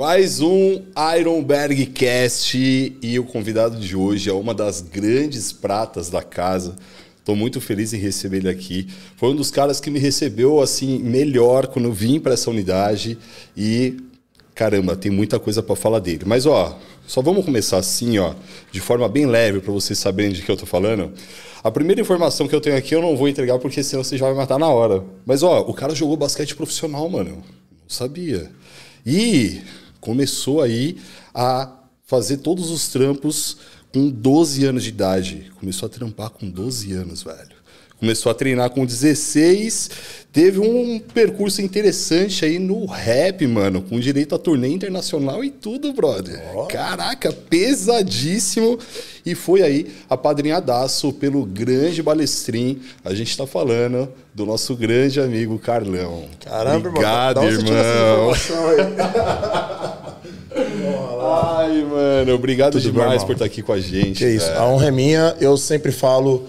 Mais um Ironberg Cast e o convidado de hoje é uma das grandes pratas da casa. Estou muito feliz em receber ele aqui. Foi um dos caras que me recebeu assim melhor quando vim para essa unidade e caramba, tem muita coisa para falar dele. Mas ó, só vamos começar assim, ó, de forma bem leve para vocês saberem de que eu estou falando. A primeira informação que eu tenho aqui eu não vou entregar porque senão você já vai matar na hora. Mas ó, o cara jogou basquete profissional, mano. Não sabia. E começou aí a fazer todos os trampos com 12 anos de idade. Começou a trampar com 12 anos, velho. Começou a treinar com 16, teve um percurso interessante aí no rap, mano, com direito a turnê internacional e tudo, brother. Oh. Caraca, pesadíssimo. E foi aí apadrinhadaço pelo grande balestrim. A gente tá falando do nosso grande amigo Carlão. Caramba, Obrigado, irmão. Ai, mano, obrigado Tudo demais bem, por estar aqui com a gente. Que isso, a honra é minha. Eu sempre falo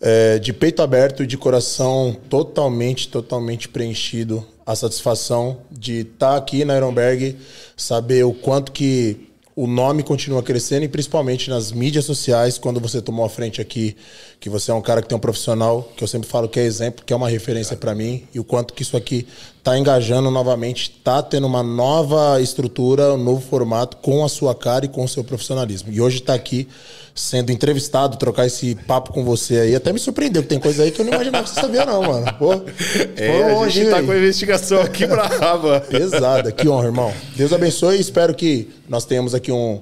é, de peito aberto e de coração totalmente, totalmente preenchido. A satisfação de estar aqui na Ironberg, saber o quanto que o nome continua crescendo e principalmente nas mídias sociais, quando você tomou a frente aqui, que você é um cara que tem um profissional, que eu sempre falo que é exemplo, que é uma referência para mim, e o quanto que isso aqui está engajando novamente, está tendo uma nova estrutura, um novo formato com a sua cara e com o seu profissionalismo. E hoje está aqui sendo entrevistado, trocar esse papo com você aí, até me surpreendeu, que tem coisa aí que eu não imaginava que você sabia não, mano. Pô, é, longe, a gente tá aí. com a investigação aqui brava. Pesada, que honra, irmão. Deus abençoe e espero que nós tenhamos aqui um,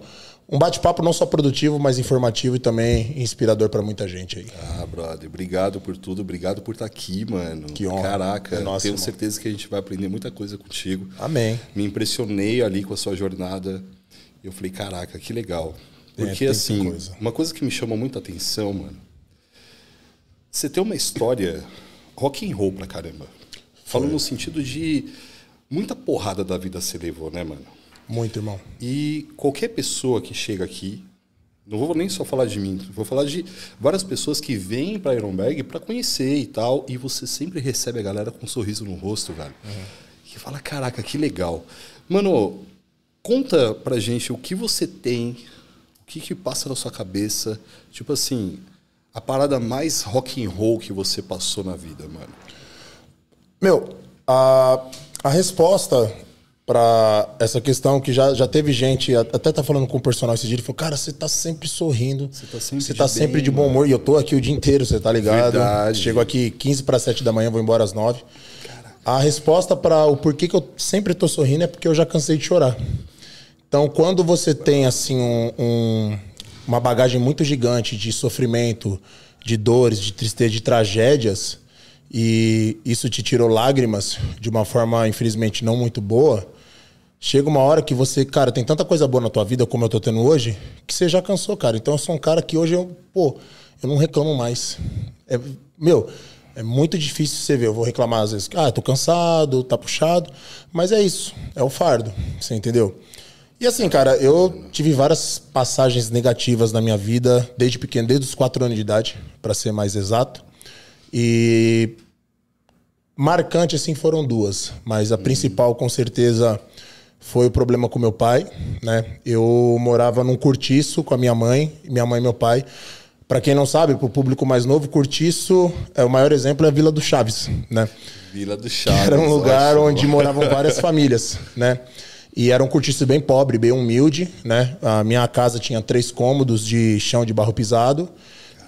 um bate-papo não só produtivo, mas informativo e também inspirador para muita gente aí. Ah, brother, obrigado por tudo, obrigado por estar aqui, mano. Que honra. Caraca, é nossa, tenho irmão. certeza que a gente vai aprender muita coisa contigo. Amém. Me impressionei ali com a sua jornada. Eu falei, caraca, que legal. Porque, é, assim, coisa. uma coisa que me chama muita atenção, mano, você tem uma história rock and roll pra caramba. Falando no sentido de muita porrada da vida você levou, né, mano? Muito, irmão. E qualquer pessoa que chega aqui, não vou nem só falar de mim, vou falar de várias pessoas que vêm para Ironberg para conhecer e tal, e você sempre recebe a galera com um sorriso no rosto, velho. Uhum. Que fala, caraca, que legal. Mano, conta pra gente o que você tem que, que passa na sua cabeça? Tipo assim, a parada mais rock and roll que você passou na vida, mano? Meu, a, a resposta para essa questão que já, já teve gente, até tá falando com o personal esse dia, ele falou, cara, você tá sempre sorrindo. Você tá sempre, você tá de, sempre bem, de bom humor. E eu tô aqui o dia inteiro, você tá ligado? Verdade. Chego aqui 15 para 7 da manhã, vou embora às 9. Caraca. A resposta para o porquê que eu sempre tô sorrindo é porque eu já cansei de chorar. Então, quando você tem assim um, um, uma bagagem muito gigante de sofrimento, de dores, de tristeza, de tragédias, e isso te tirou lágrimas de uma forma, infelizmente, não muito boa, chega uma hora que você, cara, tem tanta coisa boa na tua vida como eu tô tendo hoje, que você já cansou, cara. Então eu sou um cara que hoje eu, pô, eu não reclamo mais. É, meu, é muito difícil você ver. Eu vou reclamar às vezes, ah, tô cansado, tá puxado, mas é isso, é o fardo, você entendeu? E assim, cara, eu tive várias passagens negativas na minha vida, desde pequeno, desde os quatro anos de idade, para ser mais exato. E marcante, assim, foram duas. Mas a uhum. principal, com certeza, foi o problema com meu pai, né? Eu morava num cortiço com a minha mãe, minha mãe e meu pai. Para quem não sabe, para o público mais novo, Cortiço é o maior exemplo é a Vila do Chaves, né? Vila do Chaves. Era um lugar ótimo. onde moravam várias famílias, né? E era um cortiço bem pobre, bem humilde, né? A minha casa tinha três cômodos de chão de barro pisado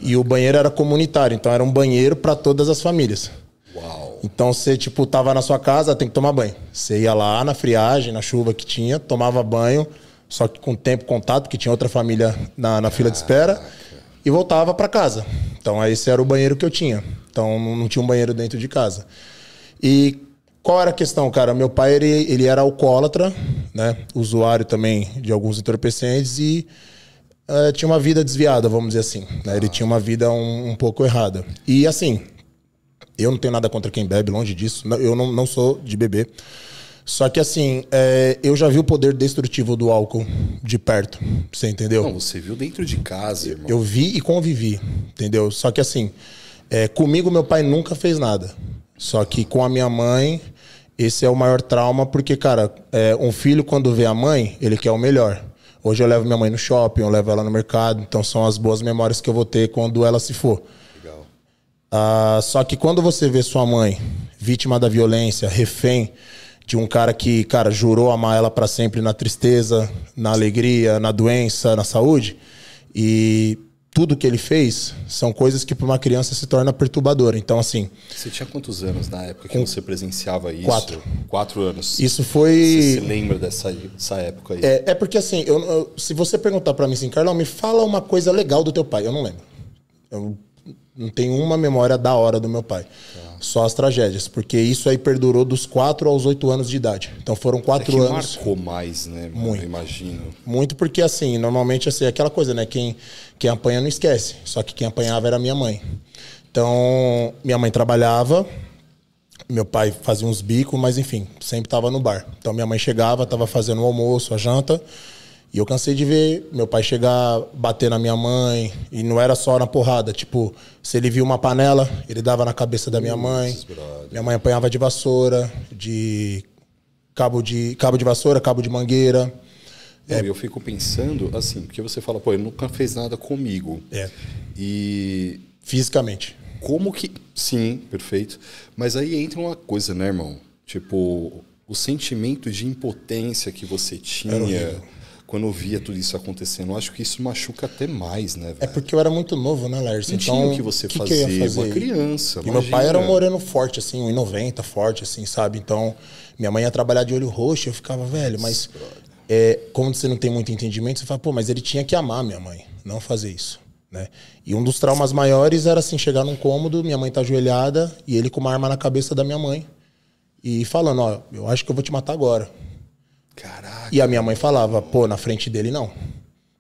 e o banheiro era comunitário, então era um banheiro para todas as famílias. Uau. Então você tipo tava na sua casa, tem que tomar banho. Você ia lá na friagem, na chuva que tinha, tomava banho, só que com tempo contato, porque tinha outra família na, na fila de espera e voltava para casa. Então esse era o banheiro que eu tinha. Então não tinha um banheiro dentro de casa. E qual era a questão, cara? Meu pai, ele, ele era alcoólatra, né? Usuário também de alguns entorpecentes e uh, tinha uma vida desviada, vamos dizer assim. Né? Ele tinha uma vida um, um, pouco errada. E assim, eu não tenho nada contra quem bebe, longe disso. Eu não, não sou de beber. Só que assim, é, eu já vi o poder destrutivo do álcool de perto. Você entendeu? Não, você viu dentro de casa, irmão. Eu vi e convivi, entendeu? Só que assim, é, comigo meu pai nunca fez nada. Só que com a minha mãe, esse é o maior trauma, porque, cara, é, um filho, quando vê a mãe, ele quer o melhor. Hoje eu levo minha mãe no shopping, eu levo ela no mercado, então são as boas memórias que eu vou ter quando ela se for. Legal. Ah, só que quando você vê sua mãe vítima da violência, refém de um cara que, cara, jurou amar ela para sempre na tristeza, na alegria, na doença, na saúde, e tudo que ele fez são coisas que para uma criança se torna perturbadora. Então, assim. Você tinha quantos anos na época que você presenciava isso? Quatro. Quatro anos. Isso foi. Você se lembra dessa, dessa época aí? É, é porque, assim, eu, eu, se você perguntar para mim assim, Carlão, me fala uma coisa legal do teu pai, eu não lembro. Eu não tenho uma memória da hora do meu pai. Tá. Só as tragédias, porque isso aí perdurou dos 4 aos 8 anos de idade. Então foram quatro é que anos. marcou mais, né? Muito. Eu imagino. Muito porque, assim, normalmente assim, é aquela coisa, né? Quem, quem apanha não esquece. Só que quem apanhava era minha mãe. Então, minha mãe trabalhava, meu pai fazia uns bicos, mas enfim, sempre estava no bar. Então minha mãe chegava, estava fazendo o almoço, a janta. E eu cansei de ver meu pai chegar, bater na minha mãe, e não era só na porrada. Tipo, se ele viu uma panela, ele dava na cabeça da minha mãe. Minha mãe apanhava de vassoura, de cabo de, cabo de vassoura, cabo de mangueira. É. Eu fico pensando assim, porque você fala, pô, ele nunca fez nada comigo. É. E. Fisicamente. Como que. Sim, perfeito. Mas aí entra uma coisa, né, irmão? Tipo, o sentimento de impotência que você tinha quando eu via tudo isso acontecendo. Eu acho que isso machuca até mais, né? Velho? É porque eu era muito novo, né, Lércio? Então, tinha o que você que fazer, que fazer? Uma criança. E imagina. meu pai era um moreno forte, assim, 1,90, forte, assim, sabe? Então, minha mãe ia trabalhar de olho roxo, eu ficava, velho, mas é, como você não tem muito entendimento, você fala, pô, mas ele tinha que amar minha mãe, não fazer isso. Né? E um dos traumas maiores era assim, chegar num cômodo, minha mãe tá ajoelhada e ele com uma arma na cabeça da minha mãe. E falando, ó, eu acho que eu vou te matar agora. Caraca. E a minha mãe falava, pô, na frente dele não.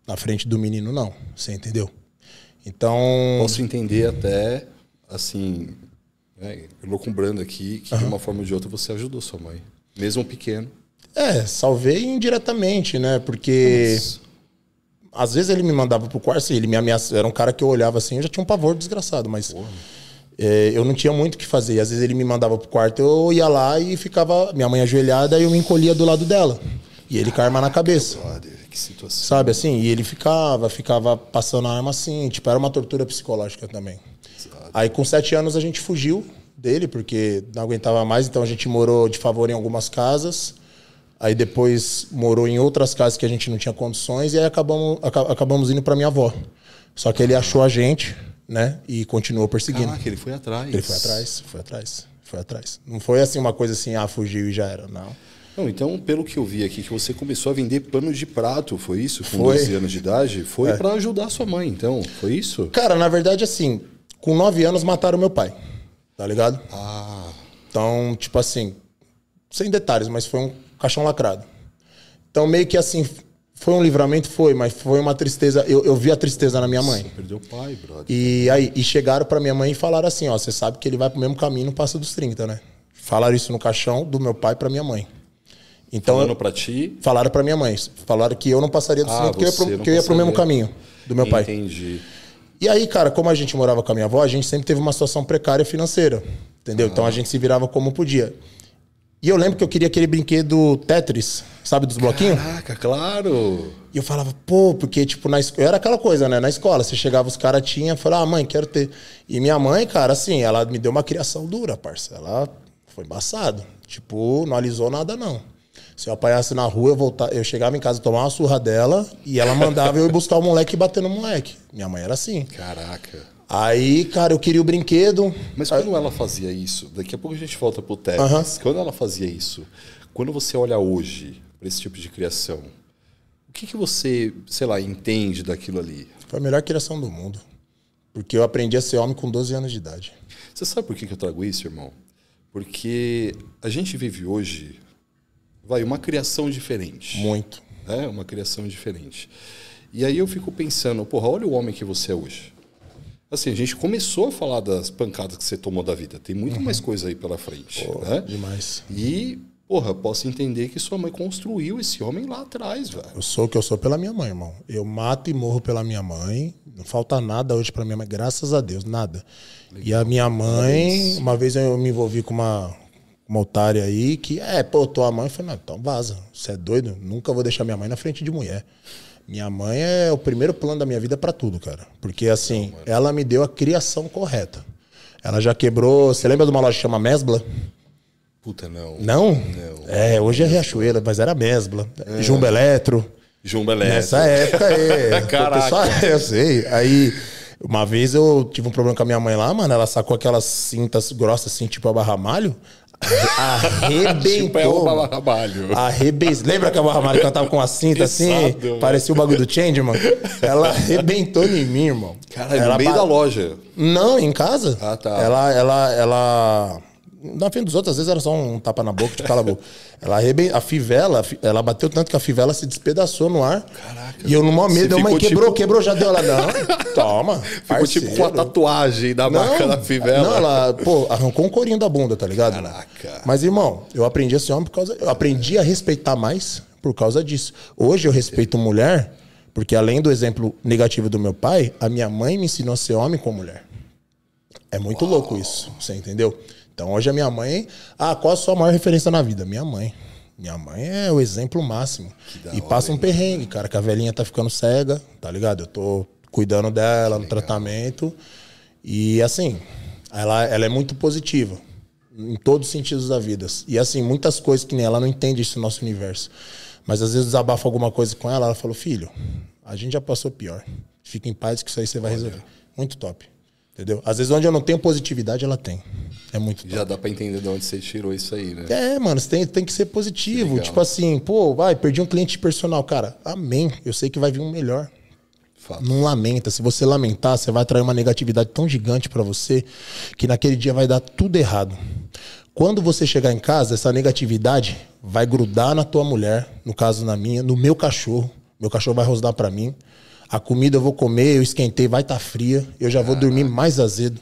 Na frente do menino não. Você entendeu? Então. Posso entender até, assim, né, loucumbrando aqui, que uhum. de uma forma ou de outra você ajudou sua mãe. Mesmo pequeno. É, salvei indiretamente, né? Porque. Nossa. Às vezes ele me mandava pro quarto, assim, ele me ameaçava. Era um cara que eu olhava assim, eu já tinha um pavor desgraçado, mas. É, eu não tinha muito o que fazer. Às vezes ele me mandava pro quarto, eu ia lá e ficava. Minha mãe ajoelhada e eu me encolhia do lado dela. E ele com a arma na cabeça. que situação. Sabe assim? E ele ficava, ficava passando a arma assim. Tipo, era uma tortura psicológica também. Exato. Aí com sete anos a gente fugiu dele, porque não aguentava mais, então a gente morou de favor em algumas casas. Aí depois morou em outras casas que a gente não tinha condições, e aí acabamos, acabamos indo para minha avó. Só que ele achou a gente né? E continuou perseguindo. Caraca, ele foi atrás. Ele foi atrás, foi atrás, foi atrás. Não foi assim uma coisa assim, ah, fugiu e já era, não. Não, então, pelo que eu vi aqui, que você começou a vender pano de prato, foi isso? Com foi. 12 anos de idade? Foi é. para ajudar sua mãe, então, foi isso? Cara, na verdade, assim, com 9 anos mataram meu pai, tá ligado? Ah. Então, tipo assim, sem detalhes, mas foi um caixão lacrado. Então, meio que assim, foi um livramento? Foi, mas foi uma tristeza. Eu, eu vi a tristeza na minha mãe. Você perdeu o pai, brother. E aí, e chegaram para minha mãe e falaram assim: ó, você sabe que ele vai pro mesmo caminho no Passo dos 30, né? Falaram isso no caixão do meu pai para minha mãe. Então, Falando pra ti? Falaram para minha mãe. Falaram que eu não passaria do ah, 30, que eu ia pro, que eu ia pro mesmo caminho do meu pai. Entendi. E aí, cara, como a gente morava com a minha avó, a gente sempre teve uma situação precária financeira. Entendeu? Ah. Então a gente se virava como podia. E eu lembro que eu queria aquele brinquedo Tetris, sabe, dos bloquinhos? Caraca, claro! E eu falava, pô, porque, tipo, na escola. Era aquela coisa, né? Na escola, você chegava, os caras tinham, falava, ah, mãe, quero ter. E minha mãe, cara, assim, ela me deu uma criação dura, parça. Ela foi embaçado. Tipo, não alisou nada, não. Se eu apanhasse na rua, eu, voltava, eu chegava em casa, tomava uma surra dela e ela mandava eu ir buscar o moleque e bater no moleque. Minha mãe era assim. Caraca. Aí, cara, eu queria o brinquedo. Mas quando ela fazia isso, daqui a pouco a gente volta pro Tetris. Quando ela fazia isso, quando você olha hoje para esse tipo de criação, o que, que você, sei lá, entende daquilo ali? Foi a melhor criação do mundo. Porque eu aprendi a ser homem com 12 anos de idade. Você sabe por que, que eu trago isso, irmão? Porque a gente vive hoje, vai, uma criação diferente. Muito. É, uma criação diferente. E aí eu fico pensando, porra, olha o homem que você é hoje. Assim, a gente começou a falar das pancadas que você tomou da vida. Tem muito uhum. mais coisa aí pela frente. Pô, né? Demais. E, porra, posso entender que sua mãe construiu esse homem lá atrás, velho. Eu sou o que eu sou pela minha mãe, irmão. Eu mato e morro pela minha mãe. Não falta nada hoje pra minha mãe, graças a Deus, nada. Legal. E a minha mãe, uma vez eu me envolvi com uma, uma otária aí que, é, pô, tua mãe. Eu falei, não, então vaza. Você é doido? Nunca vou deixar minha mãe na frente de mulher. Minha mãe é o primeiro plano da minha vida para tudo, cara. Porque assim, não, ela me deu a criação correta. Ela já quebrou. Você lembra de uma loja que chama Mesbla? Puta, não. Não? Não. É, hoje é Riachuelo, mas era Mesbla. É. Jumbo Eletro. Jumbo Eletro. Nessa época aí. Caraca. Pessoal, eu sei. Aí, uma vez eu tive um problema com a minha mãe lá, mano. Ela sacou aquelas cintas grossas, assim, tipo a barramalho. Arrebentou. Tipo Arrebentou. Lembra que a Barramalho cantava com a cinta assim? Parecia o bagulho do Change, mano. Ela arrebentou em mim, irmão. Cara, ela no meio ba... da loja. Não, em casa. Ah, tá. Ela, ela, ela na frente dos outros, às vezes era só um tapa na boca, de cala a boca. Ela arrebent... A fivela, ela bateu tanto que a fivela se despedaçou no ar. Caraca. E eu, no momento, deu mãe, quebrou, tipo... quebrou, já deu ela. Não, toma. Ficou parceiro. tipo com a tatuagem da não, marca da fivela. Não, ela, pô, arrancou um corinho da bunda, tá ligado? Caraca. Mas, irmão, eu aprendi a ser homem por causa. Eu aprendi a respeitar mais por causa disso. Hoje eu respeito mulher, porque além do exemplo negativo do meu pai, a minha mãe me ensinou a ser homem com mulher. É muito Uau. louco isso, você entendeu? Então hoje a minha mãe. Ah, qual a sua maior referência na vida? Minha mãe. Minha mãe é o exemplo máximo. E passa um perrengue, cara, que a velhinha tá ficando cega, tá ligado? Eu tô cuidando dela no tratamento. E assim, ela, ela é muito positiva. Em todos os sentidos da vida. E assim, muitas coisas que nem ela não entende isso no nosso universo. Mas às vezes desabafa alguma coisa com ela, ela falou, filho, a gente já passou pior. Fica em paz que isso aí você vai resolver. Muito top. Entendeu? Às vezes onde eu não tenho positividade, ela tem. É muito Já top. dá pra entender de onde você tirou isso aí, né? É, mano, você tem, tem que ser positivo. Que tipo assim, pô, vai, perdi um cliente personal. Cara, amém. Eu sei que vai vir um melhor. Fato. Não lamenta. Se você lamentar, você vai atrair uma negatividade tão gigante para você que naquele dia vai dar tudo errado. Quando você chegar em casa, essa negatividade vai grudar na tua mulher, no caso na minha, no meu cachorro. Meu cachorro vai rosnar para mim. A comida eu vou comer, eu esquentei, vai estar tá fria, eu já vou dormir mais azedo.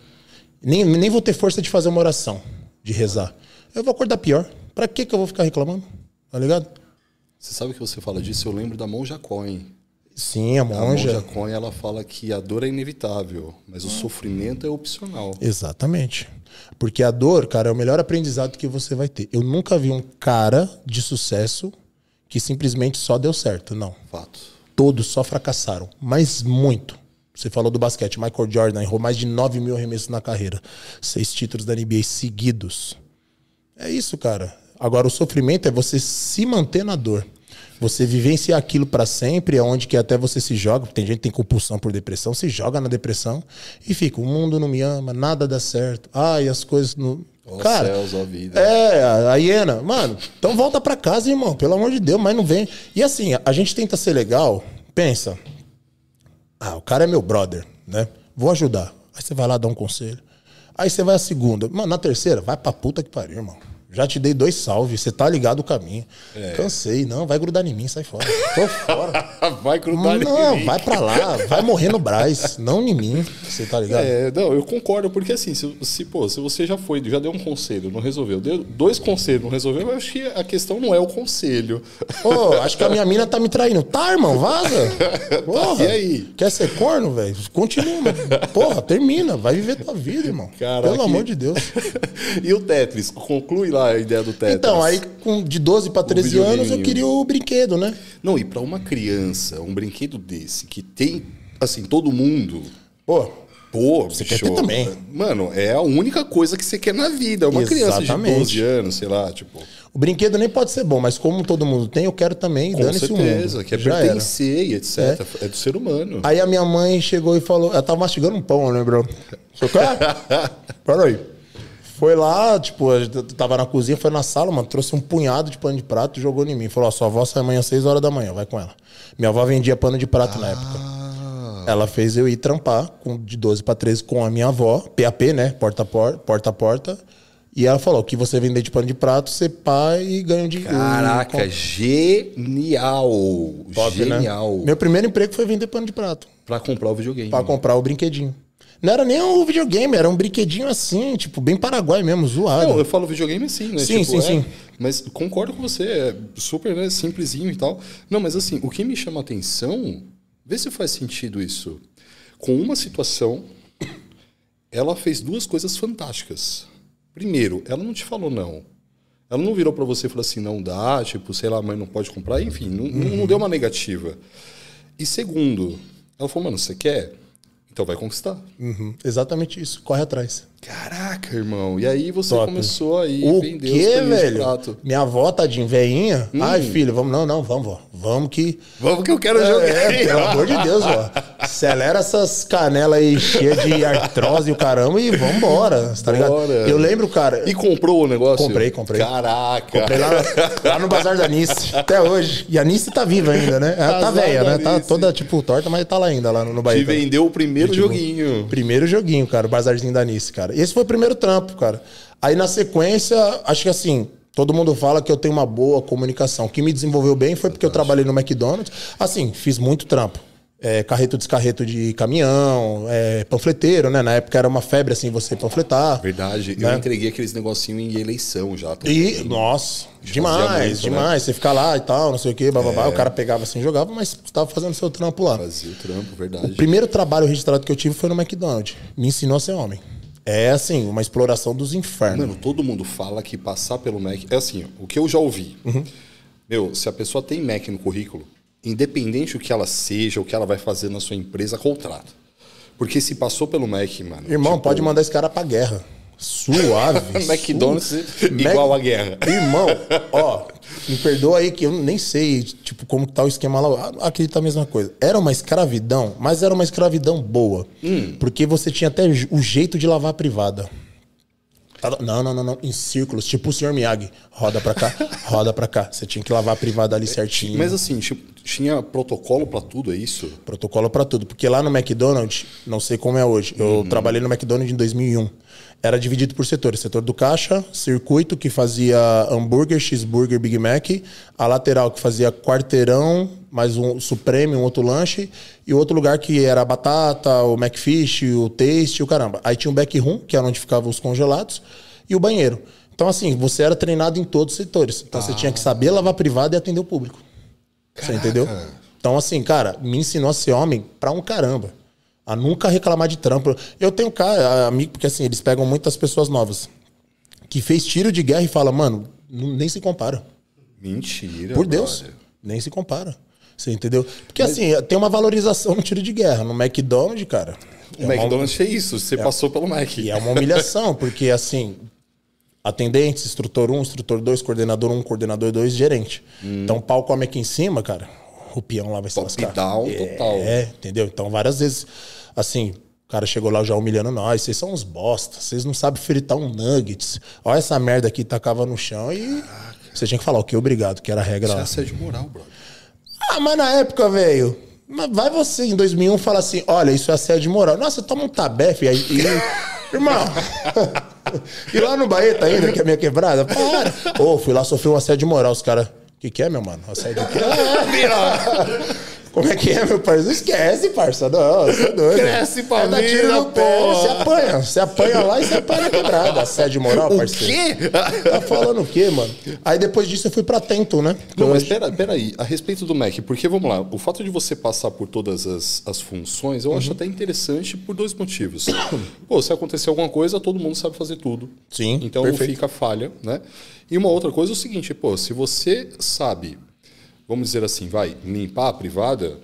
Nem, nem vou ter força de fazer uma oração, de rezar. Eu vou acordar pior. Pra que que eu vou ficar reclamando? Tá ligado? Você sabe que você fala disso? Eu lembro da Monja Coin. Sim, a monja. A Monja Coin, ela fala que a dor é inevitável, mas o sofrimento é opcional. Exatamente. Porque a dor, cara, é o melhor aprendizado que você vai ter. Eu nunca vi um cara de sucesso que simplesmente só deu certo, não. Fato todos só fracassaram, mas muito. Você falou do basquete, Michael Jordan errou mais de 9 mil arremessos na carreira. Seis títulos da NBA seguidos. É isso, cara. Agora, o sofrimento é você se manter na dor. Você vivenciar aquilo para sempre, é onde que até você se joga. Tem gente que tem compulsão por depressão, se joga na depressão e fica: o mundo não me ama, nada dá certo. Ai, as coisas não. Oh, Cara, céus, vida. É, a hiena. Mano, então volta pra casa, irmão. Pelo amor de Deus, mas não vem. E assim, a gente tenta ser legal. Pensa. Ah, o cara é meu brother, né? Vou ajudar. Aí você vai lá dar um conselho. Aí você vai a segunda. Mano, na terceira, vai pra puta que pariu, irmão. Já te dei dois salves, você tá ligado o caminho. É. Cansei, não, vai grudar em mim, sai fora. Tô fora. vai grudar não, em mim. Não, vai pra lá, vai morrer no Braz, não em mim, você tá ligado? É, não, eu concordo, porque assim, se, se, pô, se você já foi, já deu um conselho, não resolveu, deu dois conselhos, não resolveu, eu acho que a questão não é o conselho. Pô, acho que a minha mina tá me traindo. Tá, irmão, vaza. Porra, tá, e aí? Quer ser corno, velho? Continua, mano. Porra, termina, vai viver tua vida, irmão. Caraca. Pelo amor de Deus. e o Tetris, conclui lá a ideia do Tetris. Então, aí com, de 12 para 13 anos eu queria o brinquedo, né? Não, e para uma criança, um brinquedo desse, que tem, assim, todo mundo. Pô, Pô, você bicho, quer ter também. Mano, é a única coisa que você quer na vida. Uma Exatamente. criança de 12 anos, sei lá, tipo. O brinquedo nem pode ser bom, mas como todo mundo tem, eu quero também. Com certeza, que é pertencer e etc. É. é. do ser humano. Aí a minha mãe chegou e falou. Ela tava mastigando um pão, lembrou? Você quer? Peraí. Foi lá, tipo, gente tava na cozinha, foi na sala, mano, trouxe um punhado de pano de prato e jogou em mim. Falou, ó, sua avó sai amanhã às 6 horas da manhã, vai com ela. Minha avó vendia pano de prato ah. na época. Ela fez eu ir trampar com, de 12 para 13 com a minha avó, PAP, né? Porta a porta, porta a porta. E ela falou que você vender de pano de prato, você pai e ganha dinheiro. Caraca, com... genial! Top, né? genial. Né? Meu primeiro emprego foi vender pano de prato. Pra comprar o videogame. Pra comprar o brinquedinho. Não era nem um videogame, era um brinquedinho assim, tipo, bem paraguai mesmo, zoado. Não, eu falo videogame assim, né? Sim, tipo, sim, é, sim. Mas concordo com você, é super né, simplesinho e tal. Não, mas assim, o que me chama atenção, vê se faz sentido isso. Com uma situação, ela fez duas coisas fantásticas. Primeiro, ela não te falou não. Ela não virou para você e falou assim, não dá, tipo, sei lá, mãe não pode comprar, enfim, não, uhum. não deu uma negativa. E segundo, ela falou, mano, você quer? Então vai conquistar. Uhum. Exatamente isso, corre atrás. Caraca, irmão. E aí você Top. começou aí o vender quê, velho? Minha avó, tadinha, veinha. Hum. Ai, filho, vamos. Não, não, vamos, vó. Vamos que. Vamos que eu quero é, jogar. É, pelo amor de Deus, ó. Acelera essas canelas aí cheias de artrose e o caramba e vambora. Tá ligado? Bora. Eu lembro, cara. E comprou o negócio? Comprei, comprei. Caraca. Comprei lá, lá no Bazar da Nice, até hoje. E a Nice tá viva ainda, né? Ela tá velha, né? Tá toda, tipo, torta, mas tá lá ainda, lá no, no Bahia. Te vendeu o primeiro e, tipo, joguinho. Primeiro joguinho, cara. O Bazarzinho da Nice, cara. Esse foi o primeiro trampo, cara. Aí na sequência, acho que assim, todo mundo fala que eu tenho uma boa comunicação. O que me desenvolveu bem foi porque eu trabalhei no McDonald's. Assim, fiz muito trampo. É, carreto descarreto de caminhão, é, panfleteiro, né? Na época era uma febre assim você panfletar. Verdade. Né? Eu entreguei aqueles negocinhos em eleição já. E, nossa, demais, muito, né? demais. Né? Você ficar lá e tal, não sei o quê, bababá. É. O cara pegava assim jogava, mas você tava fazendo seu trampo lá. Fazia o trampo, verdade. O primeiro trabalho registrado que eu tive foi no McDonald's. Me ensinou a ser homem. É assim, uma exploração dos infernos. Mano, todo mundo fala que passar pelo Mac. É assim, o que eu já ouvi. Uhum. Meu, se a pessoa tem Mac no currículo, independente o que ela seja, o que ela vai fazer na sua empresa, contrata. Porque se passou pelo Mac, mano. Irmão, tipo... pode mandar esse cara pra guerra. Suave. McDonald's igual Mac... a guerra. Irmão, ó, me perdoa aí que eu nem sei, tipo, como tá o esquema lá. Acredito a mesma coisa. Era uma escravidão, mas era uma escravidão boa. Hum. Porque você tinha até o jeito de lavar a privada. Não, não, não, não. Em círculos, tipo o senhor Miyagi. Roda pra cá, roda pra cá. Você tinha que lavar a privada ali certinho. Mas assim, tinha protocolo para tudo, é isso? Protocolo para tudo. Porque lá no McDonald's, não sei como é hoje. Eu uhum. trabalhei no McDonald's em 2001 era dividido por setores. Setor do caixa, circuito, que fazia hambúrguer, cheeseburger, Big Mac. A lateral, que fazia quarteirão, mais um supreme, um outro lanche. E outro lugar que era a batata, o McFish, o taste, o caramba. Aí tinha o backroom, que era onde ficavam os congelados. E o banheiro. Então, assim, você era treinado em todos os setores. Então, ah. você tinha que saber lavar privado e atender o público. Caraca. Você entendeu? Então, assim, cara, me ensinou a ser homem pra um caramba. A nunca reclamar de trampo. Eu tenho cara, amigo, porque assim, eles pegam muitas pessoas novas. Que fez tiro de guerra e fala, mano, nem se compara. Mentira. Por Deus. Brother. Nem se compara. Você entendeu? Porque Mas... assim, tem uma valorização no tiro de guerra. No McDonald's, cara. O é McDonald's uma... é isso, você é... passou pelo Mac. E é uma humilhação, porque assim, atendente, instrutor 1, instrutor 2, coordenador 1, coordenador 2, gerente. Hum. Então o pau come aqui em cima, cara. O peão lá vai se Top lascar. down, é, total. É, entendeu? Então várias vezes assim, o cara chegou lá já humilhando nós, vocês são uns bosta, vocês não sabem fritar um nuggets. Olha essa merda aqui, tacava no chão e você tinha que falar o que obrigado, que era a regra Isso é assédio moral, brother. Ah, mas na época, velho, vai você em 2001 falar assim, olha, isso é assédio moral. Nossa, toma um tabefe aí. E, irmão, e lá no Baeta ainda, que é minha quebrada, para. Ô, oh, fui lá sofrer um assédio moral, os caras... O que, que é, meu mano? Assédio o quê? Como é que é, meu parceiro? Esquece, parça. Não, você é doido. Cresce pra é tiro no pé, você apanha. Você apanha lá e você apanha na quebrada. Assédio moral, parceiro. O quê? Tá falando o quê, mano? Aí depois disso eu fui pra Tento, né? Não, mas pera, pera aí. A respeito do Mac, porque vamos lá, o fato de você passar por todas as, as funções, eu uhum. acho até interessante por dois motivos. Pô, se acontecer alguma coisa, todo mundo sabe fazer tudo. Sim. Então perfeito. não fica falha, né? E uma outra coisa é o seguinte, pô, se você sabe vamos dizer assim, vai limpar a privada,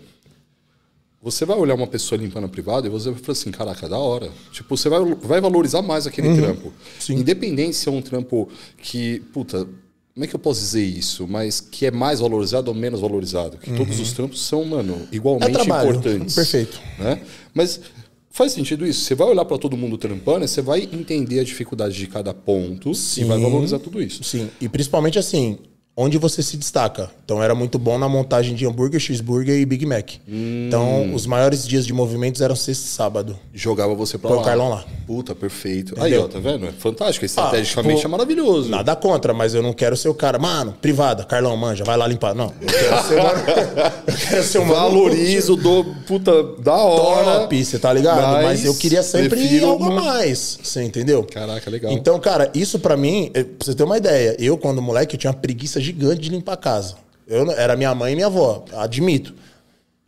você vai olhar uma pessoa limpando a privada e você vai falar assim, caraca, da hora. Tipo, você vai, vai valorizar mais aquele uhum. trampo. Sim. Independente se é um trampo que, puta, como é que eu posso dizer isso? Mas que é mais valorizado ou menos valorizado. Que uhum. todos os trampos são, mano, igualmente é importantes. Perfeito. Né? Mas faz sentido isso? Você vai olhar para todo mundo trampando, você vai entender a dificuldade de cada ponto Sim. e vai valorizar tudo isso. Sim. E principalmente assim, onde você se destaca. Então era muito bom na montagem de hambúrguer, cheeseburger e Big Mac. Hum. Então os maiores dias de movimentos eram sexta e sábado. Jogava você pra Foi lá. o Carlão lá. Puta, perfeito. Entendeu? Aí, ó, tá vendo? É fantástico. Estrategicamente ah, é maravilhoso. Nada contra, mas eu não quero ser o cara. Mano, privada, Carlão, manja, vai lá limpar. Não, eu quero ser, mano, eu quero ser um Valorizo, dou puta da hora. Top, você tá ligado? Mas, mas eu queria sempre algo uma... mais. Você entendeu? Caraca, legal. Então, cara, isso para mim, pra você ter uma ideia, eu, quando moleque, eu tinha preguiça gigante de limpar a casa. Eu, era minha mãe e minha avó, admito.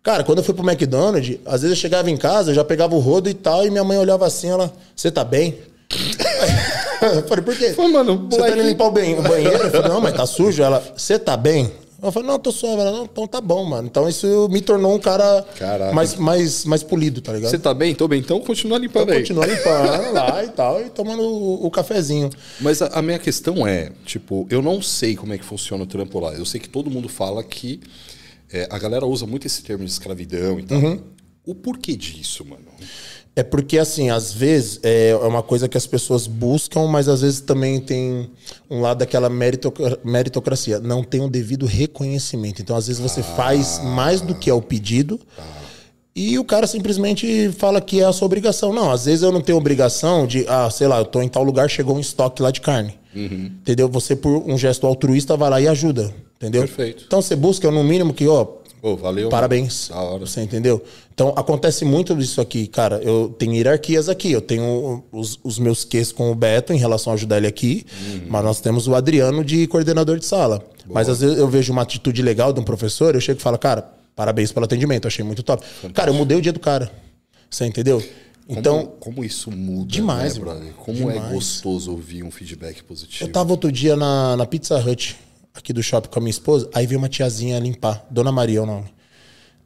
Cara, quando eu fui pro McDonald's, às vezes eu chegava em casa, eu já pegava o rodo e tal, e minha mãe olhava assim, ela, você tá bem? eu falei, por quê? Mano, Você tá indo limpar o banheiro? o banheiro? Eu falei, não, mas tá sujo. Ela, você tá bem? Eu falei, não, tô suave. Ela, não, então tá bom, mano. Então isso me tornou um cara Caraca. mais, mais, mais polido, tá ligado? Você tá bem? Tô bem. Então continua limpando aí. Continua limpando lá e tal, e tomando o, o cafezinho. Mas a, a minha questão é, tipo, eu não sei como é que funciona o trampo lá. Eu sei que todo mundo fala que é, a galera usa muito esse termo de escravidão e tal. Uhum. O porquê disso, mano? É porque, assim, às vezes é uma coisa que as pessoas buscam, mas às vezes também tem um lado daquela meritoc- meritocracia. Não tem o devido reconhecimento. Então, às vezes, você faz mais do que é o pedido. E o cara simplesmente fala que é a sua obrigação. Não, às vezes eu não tenho obrigação de, ah, sei lá, eu tô em tal lugar, chegou um estoque lá de carne. Entendeu? Você, por um gesto altruísta, vai lá e ajuda. Entendeu? Perfeito. Então você busca, no mínimo, que, ó, Valeu. Parabéns. Da hora. Você entendeu? Então acontece muito disso aqui, cara. Eu tenho hierarquias aqui. Eu tenho os, os meus Qs com o Beto em relação a ajudar ele aqui, Uhum. mas nós temos o Adriano de coordenador de sala. Mas às vezes eu vejo uma atitude legal de um professor, eu chego e falo, cara, parabéns pelo atendimento, achei muito top. Cara, eu mudei o dia do cara. Você entendeu? Como, Então, como isso muda, Demais, né, brother? Como é Demais. gostoso ouvir um feedback positivo. eu tava outro dia na, na Pizza Hut, aqui do shopping com a minha esposa, aí veio uma tiazinha limpar, Dona Maria é o nome.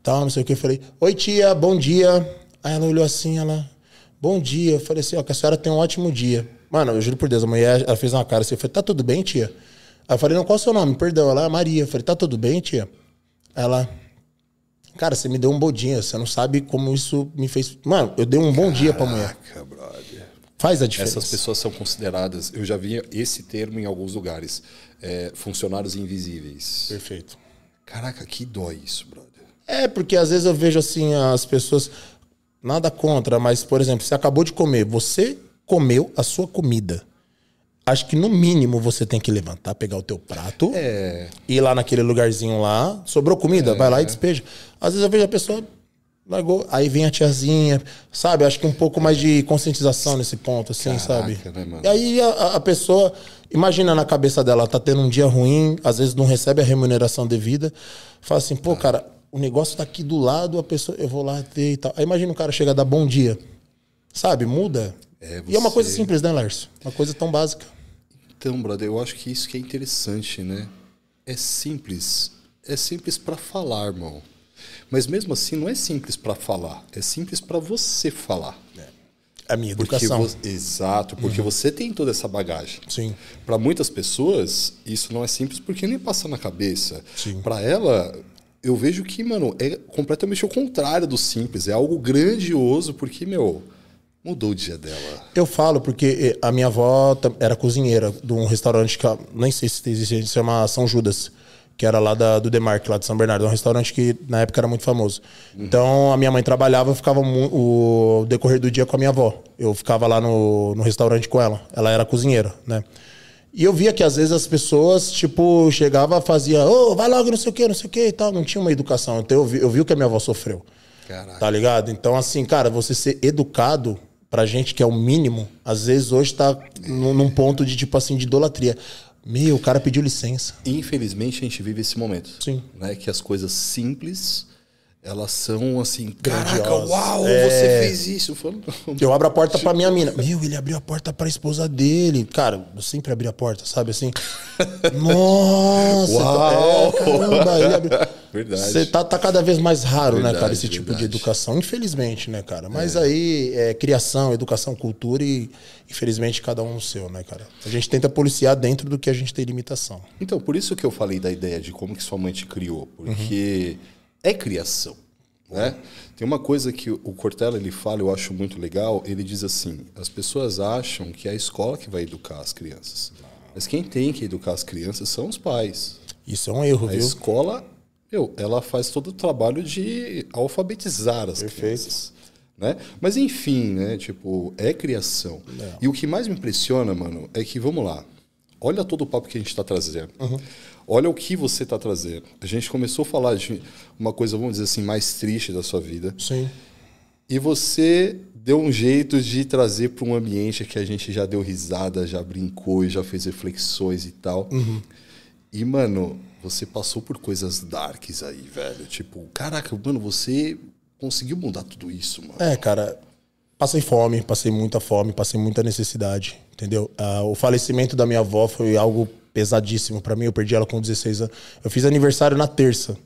Tal, não sei o que. Eu falei, oi tia, bom dia. Aí ela olhou assim, ela, bom dia. Eu falei assim, ó, que a senhora tem um ótimo dia. Mano, eu juro por Deus, a mulher, ela fez uma cara assim, eu falei, tá tudo bem, tia? Aí eu falei, não, qual é o seu nome? Perdão, ela é Maria. Eu falei, tá tudo bem, tia? Ela, cara, você me deu um bom dia, você não sabe como isso me fez... Mano, eu dei um bom dia pra mulher. Caraca, brother. Faz a diferença. Essas pessoas são consideradas, eu já vi esse termo em alguns lugares, é, funcionários invisíveis. Perfeito. Caraca, que dói isso, brother. É, porque às vezes eu vejo assim as pessoas. Nada contra, mas, por exemplo, você acabou de comer, você comeu a sua comida. Acho que no mínimo você tem que levantar, pegar o teu prato, É. ir lá naquele lugarzinho lá, sobrou comida, vai lá e despeja. Às vezes eu vejo a pessoa largou, aí vem a tiazinha, sabe? Acho que um pouco mais de conscientização nesse ponto, assim, Caraca, sabe? né? E aí a, a pessoa, imagina na cabeça dela, tá tendo um dia ruim, às vezes não recebe a remuneração devida, fala assim, pô, cara, o negócio tá aqui do lado, a pessoa, eu vou lá ter e tal. Aí imagina o cara chega a dar bom dia, sabe? Muda. É, E é uma coisa você- simples, né, Lárcio? Uma coisa tão básica. Então, brother, eu acho que isso que é interessante, né? É simples. É simples pra falar, irmão. Mas mesmo assim, não é simples pra falar. É simples pra você falar. É a minha Porque educação. vo- Exato, porque você tem toda essa bagagem. Sim. Pra muitas pessoas, isso não é simples porque nem passa na cabeça. Sim. Pra ela, eu vejo que, mano, é completamente o contrário do simples. É algo grandioso porque, meu, mudou o dia dela. Eu falo porque eh, a minha avó era cozinheira de um restaurante que nem sei se existe, se chama São Judas, que era lá da, do Demarque, lá de São Bernardo. É um restaurante que na época era muito famoso. Então a minha mãe trabalhava, eu ficava o decorrer do dia com a minha avó. Eu ficava lá no, no restaurante com ela. Ela era cozinheira, né? E eu via que às vezes as pessoas, tipo, chegava fazia, ô, vai logo, não sei o quê, não sei o quê e tal. Não tinha uma educação. Então eu vi, eu vi o que a minha avó sofreu. Caraca. Tá ligado? Então, assim, cara, você ser educado pra gente que é o mínimo, às vezes hoje tá num ponto de, tipo assim, de idolatria. Meu, o cara pediu licença. Infelizmente, a gente vive esse momento. Sim. Né? Que as coisas simples, elas são assim, caraca, Grandiosas. uau, É. você fez isso. Eu falo, Eu abro a porta pra minha mina. Meu, ele abriu a porta pra esposa dele. Cara, eu sempre abri a porta, sabe assim? Nossa! Uau! É, caramba, ele abriu. Verdade. Você tá, tá cada vez mais raro, né, cara, Verdade, esse tipo de verdade. educação. Infelizmente, né, cara? Mas aí é criação, educação, cultura e, infelizmente, cada um no seu, né, cara? A gente tenta policiar dentro do que a gente tem limitação. Então, por isso que eu falei da ideia de como que sua mãe te criou, porque é criação, né? Tem uma coisa que o Cortella ele fala, eu acho muito legal, ele diz assim: as pessoas acham que é a escola que vai educar as crianças. Mas quem tem que educar as crianças são os pais. Isso é um erro, A viu? escola, meu, ela faz todo o trabalho de alfabetizar as crianças. Né? Mas enfim, né? Tipo, é criação. E o que mais me impressiona, mano, é que, vamos lá, olha todo o papo que a gente está trazendo. Olha o que você está trazendo. A gente começou a falar de uma coisa, vamos dizer assim, mais triste da sua vida. Sim. E você deu um jeito de trazer para um ambiente que a gente já deu risada, já brincou e já fez reflexões e tal. E, mano, você passou por coisas darks aí, velho. Tipo, caraca, mano, você conseguiu mudar tudo isso, mano. É, cara, passei fome, passei muita fome, passei muita necessidade. entendeu? Ah, o falecimento da minha avó foi algo pesadíssimo para mim. Eu perdi ela com 16 anos. Eu fiz aniversário na terça.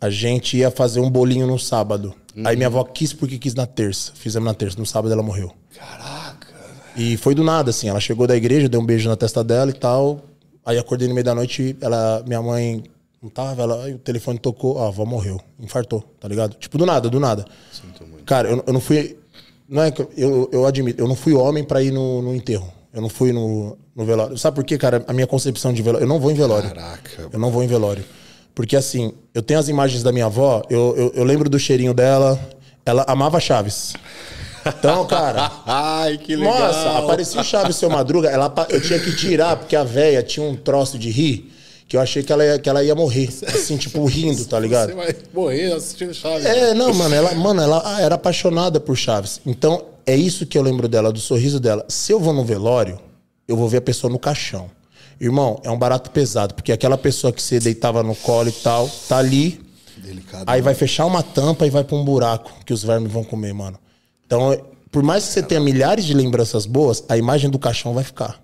A gente ia fazer um bolinho no sábado. Aí minha avó quis porque quis na terça. Fizemos na terça. No sábado ela morreu. Caraca. E foi do nada, assim. Ela chegou da igreja, deu um beijo na testa dela e tal. Aí acordei no meio da noite, ela, minha mãe não tava, ela, aí o telefone tocou, a avó morreu, infartou, tá ligado? Tipo, do nada, do nada. Sinto muito. Cara, eu, eu não fui. Não é que eu, eu admito, eu não fui homem para ir no, no enterro. Eu não fui no, no velório. Sabe por quê, cara? A minha concepção de velório. Eu não vou em velório. Caraca. Eu não vou em velório. Porque assim, eu tenho as imagens da minha avó, eu, eu, eu lembro do cheirinho dela. Ela amava Chaves. Então, cara. Ai, que legal. Nossa, aparecia o Chaves seu Madruga, ela, eu tinha que tirar, porque a véia tinha um troço de rir que eu achei que ela ia, que ela ia morrer. Assim, tipo, rindo, tá ligado? Você vai morrer assistindo Chaves. É, não, mano, ela, mano, ela era apaixonada por Chaves. Então, é isso que eu lembro dela, do sorriso dela. Se eu vou no velório, eu vou ver a pessoa no caixão. Irmão, é um barato pesado, porque aquela pessoa que você deitava no colo e tal, tá ali. Delicado, aí mano. vai fechar uma tampa e vai pra um buraco que os vermes vão comer, mano. Então, por mais que você tenha milhares de lembranças boas, a imagem do caixão vai ficar.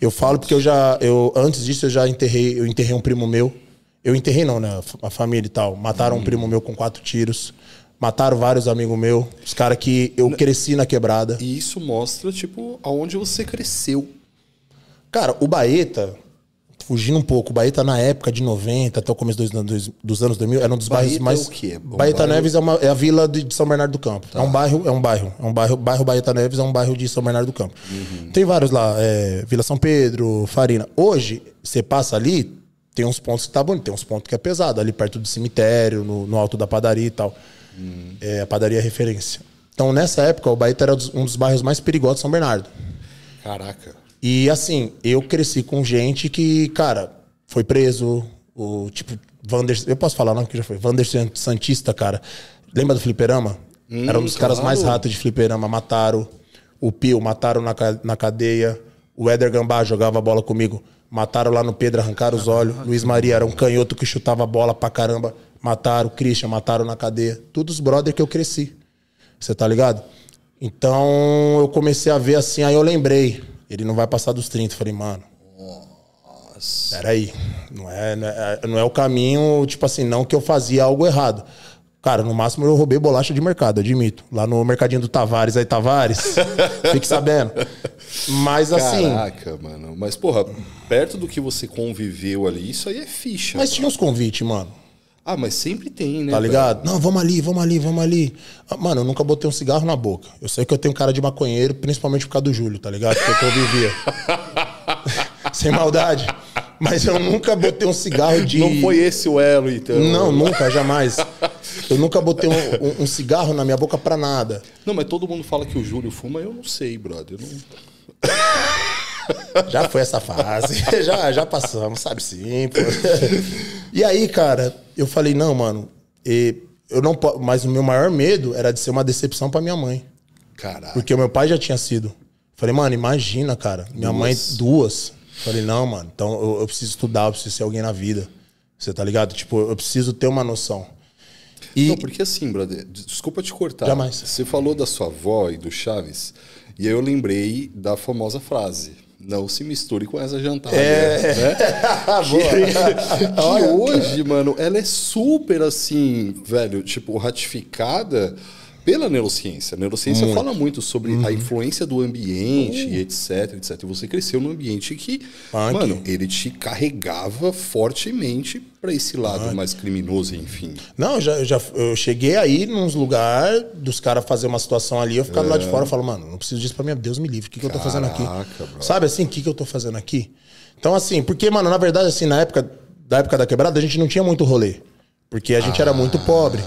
Eu falo porque eu já, eu antes disso eu já enterrei, eu enterrei um primo meu. Eu enterrei não, né? A família e tal. Mataram hum. um primo meu com quatro tiros. Mataram vários amigos meus. Os caras que eu cresci na quebrada. E isso mostra, tipo, aonde você cresceu. Cara, o Baeta, fugindo um pouco, o Baeta na época de 90 até o começo dos, dos, dos anos 2000 era um dos Baeta bairros mais. É o quê? Um Baeta bairro... Neves é, uma, é, a vila de São Bernardo do Campo. Tá. É um bairro, é um bairro, é um bairro, bairro Baeta Neves é um bairro de São Bernardo do Campo. Uhum. Tem vários lá, é, Vila São Pedro, Farina. Hoje você passa ali, tem uns pontos que tá bonito, tem uns pontos que é pesado, ali perto do cemitério, no, no alto da padaria e tal. Uhum. É, a padaria é referência. Então nessa época o Baeta era um dos bairros mais perigosos de São Bernardo. Caraca. E assim, eu cresci com gente que, cara, foi preso, o tipo, Vander, eu posso falar não que já foi, Vander Santista, cara. Lembra do fliperama? Hum, Era um dos claro. caras mais ratos de fliperama, mataram. O Pio, mataram na, na cadeia. O Éder Gambá jogava bola comigo. Mataram lá no Pedro, arrancaram os olhos. Luiz Maria era um canhoto que chutava bola pra caramba. Mataram o Christian, mataram na cadeia. Todos os brother que eu cresci. Você tá ligado? Então eu comecei a ver assim, aí eu lembrei. Ele não vai passar dos 30. falei, mano. Nossa. Peraí. Não é, não, é, não é o caminho, tipo assim, não que eu fazia algo errado. Cara, no máximo eu roubei bolacha de mercado, admito. Lá no mercadinho do Tavares, aí Tavares, fique sabendo. Mas assim. Caraca, mano. Mas, porra, perto do que você conviveu ali, isso aí é ficha. Mas tinha uns convites, mano. Ah, mas sempre tem, né? Tá ligado? Não, vamos ali, vamos ali, vamos ali. Ah, mano, eu nunca botei um cigarro na boca. Eu sei que eu tenho cara de maconheiro, principalmente por causa do Júlio, tá ligado? Que eu convivia. Sem maldade. Mas eu nunca botei um cigarro de. Não foi esse o elo, então? Não, nunca, jamais. Eu nunca botei um, um, um cigarro na minha boca pra nada. Não, mas todo mundo fala que o Júlio fuma, eu não sei, brother. Eu não... Já foi essa fase. já, já passamos, sabe sim, pô. E aí, cara, eu falei, não, mano, eu não mas o meu maior medo era de ser uma decepção para minha mãe. Caralho. Porque o meu pai já tinha sido. Falei, mano, imagina, cara. Minha duas. mãe, duas. Falei, não, mano, então eu, eu, preciso estudar, eu preciso ser alguém na vida. Você tá ligado? Tipo, eu preciso ter uma noção. E... Não, porque assim, brother, desculpa te cortar. Jamais. Você falou da sua avó e do Chaves, e aí eu lembrei da famosa frase não se misture com essa jantada. É. Né? que, que hoje, mano, ela é super assim, velho, tipo, ratificada pela neurociência. A neurociência muito. fala muito sobre uhum. a influência do ambiente, uhum. etc, etc. E você cresceu num ambiente que, Punk. mano, ele te carregava fortemente para esse lado Punk. mais criminoso, enfim. Não, já, já eu cheguei aí nos lugares dos caras fazer uma situação ali, eu ficava é. lá de fora e falo, mano, não preciso disso para mim, Deus me livre. O que, que eu tô fazendo aqui? Bro. Sabe assim, o que, que eu tô fazendo aqui? Então, assim, porque, mano, na verdade, assim, na época da época da quebrada, a gente não tinha muito rolê. Porque a gente ah. era muito pobre.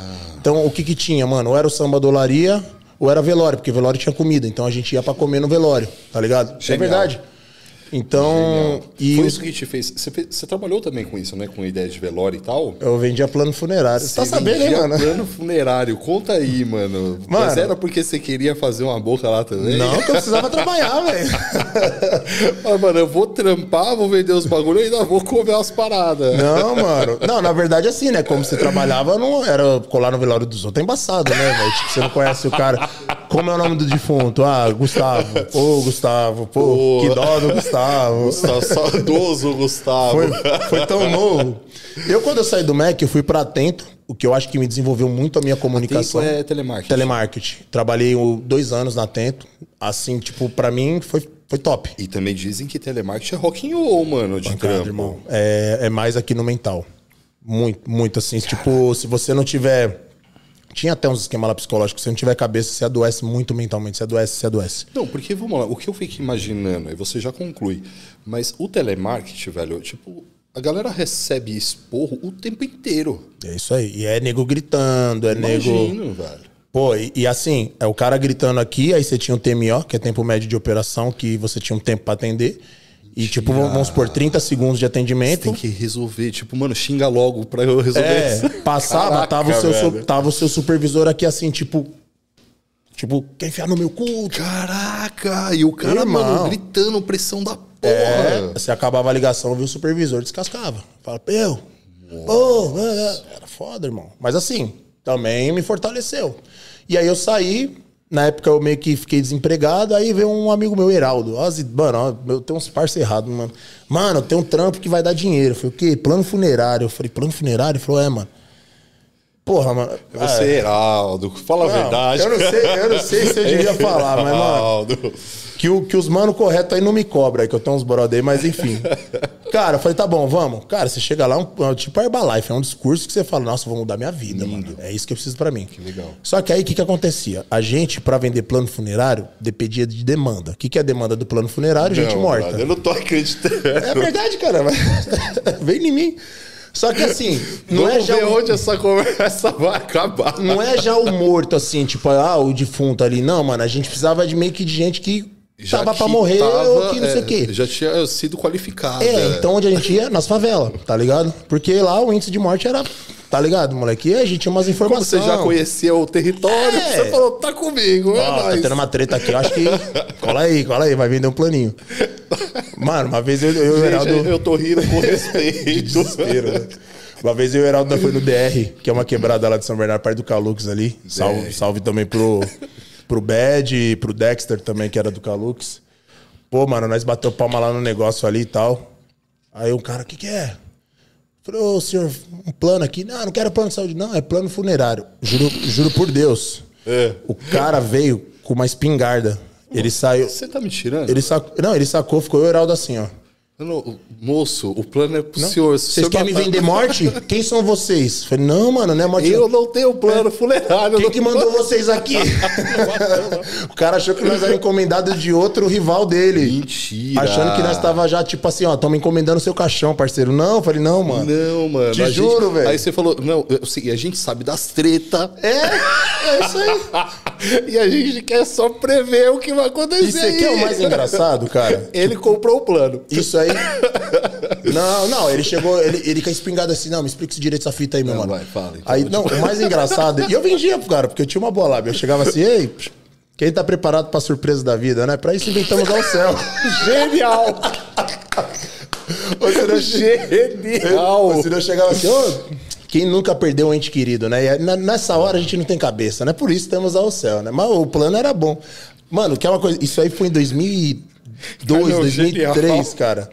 Então, o que que tinha, mano? Ou era o samba dolaria, ou era velório, porque velório tinha comida. Então a gente ia para comer no velório, tá ligado? Isso é verdade. Então. E Foi isso que te fez você, fez. você, trabalhou também com isso, né? Com ideia de velório e tal? Eu vendia plano funerário. Você, tá sabendo, hein, mano? Plano funerário. Conta aí, mano. mano. Mas era porque você queria fazer uma boca lá também? Não, que eu precisava trabalhar, velho. Mas, mano, eu vou trampar, vou vender os bagulhos e ainda vou comer as paradas. Não, mano. Não, na verdade, assim, né? Como você trabalhava, não era colar no velório dos outros é embaçado, né, velho? Tipo, você não conhece o cara. Como é o nome do defunto? Ah, Gustavo. Pô, Gustavo. Pô, Pô. que dó do Gustavo. Gustavo, saudoso Gustavo. Foi, foi tão novo. Eu, quando eu saí do MEC, eu fui pra Atento, o que eu acho que me desenvolveu muito a minha comunicação. Tempo é telemarketing. Telemarketing. Trabalhei dois anos na Atento. Assim, tipo, pra mim foi, foi top. E também dizem que telemarketing é rock and roll, mano, de Cara, trampo. irmão, é, é mais aqui no mental. Muito, muito assim. Tipo, se você não tiver. Tinha até uns esquemas lá psicológicos. Se não tiver cabeça, você adoece muito mentalmente. Você adoece, você adoece. Não, porque vamos lá, o que eu fico imaginando, e você já conclui, mas o telemarketing, velho, tipo, a galera recebe esporro o tempo inteiro. É isso aí. E é nego gritando, é nego. Imagino, velho. Pô, e, e assim, é o cara gritando aqui, aí você tinha um TMO, que é tempo médio de operação, que você tinha um tempo pra atender. E, tipo, vamos supor, 30 segundos de atendimento. Tem que resolver, tipo, mano, xinga logo pra eu resolver É, isso. passava, Caraca, tava, o seu, velho. tava o seu supervisor aqui assim, tipo. Tipo, quer enfiar no meu cu? Caraca, e o cara, Irmão. mano, gritando, pressão da porra. É, você acabava a ligação, viu o supervisor, descascava. Fala, eu. Pô, é, é. era foda, irmão. Mas assim, também me fortaleceu. E aí eu saí, na época eu meio que fiquei desempregado, aí veio um amigo meu, Heraldo. Mano, eu tenho uns parceiros errados, mano. Mano, tem um trampo que vai dar dinheiro. Eu falei, o quê? Plano funerário. Eu falei, plano funerário? Ele falou, é, mano. Porra, mano. É você, Heraldo, fala a Não, verdade. eu não sei- eu não sei se eu devia falar, mas, mano, Heraldo. Que, o, que os mano correto aí não me cobra, aí que eu tenho uns brother aí, mas enfim. Cara, eu falei, tá bom, vamos. Cara, você chega lá, um, é tipo Herbalife, é um discurso que você fala, nossa, vou mudar minha vida, mano. É isso que eu preciso pra mim. Que legal. Só que aí o que, que acontecia? A gente, pra vender plano funerário, dependia de demanda. O que, que é a demanda do plano funerário? Gente Não, morta. brother, Eu não tô acreditando. É verdade, cara. mas- Vem em mim. Só que assim, não Vamos é já. ver o- onde essa conversa vai acabar. Não é já o morto, assim, tipo, ah, o defunto ali. Não, mano, a gente precisava de meio que de gente que Já tava pra que morrer tava, ou que não sei é, o quê. Já tinha sido qualificado. É, então onde a gente ia? Nas favelas, tá ligado? Porque lá o índice de morte era, tá ligado, moleque? E a gente tinha umas Como informações. você já conhecia o território, É. você falou, tá comigo, é Ó, tá nóis. tendo uma treta aqui, eu acho que. Cola aí, cola aí, vai vender um planinho. Mano, uma vez eu, eu e o Gente, Heraldo. eu tô rindo com respeito. Desespero, né? Uma vez eu e o Heraldo foi no DR, que é uma quebrada lá de São Bernardo, perto do Calux ali. Salve, salve também pro, pro Bad e pro Dexter também, que era do Calux. Pô, mano, nós bateu palma lá no negócio ali e tal. Aí um cara, o que que é? Falei, ô senhor, um plano aqui. Não, não quero plano de saúde. Não, é plano funerário. Juro, juro por Deus. É. O cara veio com uma espingarda. Ele saiu... Você tá me tirando? Ele sacou, não, ele sacou, ficou o Heraldo assim, ó. Não, moço, o plano é pro senhor. Se o Vocês senhor querem me vender morte? Quem são vocês? Falei, não, mano, não é morte. Eu não tenho plano funerário. Quem não- que mandou vocês aqui? o cara achou que nós era encomendado de outro rival dele. Mentira. Achando que nós tava já, tipo assim, ó, estamos encomendando seu caixão, parceiro. Não, falei, não, mano. Não, mano. Te juro, velho. Aí você falou, não, sei, a gente sabe das treta. É, é isso aí. e a gente quer só prever o que vai acontecer. Isso aqui é o mais engraçado, cara. Ele comprou o plano. Isso aí. Não, não, ele chegou, ele, ele com a espingarda assim, não, me explica esse direito dessa fita aí, meu Não, mano. vai, fala, então, aí, não, o mais engraçado. E eu vendia pro cara, porque eu tinha uma boa lábia. Eu chegava assim, ei, quem tá preparado pra surpresa da vida, né? Pra isso inventamos ao céu. Genial! Ou senão, Genial! senão eu chegava assim, ô, quem nunca perdeu um ente querido, né? E aí, nessa hora a gente não tem cabeça, né? Por isso temos ao céu, né? Mas o plano era bom. Mano, que é uma coisa. Isso aí foi em 2002, Ah, não, 2003, genial. cara.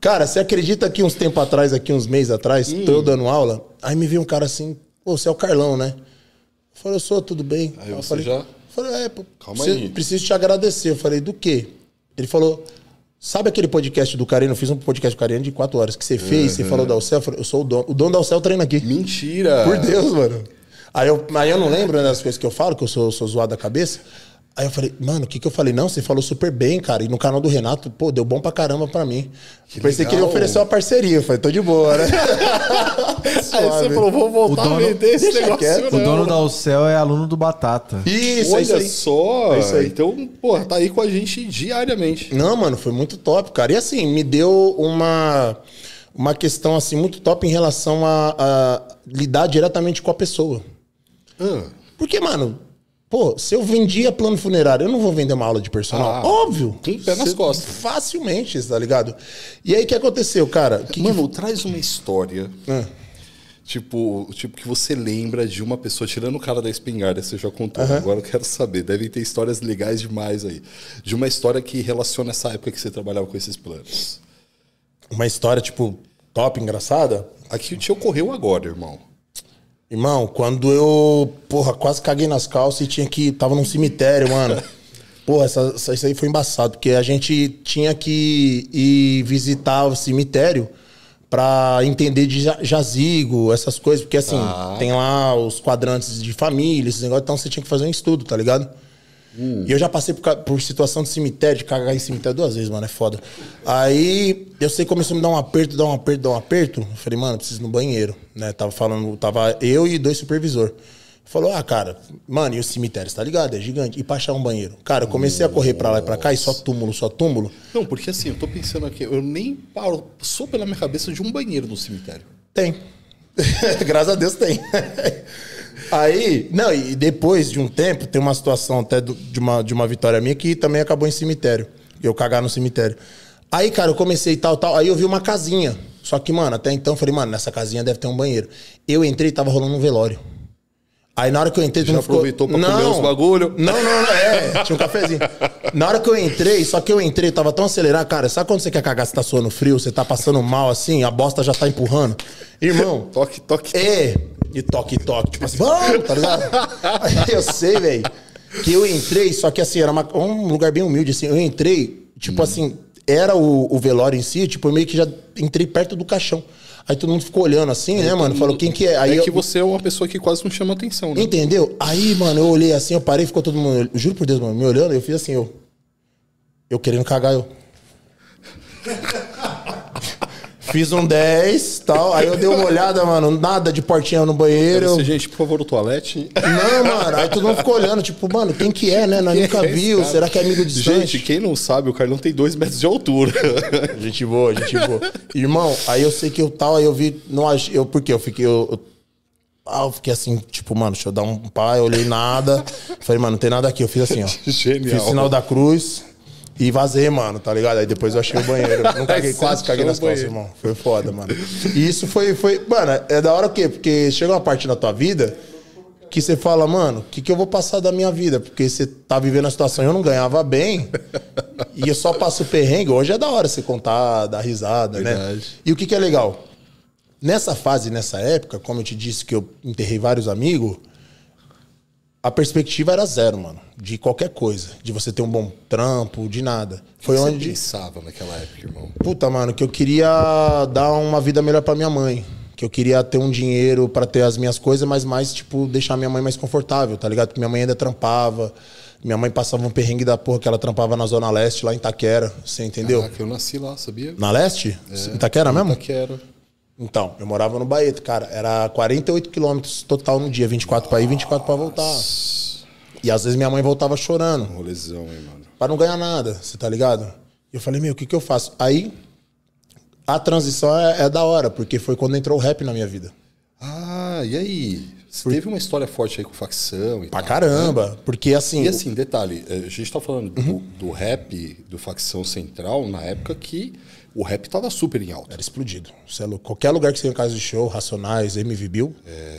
Cara, você acredita que uns tempos atrás, aqui uns meses atrás, Hum. tô eu dando aula, aí me veio um cara assim, pô, você é o Carlão, né? Eu falei, eu sou, tudo bem. Aí eu falei, já- eu falei, é, pô, Calma preciso, aí. preciso te agradecer. Eu falei, do quê? Ele falou, sabe aquele podcast do Carino? Eu fiz um podcast do Carino de quatro horas que você fez, você falou da Alcel. Eu falei, eu sou o dono. O dono da Alcel treina aqui. Mentira! Por Deus, mano. Aí eu, aí eu não lembro né, das coisas que eu falo, que eu sou, sou zoado da cabeça. Aí eu falei, mano, o que que eu falei? Não, você falou super bem, cara. E no canal do Renato, pô, deu bom pra caramba pra mim. Pensei que ele legal. ofereceu uma parceria. Eu falei, tô de boa, né? Aí você falou, vou voltar O dono- a vender esse negócio. quieto. O não. dono da Alcel é aluno do Batata. Isso, é Olha isso aí. só! É isso aí. Então, porra, tá aí com a gente diariamente. Não, mano, foi muito top, cara. E assim, me deu uma, uma questão assim muito top em relação a, a lidar diretamente com a pessoa. Ah, Porque, mano, pô, se eu vendia plano funerário, eu não vou vender uma aula de personal. Ah, Óbvio. o pé nas costas. Facilmente, tá ligado? E aí, o que aconteceu, cara? Que que- Mano, traz uma história. Ah. Tipo, tipo que você lembra de uma pessoa, tirando o cara da espingarda, você já contou. Agora eu quero saber. Devem ter histórias legais demais aí. De uma história que relaciona essa época que você trabalhava com esses planos. Uma história, tipo, top, engraçada. Aqui te ocorreu agora, irmão. Irmão, quando eu, porra, quase caguei nas calças e tinha que. Tava num cemitério, mano. Porra, essa, essa- isso aí foi embaçado, porque a gente tinha que ir visitar o cemitério pra entender de ja- jazigo, essas coisas, porque assim, tem lá os quadrantes de família, esses negócios, então você tinha que fazer um estudo, tá ligado? E eu já passei por, por situação de cemitério, de cagar em cemitério duas vezes, mano, é foda. Aí eu sei que começou a me dar um aperto, dar um aperto, dar um aperto. Eu falei, mano, preciso ir no banheiro, né? Tava falando, tava eu e dois supervisor. Falou, ah, cara, mano, e o cemitério, tá ligado? É gigante. E pra achar um banheiro? Cara, eu comecei a correr pra lá e pra cá e só túmulo, só túmulo. Não, porque assim, eu tô pensando aqui, eu nem paro, passou pela minha cabeça de um banheiro no cemitério. Tem. Graças a Deus tem. Aí, não, e depois de um tempo, tem uma situação até do- de, uma, de uma vitória minha que também acabou em cemitério. Eu cagar no cemitério. Aí, cara, eu comecei tal, tal. Aí eu vi uma casinha. Só que, mano, até então eu falei, mano, nessa casinha deve ter um banheiro. Eu entrei e tava rolando um velório. Aí na hora que eu entrei, Já não ficou... aproveitou pra comer uns bagulho? Não, não, não, é, tinha um cafezinho. Na hora que eu entrei, só que eu entrei, eu tava tão acelerado, cara, sabe quando você quer cagar, você tá suando frio, você tá passando mal assim, a bosta já tá empurrando? Irmão, Toque, toque. é, e toque, toque, tipo assim, vamos, tá ligado? Eu sei, velho, que eu entrei, só que assim, era uma- um lugar bem humilde, assim, eu entrei, tipo assim, era o, o velório em si, tipo, eu meio que já entrei perto do caixão. Aí todo mundo ficou olhando assim, né, mano? Falou, quem que é? Aí é eu- que você é uma pessoa que quase não chama atenção, né? Entendeu? Aí, mano, eu olhei assim, eu parei, ficou todo mundo, juro por Deus, mano, me olhando, eu fiz assim, eu. Eu querendo cagar, eu. Fiz um 10 tal. Aí eu dei uma olhada, mano, nada de portinha no banheiro. eu- Você, gente, por favor, o toalete. Não, mano, aí todo mundo ficou olhando, tipo, mano, quem que é, né? Nós Quem nunca é viu, cara? será que é amigo distante? Gente, quem não sabe, o Carlão tem dois metros de altura. Gente boa, gente boa. Irmão, aí eu sei que eu tal, aí eu vi. Não eu Por quê? Eu fiquei. Eu, eu, ah, eu fiquei assim, tipo, mano, deixa eu dar um eu olhei nada. Falei, mano, não tem nada aqui. Eu fiz assim, ó. Genial. Fiz sinal da cruz e vazei, mano, tá ligado? Aí depois eu achei o banheiro. Não caguei, quase caguei nas calças, irmão. Foi foda, mano. E isso foi, foi. Mano, é da hora o quê? Porque chega uma parte da tua vida que você fala, mano, o que, que eu vou passar da minha vida? Porque você tá vivendo a situação, eu não ganhava bem. e eu só passo perrengue. Hoje é da hora você contar, dar risada, né? Verdade. E o que, que é legal? Nessa fase, nessa época, como eu te disse que eu enterrei vários amigos, a perspectiva era zero, mano. De qualquer coisa. De você ter um bom trampo, de nada. Foi Foi onde você pensava naquela época, irmão? Puta, mano, que eu queria dar uma vida melhor pra minha mãe. Que eu queria ter um dinheiro pra ter as minhas coisas, mas mais, tipo, deixar minha mãe mais confortável, tá ligado? Porque minha mãe ainda trampava. Minha mãe passava um perrengue da porra que ela trampava na Zona Leste, lá em Itaquera. Você entendeu? Caraca, eu nasci lá, sabia? Na Leste? Itaquera mesmo? Itaquera. Então, eu morava no Baeto, cara. Era 48 quilômetros total no dia. 24 pra ir, 24 pra voltar. E às vezes minha mãe voltava chorando. Um rolezão, hein, mano? Pra não ganhar nada, você tá ligado? E eu falei, meu, o que que eu faço? Aí, a transição é, é da hora, porque foi quando entrou o rap na minha vida. Ah, e aí? Você teve uma história forte aí com facção e Pra tal, caramba. Porque assim. E assim, detalhe, a gente tá falando do, do rap, do facção central, na época que o rap tava super em alta. Era explodido. É. Qualquer lugar que você ia em casa de show, Racionais, MV Bill,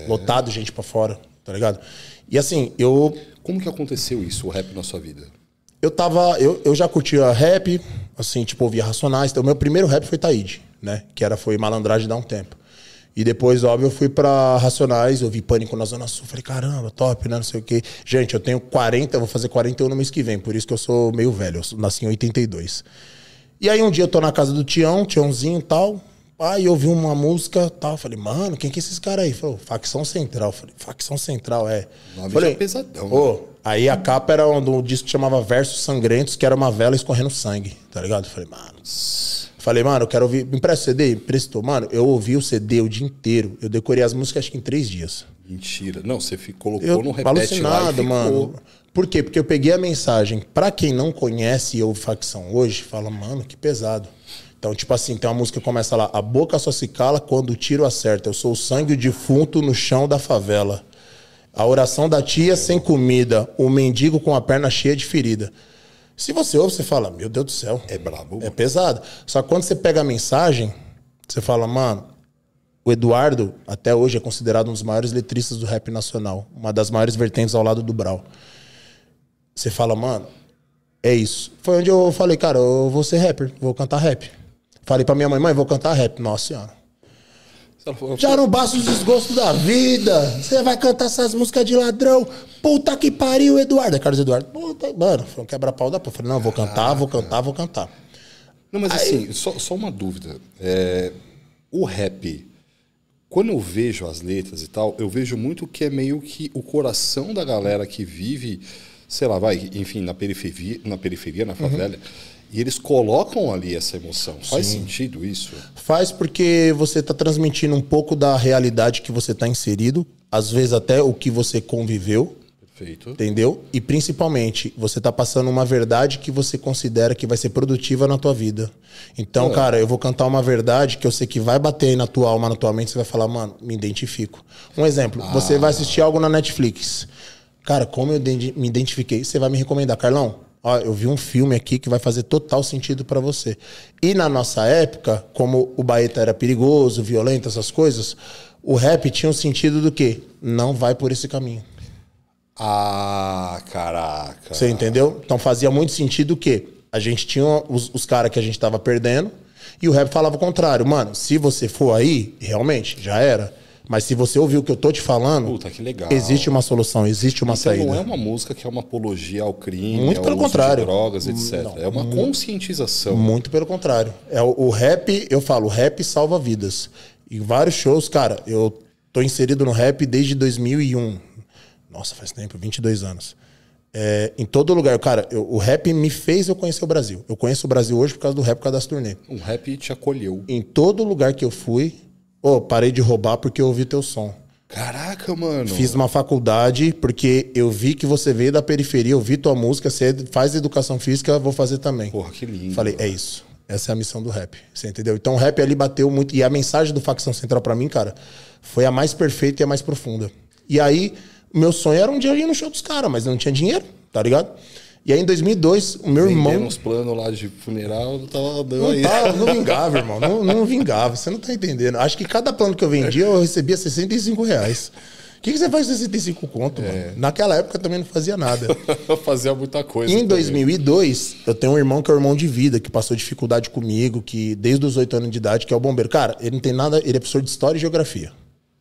lotado, gente pra fora, tá ligado? E assim, eu Como que aconteceu isso, o rap na sua vida? eu tava. Eu, eu já curtia rap, assim, tipo, ouvia Racionais. Então, o meu primeiro rap foi Taíde, né? Que era, foi Malandragem dá um tempo. E depois, óbvio, eu fui pra Racionais, eu vi Pânico na Zona Sul. Falei, caramba, top, né? Não sei o quê. Gente, eu tenho 40, eu vou fazer 41 no mês que vem, por isso que eu sou meio velho. Eu nasci em 82. E aí, um dia eu tô na casa do Tião, Tiãozinho e tal. Aí eu ouvi uma música tal. Falei, mano, quem que é esses caras aí? Falou, Facção Central. Falei, Facção Central, é. Nome Falei, já pesadão, né? Ô, aí a capa era um, do disco que chamava Versos Sangrentos, que era uma vela escorrendo sangue, tá ligado? Falei, mano. Falei, mano, eu quero ouvir. Me empresta o CD? Emprestou. Mano, eu ouvi o CD o dia inteiro. Eu decorei as músicas acho que em três dias. Mentira. Não, você ficou, colocou Eu no repete alucinado, mano. Por quê? Porque eu peguei a mensagem. Pra quem não conhece e ouve facção hoje, fala, mano, que pesado. Então, tipo assim, tem uma música que começa lá: A boca só se cala quando o tiro acerta. Eu sou o sangue defunto no chão da favela. A oração da tia sem comida. O mendigo com a perna cheia de ferida. Se você ouve, você fala, meu Deus do céu. É brabo, É pesado. Só que quando você pega a mensagem, você fala, mano, o Eduardo, até hoje, é considerado um dos maiores letristas do rap nacional. Uma das maiores vertentes ao lado do Brau. Você fala, mano, é isso. Foi onde eu falei, cara, eu vou ser rapper, vou cantar rap. Falei pra minha mãe, mãe, vou cantar rap. Nossa senhora. Já não basta os desgostos da vida. Você vai cantar essas músicas de ladrão. Puta que pariu, Eduardo. É Carlos Eduardo. Puta, mano, foi um quebra-pau da porra. Falei, não, vou cantar, vou cantar, vou cantar. Não, mas assim, só, só uma dúvida. É, o rap, quando eu vejo as letras e tal, eu vejo muito que é meio que o coração da galera que vive, sei lá, vai, enfim, na periferia, na, periferia, na favela. E eles colocam ali essa emoção. Faz sentido isso? Faz porque você está transmitindo um pouco da realidade que você está inserido, às vezes até o que você conviveu, Perfeito. entendeu? E principalmente, você está passando uma verdade que você considera que vai ser produtiva na tua vida. Então, É. cara, eu vou cantar uma verdade que eu sei que vai bater aí na tua alma, na tua mente, você vai falar, mano, me identifico. Um exemplo, você vai assistir algo na Netflix. Cara, como eu me identifiquei, você vai me recomendar, Carlão. Ó, eu vi um filme aqui que vai fazer total sentido pra você. E na nossa época, como o Baeta era perigoso, violento, essas coisas, o rap tinha um sentido do quê? Não vai por esse caminho. Ah, caraca. Você entendeu? Então fazia muito sentido que a gente tinha os, os caras que a gente tava perdendo e o rap falava o contrário. Mano, se você for aí, realmente, já era. Mas se você ouvir o que eu tô te falando, Puta, que legal. existe uma solução, existe uma Então saída. não é uma música que é uma apologia ao crime, Muito ao pelo contrário. drogas, etc. é uma conscientização. Muito pelo contrário. É o, o rap, eu falo, o rap salva vidas. Em vários shows, cara, eu tô inserido no rap desde 2001. Nossa, faz tempo, 22 anos. É, em todo lugar, cara, eu- o rap me fez eu conhecer o Brasil. Eu conheço o Brasil hoje por causa do rap, por causa das turnês. O rap te acolheu. Em todo lugar que eu fui, ô, parei de roubar porque eu ouvi teu som. Caraca, mano. Fiz uma faculdade porque eu vi que você veio da periferia, eu vi tua música, você faz educação física, vou fazer também. Porra, que lindo. Falei, é isso. Essa é a missão do rap. Você entendeu? Então o rap ali bateu muito. E a mensagem do Facção Central pra mim, cara, foi a mais perfeita e a mais profunda. E aí, o meu sonho era um dia ir no show dos caras, mas eu não tinha dinheiro, tá ligado? E aí em 2002, o meu Vendendo irmão. uns planos lá de funeral, eu tava dando Não, aí. tá, não vingava, irmão. Não, não vingava. Você não tá entendendo. Acho que cada plano que eu vendia, eu recebia 65 reais. O que, que você faz com 65 conto, mano? Naquela época eu também não fazia nada. Fazia muita coisa. Em também. 2002, eu tenho um irmão que é o irmão de vida, que passou dificuldade comigo, que desde os 8 anos de idade, que é o bombeiro. Cara, ele não tem nada, ele é professor de história e geografia.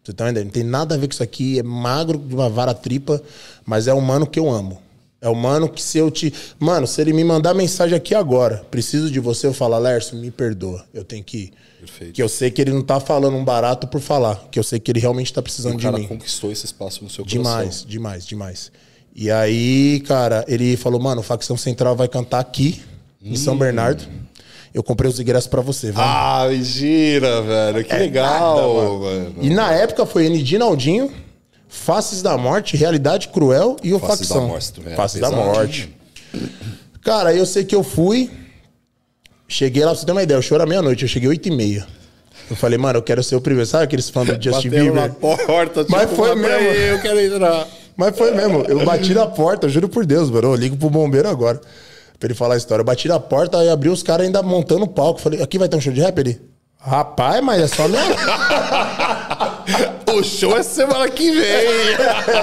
Você tá entendendo? Não tem nada a ver com isso aqui, é magro de uma vara tripa, mas é um mano que eu amo. É o mano que se eu te. Mano, se ele me mandar mensagem aqui agora, preciso de você, eu falo, Lércio, me perdoa. Eu tenho que ir. Perfeito. Que eu sei que ele não tá falando um barato por falar. Que eu sei que ele realmente tá precisando O de cara mim. conquistou esse espaço no seu coração. Demais, demais, demais. E aí, cara, ele falou, mano, Facção Central vai cantar aqui, em São Bernardo. Eu comprei os ingressos pra você, vai. Ah, gira, velho. Que legal, É nada, mano. E na época foi N. Naldinho, Faces da Morte, Realidade Cruel e o Faces Facção. da Morte era Faces da. Morte. Cara, eu sei que eu fui, cheguei lá, pra você ter uma ideia, o show era meia-noite, eu cheguei 8 e meia. Eu falei, mano, eu quero ser o primeiro. Sabe aqueles fãs do Justin Bateu na Bieber? porta, tipo, Mas foi "Abre mesmo." aí, Eu quero entrar. Mas foi mesmo. Eu bati na porta, juro por Deus, mano. Eu ligo pro bombeiro agora. Pra ele falar a história. Eu bati na porta e abri os caras ainda montando o palco. Falei, aqui vai ter um show de rap? Ele. Rapaz, mas é só minha. O show é semana que vem.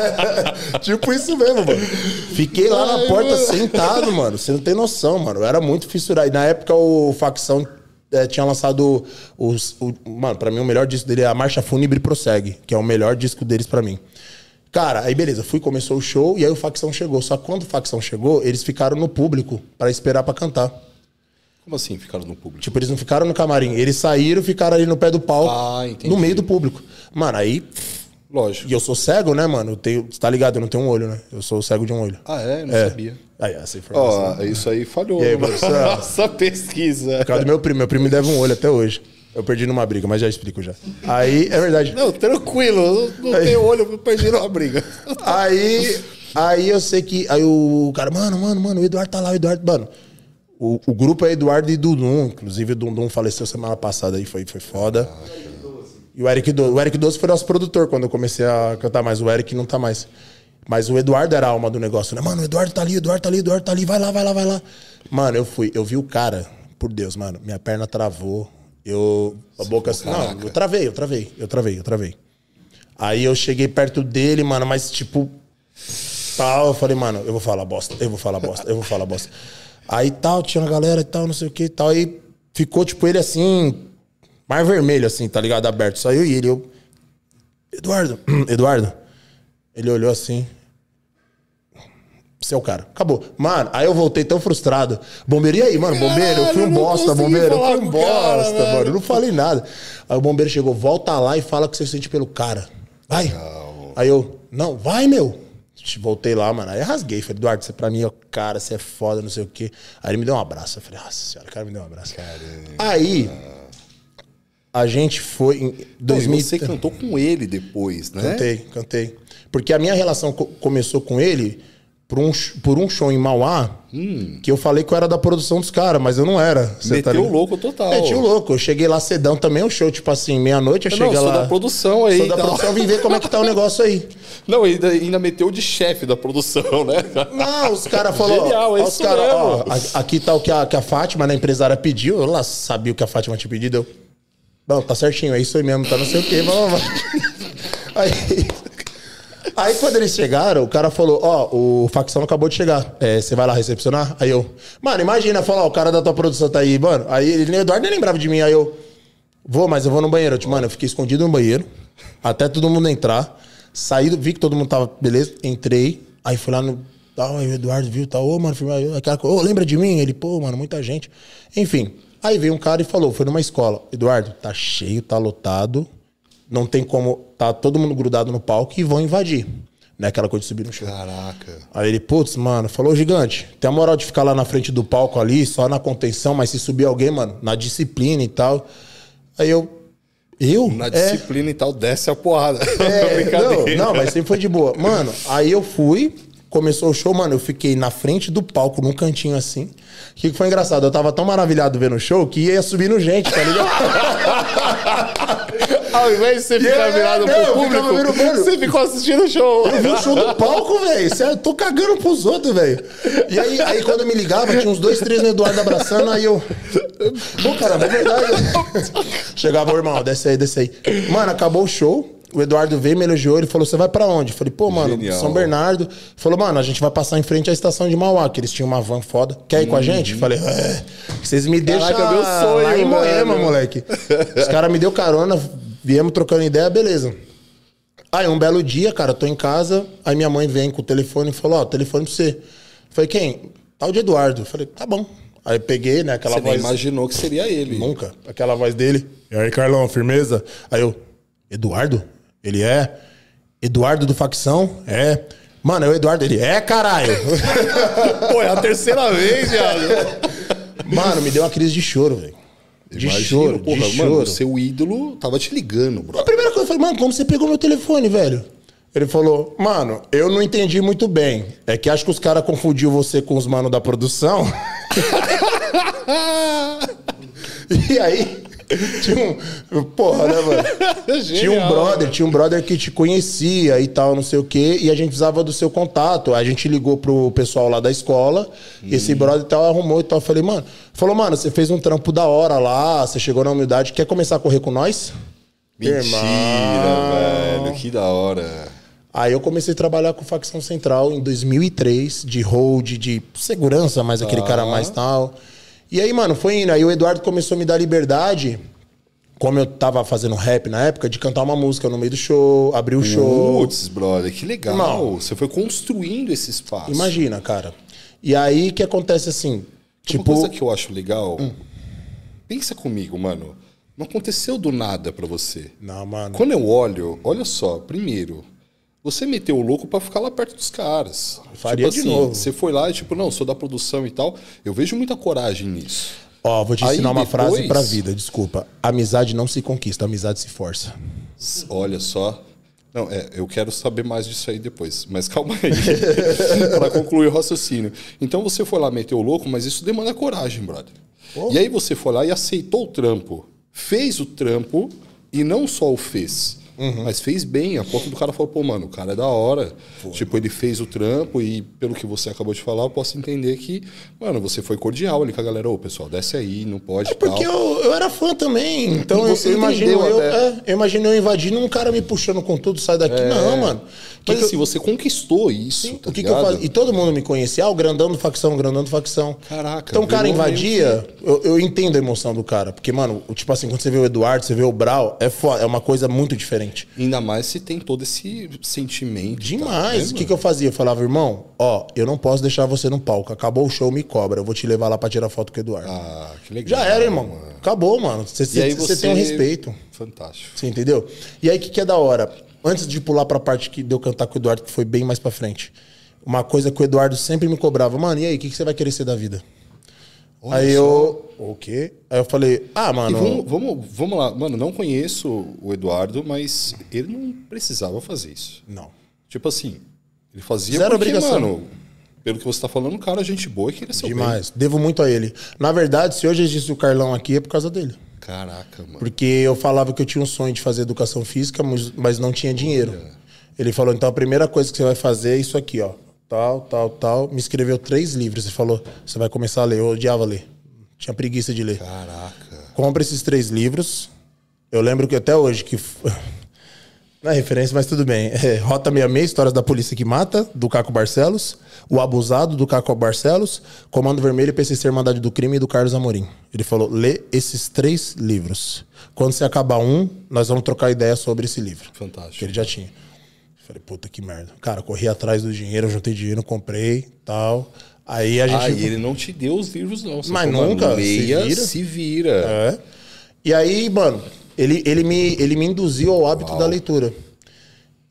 tipo isso mesmo, mano. Fiquei lá na Ai, porta mano. sentado, mano. Você não tem noção, mano. Eu era muito fissurado. E na época o Facção eh, tinha lançado os. O, mano, pra mim o melhor disco dele é a Marcha Fúnebre Prossegue, que é o melhor disco deles pra mim. Cara, aí beleza, fui, começou o show e aí o Facção chegou. Só que quando o Facção chegou, eles ficaram no público pra esperar pra cantar. Como assim ficaram no público? Tipo, eles não ficaram no camarim. Eles saíram, ficaram ali no pé do palco, Ah, no meio do público. Mano, aí. Lógico. E eu sou cego, né, mano? Eu tenho, você tá ligado? Eu não tenho um olho, né? Eu sou cego de um olho. Ah, é? Não É. sabia. Aí, essa informação. Ó, isso aí falhou. E aí, na produção? Nossa pesquisa. Por causa do meu primo. Meu primo me deve um olho até hoje. Eu perdi numa briga, mas já explico já. Aí, é verdade. Não, tranquilo. Não, não Aí. tem olho, eu perdi numa briga. Aí, aí eu sei que. Aí o cara, mano, mano, mano, o Eduardo tá lá, o Eduardo. Mano, o, o grupo é Eduardo e Dudum. Inclusive, o Dudum faleceu semana passada aí, foi, foi foda. E o Eric Doce. O Eric Doce foi nosso produtor quando eu comecei a cantar mais. O Eric não tá mais. Mas o Eduardo era a alma do negócio, né? Mano, o Eduardo tá ali, o Eduardo tá ali, o Eduardo tá ali, vai lá, vai lá, vai lá. Mano, eu fui, eu vi o cara, por Deus, mano, minha perna travou. Eu. A boca assim. Não, eu travei, eu travei, eu travei, eu travei. Aí eu cheguei perto dele, mano, mas tipo. Tal, eu falei, mano, eu vou falar bosta, eu vou falar bosta, eu vou falar bosta. Aí tal, tinha uma galera e tal, não sei o que e tal. Aí ficou, tipo, ele assim, mar vermelho, assim, tá ligado? Aberto. Só eu e ele. Eu. Eduardo, Eduardo. Ele olhou assim. Você é o cara. Acabou. Mano, aí eu voltei tão frustrado. Bombeiro, e aí, mano? Bombeiro, eu fui um bosta, bombeiro. Eu fui um bosta, cara, mano. Eu não falei nada. Aí o bombeiro chegou, volta lá e fala o que você sente pelo cara. Vai. Não. Aí eu, não, vai, meu. Voltei lá, mano. Aí eu rasguei. Falei, Eduardo, você pra mim, ó, cara, você é foda, não sei o quê. Aí ele me deu um abraço. Eu falei, nossa senhora, o cara me deu um abraço. Caramba. Aí, a gente foi em 2000... Você cantou com ele depois, né? Cantei, cantei. Porque a minha relação co começou com ele por um, por um show em Mauá, hum. que eu falei que eu era da produção dos caras, mas eu não era. Você tá Meteu tá o louco total. Meti o louco. Eu cheguei lá cedão também, o show, tipo assim, meia-noite, eu, eu cheguei não, sou lá. da produção aí. Sou da produção, vim ver como é que tá o negócio aí. Não, ainda, ainda meteu de chefe da produção, né? Não, os caras falaram. Genial, é os cara, ó, aqui tá o que a, que a Fátima, né, empresária, pediu. Ela sabia o que a Fátima tinha pedido. Eu. Não, tá certinho, é isso aí mesmo, tá não sei o quê. Vamos, vamos. Aí. Aí quando eles chegaram, o cara falou: Ó, oh, o facção acabou de chegar. É, você vai lá recepcionar? Aí eu, mano, imagina, falar, o cara da tua produção tá aí, mano. Aí ele, Eduardo nem lembrava de mim. Aí eu, vou, mas eu vou no banheiro. Eu, mano, eu fiquei escondido no banheiro, até todo mundo entrar. Saí, vi que todo mundo tava, beleza, entrei. Aí fui lá no. Tal, aí o Eduardo viu, tal, ô, oh, mano, aquela oh, lembra de mim? Ele, pô, mano, muita gente. Enfim. Aí veio um cara e falou: foi numa escola. Eduardo, tá cheio, tá lotado não tem como. Tá todo mundo grudado no palco e vão invadir. Né? Aquela coisa de subir no chão. Caraca. Aí ele, putz, mano, falou, gigante, tem a moral de ficar lá na frente do palco ali, só na contenção, mas se subir alguém, mano, na disciplina e tal. Aí eu. Eu? Na é, disciplina e tal, desce a porrada. É, não, não, mas sempre foi de boa. Mano, aí eu fui, começou o show, mano, eu fiquei na frente do palco, num cantinho assim. O que foi engraçado? Eu tava tão maravilhado vendo o show que ia subindo gente, tá ligado? Ao invés de você ficar virado não, pro público, você ficou assistindo o show. Eu vi o show do palco, velho. Eu tô cagando pros outros, velho. E aí, aí, quando eu me ligava, tinha uns dois, três no Eduardo abraçando, aí eu. Pô, caramba, é verdade. Chegava, o irmão, desce aí, desce aí. Mano, acabou o show. O Eduardo veio, me elogiou, ele falou: Você vai para onde? Eu falei: Pô, mano, Genial. São Bernardo. Falou: Mano, a gente vai passar em frente à estação de Mauá, que eles tinham uma van foda. Quer ir uhum. com a uhum. gente? Eu falei: É, vocês me deixam. Caraca, meu sonho, lá em Moema, moleque. Os caras me deu carona, Viemos trocando ideia, beleza. Aí um belo dia, cara, tô em casa, aí minha mãe vem com o telefone e falou, ó, oh, telefone pra você. falei, quem? Tal de Eduardo. falei, tá bom. Aí peguei, né, aquela você voz... Você imaginou que seria ele. Nunca. Aquela voz dele. E aí, Carlão, firmeza? Aí eu, Eduardo? Ele é? Eduardo do Facção? É. Mano, é o Eduardo. Ele é, caralho. Pô, é a terceira vez, viado. Mano, me deu uma crise de choro, velho. De Imagina, choro, porra, de mano, choro. seu ídolo tava te ligando, bro. A primeira coisa eu falei, mano, como você pegou meu telefone, velho? Ele falou, mano, eu não entendi muito bem. É que acho que os caras confundiu você com os manos da produção. e aí, tinha um. Porra, né, mano? tinha um brother, tinha um brother que te conhecia e tal, não sei o quê, e a gente precisava do seu contato. A gente ligou pro pessoal lá da escola, hum. esse brother e tal arrumou e tal. Eu falei, mano, falou, mano, você fez um trampo da hora lá, você chegou na humildade, quer começar a correr com nós? Mentira, Irmão. velho, que da hora. Aí eu comecei a trabalhar com facção central em 2003, de hold, de segurança, mais aquele ah. cara mais tal. E aí, mano, foi indo. Aí o Eduardo começou a me dar liberdade, como eu tava fazendo rap na época, de cantar uma música no meio do show, abrir o show. Putz, brother, que legal. Não. Você foi construindo esse espaço. Imagina, cara. E aí que acontece assim, tipo... Uma coisa que eu acho legal, hum. pensa comigo, mano. Não aconteceu do nada para você. Não, mano. Quando eu olho, olha só, primeiro, você meteu o louco para ficar lá perto dos caras. Faria tipo assim, de novo. Você foi lá e tipo, não, sou da produção e tal. Eu vejo muita coragem nisso. Ó, vou te Aí ensinar uma depois... frase pra vida, desculpa. Amizade não se conquista, amizade se força. Olha só. Não, é, eu quero saber mais disso aí depois. Mas calma aí. para concluir o raciocínio. Então você foi lá meter o louco, mas isso demanda coragem, brother. Oh. E aí você foi lá e aceitou o trampo. Fez o trampo e não só o fez Mas fez bem, a ponto do cara falou, pô, mano, o cara é da hora. Tipo, ele fez o trampo e pelo que você acabou de falar, eu posso entender que, mano, você foi cordial ali com a galera. Ô, pessoal, desce aí, não pode. É porque eu, eu era fã também, então eu, Você eu imagino eu, é, eu imagino eu invadindo um cara me puxando com tudo, sai daqui. Não, mano. Que Mas que assim, você conquistou isso, eu, tá o que, que eu fazia? E todo mundo me conhecia, ah, o grandão do facção, o grandão do facção. Caraca, Então o cara invadia, eu, eu entendo a emoção do cara. Porque, mano, o- tipo assim, quando você vê o Eduardo, você vê o Brau, é, foda, é uma coisa muito diferente. Ainda mais se tem todo esse sentimento. Demais. Tá, o que, que eu fazia? Eu falava, irmão, ó, eu não posso deixar você no palco. Acabou o show, me cobra. Eu vou te levar lá pra tirar foto com o Eduardo. Ah, que legal. Já era, irmão. mano. Acabou, mano. Você, você, você tem um respeito. Fantástico. Você entendeu? E aí, o que, que é da hora? Antes de pular pra parte que deu cantar com o Eduardo, que foi bem mais pra frente. Uma coisa que o Eduardo sempre me cobrava. Mano, e aí, o que, que você vai querer ser da vida? Olha aí só. eu... O quê? Aí eu falei, ah, mano... vamos, vamos, vamos lá. Mano, não conheço o Eduardo, mas ele não precisava fazer isso. Não. Tipo assim, ele fazia Zero porque, obrigação. mano, pelo que você tá falando, o cara, gente boa e queria ser o bem. Demais. Devo muito a ele. Na verdade, se hoje existe o Carlão aqui, é por causa dele. Caraca, mano. Porque eu falava que eu tinha um sonho de fazer educação física, mas- não tinha dinheiro. Ele falou, então a primeira coisa que você vai fazer é isso aqui, ó. Tal, tal, tal. Me escreveu três livros. Ele falou, você vai começar a ler. Eu odiava ler. Tinha preguiça de ler. Caraca. Compra esses três livros. Eu lembro que até hoje que. Não é referência, mas tudo bem. É, Rota 66, Histórias da Polícia que Mata, do Caco Barcelos. O Abusado, do Caco Barcelos. Comando Vermelho, PCC Irmandade do Crime, do Carlos Amorim. Ele falou: lê esses três livros. Quando você acabar um, nós vamos trocar ideia sobre esse livro. Fantástico. Que ele já tinha. Falei, puta que merda. Cara, corri atrás do dinheiro, juntei dinheiro, comprei tal. Aí a gente. Ah, e ele não te deu os livros, não. Você Mas nunca, leia, se se vira. vira. É. E aí, mano, ele, ele, me, ele me induziu ao hábito da leitura.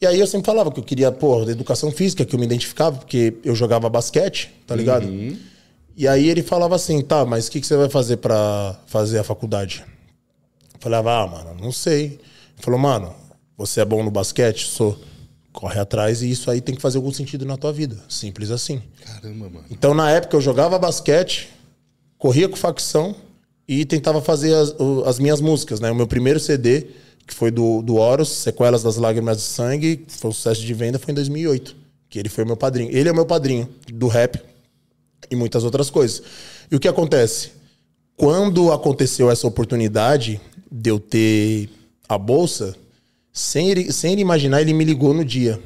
E aí eu sempre falava que eu queria, pô, educação física, que eu me identificava, porque eu jogava basquete, tá ligado? E aí ele falava assim, tá, mas o que, que você vai fazer pra fazer a faculdade? Eu falava, ah, mano, não sei. Ele falou, mano, você é bom no basquete? Sou. Corre atrás e isso aí tem que fazer algum sentido na tua vida. Simples assim. Caramba, mano. Então, na época, eu jogava basquete, corria com facção e tentava fazer as, as minhas músicas, né? O meu primeiro CD, que foi do, do Horus, Sequelas das Lágrimas de Sangue, foi um sucesso de venda, foi em 2008. Que ele foi meu padrinho. Ele é meu padrinho do rap e muitas outras coisas. E o que acontece? Quando aconteceu essa oportunidade de eu ter a bolsa, sem ele, sem ele imaginar, ele me ligou no dia.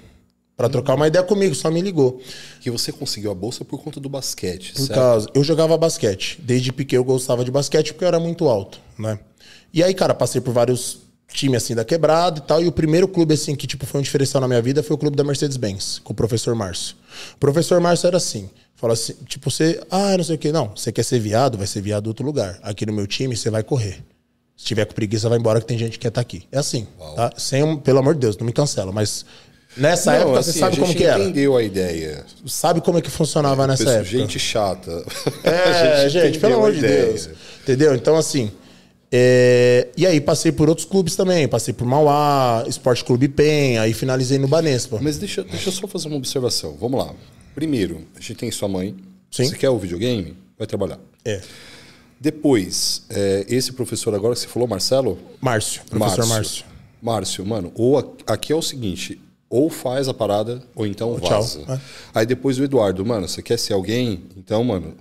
Pra trocar uma ideia comigo, só me ligou. Que você conseguiu a bolsa por conta do basquete, Por certo? causa. Eu jogava basquete. Desde pequeno eu gostava de basquete porque eu era muito alto, né? E aí, cara, passei por vários times assim da quebrada e tal. E o primeiro clube, assim, que tipo, foi um diferencial na minha vida foi o clube da Mercedes-Benz, com o professor Márcio. O professor Márcio era assim. Fala assim, tipo, você, ah, não sei o que. Não, você quer ser viado, vai ser viado em outro lugar. Aqui no meu time, você vai correr. Se tiver com preguiça, vai embora que tem gente que quer estar aqui. É assim, tá? Sem, pelo amor de Deus, não me cancela. Mas nessa Não, época, assim, você sabe como gente que era. entendeu a ideia. Sabe como é que funcionava nessa Pessoa- época. Gente chata. É, gente, entendeu pelo amor de. Deus. Entendeu? Então, assim. é, E aí, passei por outros clubes também. Passei por Mauá, Esporte Clube Penha, aí finalizei no Banespa. Mas deixa, deixa eu só fazer uma observação. Vamos lá. Primeiro, a gente tem sua mãe. Sim. Você quer o videogame? Vai trabalhar. É. Depois, é, esse professor agora que você falou, Marcelo? Márcio, professor Márcio. Márcio, mano, ou aqui é o seguinte, ou faz a parada, ou então tchau. vaza. É. Aí depois o Eduardo, mano, você quer ser alguém? Então, mano,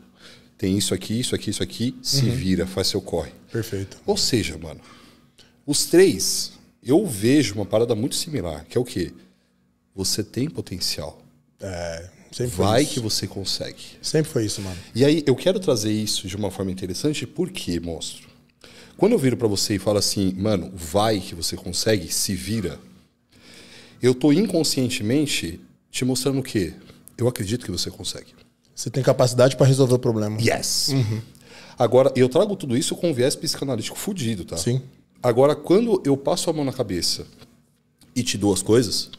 tem isso aqui, isso aqui, isso aqui, se Uhum. vira, faz seu corre. Perfeito. Ou seja, mano, os três, eu vejo uma parada muito similar, que é o quê? Você tem potencial. É, sempre foi Vai isso. que você consegue. Sempre foi isso, mano. E aí, eu quero trazer isso de uma forma interessante, porque, monstro? Quando eu viro pra você e falo assim, mano, vai que você consegue, se vira, eu tô inconscientemente te mostrando o quê? Eu acredito que você consegue. Você tem capacidade pra resolver o problema. Yes! Agora, eu trago tudo isso com um viés psicanalítico fudido, tá? Sim. Agora, quando eu passo a mão na cabeça e te dou as coisas,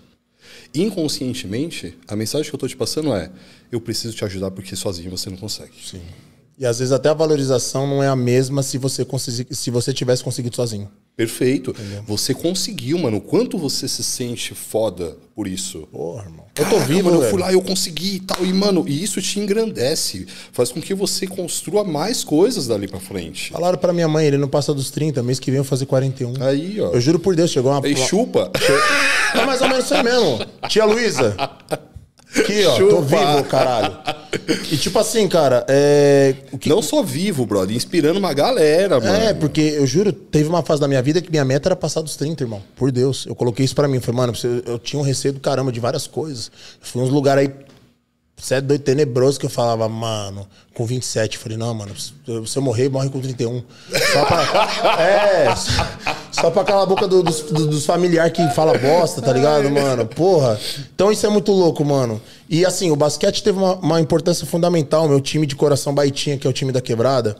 inconscientemente, a mensagem que eu tô te passando é: eu preciso te ajudar porque sozinho você não consegue. Sim. E às vezes até a valorização não é a mesma se você, se você tivesse conseguido sozinho. Perfeito. Entendeu? Você conseguiu, mano. Quanto você se sente foda por isso? Porra, irmão. eu tô vivo, mano. Eu fui lá, eu consegui e tal. E, mano, e isso te engrandece. Faz com que você construa mais coisas dali pra frente. Falaram pra minha mãe, ele não passa dos 30, mês que vem eu fazer 41. Aí, ó. Eu juro por Deus, chegou uma. Aí chupa. É mais ou menos isso aí mesmo. Tia Luísa. Aqui, ó, Chupa. tô vivo, caralho. E tipo assim, cara, é. O que... Não só vivo, brother, inspirando uma galera, é, mano. É, porque eu juro, teve uma fase da minha vida que minha meta era passar dos 30, irmão. Por Deus. Eu coloquei isso pra mim. Falei, mano, eu tinha um receio do caramba de várias coisas. Eu fui uns lugares aí você é doido tenebroso que eu falava, mano, com 27. Eu falei, não, mano, se eu morrer, morre com 31. Só pra. é, só pra calar a boca do, dos, dos familiares que fala bosta, tá ligado, mano? Porra. Então isso é muito louco, mano. E assim, o basquete teve uma, uma importância fundamental. Meu time de coração Baitinha, que é o time da quebrada.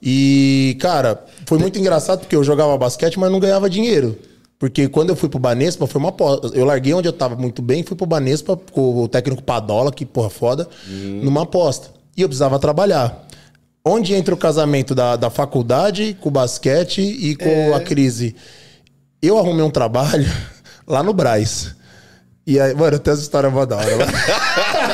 E, cara, foi muito engraçado porque eu jogava basquete, mas não ganhava dinheiro. Porque quando eu fui pro Banespa, foi uma aposta. Eu larguei onde eu tava muito bem, fui pro Banespa com o técnico Padola, que porra foda, hum. numa aposta. E eu precisava trabalhar. Onde entra o casamento da, da faculdade com o basquete e com é... a crise? Eu arrumei um trabalho lá no Braz. E aí, mano, até essa história é da hora.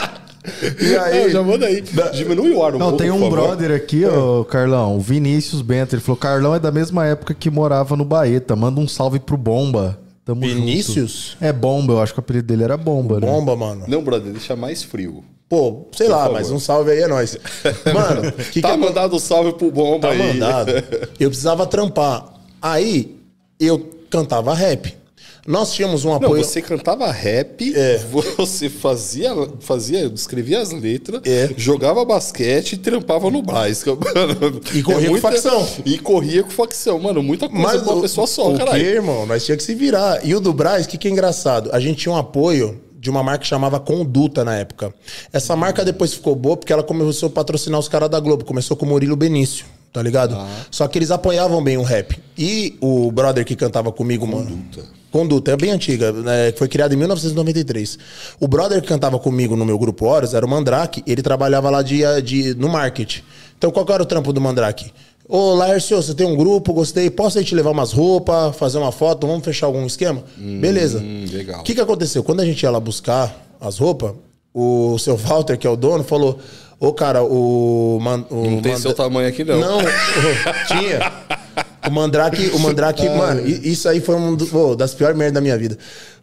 E aí, não, já manda aí. Diminui o ar um Não, tem um brother aqui, ó, Carlão, o Vinícius Bento. Ele falou: Carlão é da mesma época que morava no Baeta. Manda um salve pro Bomba. Tamo Vinícius? Junto. É Bomba, eu acho que o apelido dele era Bomba, né? Bomba, mano. Não, brother, deixa mais frio. Pô, sei Por lá, favor. mas um salve aí é nóis. Mano, que tá que mandado um salve pro Bomba tá aí. Tá mandado. Eu precisava trampar. Aí, eu cantava rap. Nós tínhamos um apoio. Não, você cantava rap, é. você fazia, fazia, escrevia as letras, é. jogava basquete e trampava no Braz. E corria é muita... com facção. E corria com facção. Mano, muita coisa Mas pra uma pessoa só, cara. irmão? Nós tinha que se virar. E o do Braz, o que, que é engraçado? A gente tinha um apoio de uma marca que chamava Conduta na época. Essa marca depois ficou boa porque ela começou a patrocinar os caras da Globo. Começou com o Murilo Benício, tá ligado? Ah. Só que eles apoiavam bem o rap. E o brother que cantava comigo, Conduta. mano. Conduta, é bem antiga, né? foi criada em 1993. O brother que cantava comigo no meu grupo Horus era o Mandrake, ele trabalhava lá de, de, no marketing. Então qual era o trampo do Mandrake? Ô, Laércio, você tem um grupo, gostei, posso aí te levar umas roupas, fazer uma foto, vamos fechar algum esquema? Hum, Beleza. Legal. O que, que aconteceu? Quando a gente ia lá buscar as roupas, o seu Walter, que é o dono, falou: Ô, cara, o. Man, o não tem seu tamanho aqui, não. Não, tinha. O Mandrake, o Mandrake, mano, isso aí foi uma oh, das piores merdas da minha vida.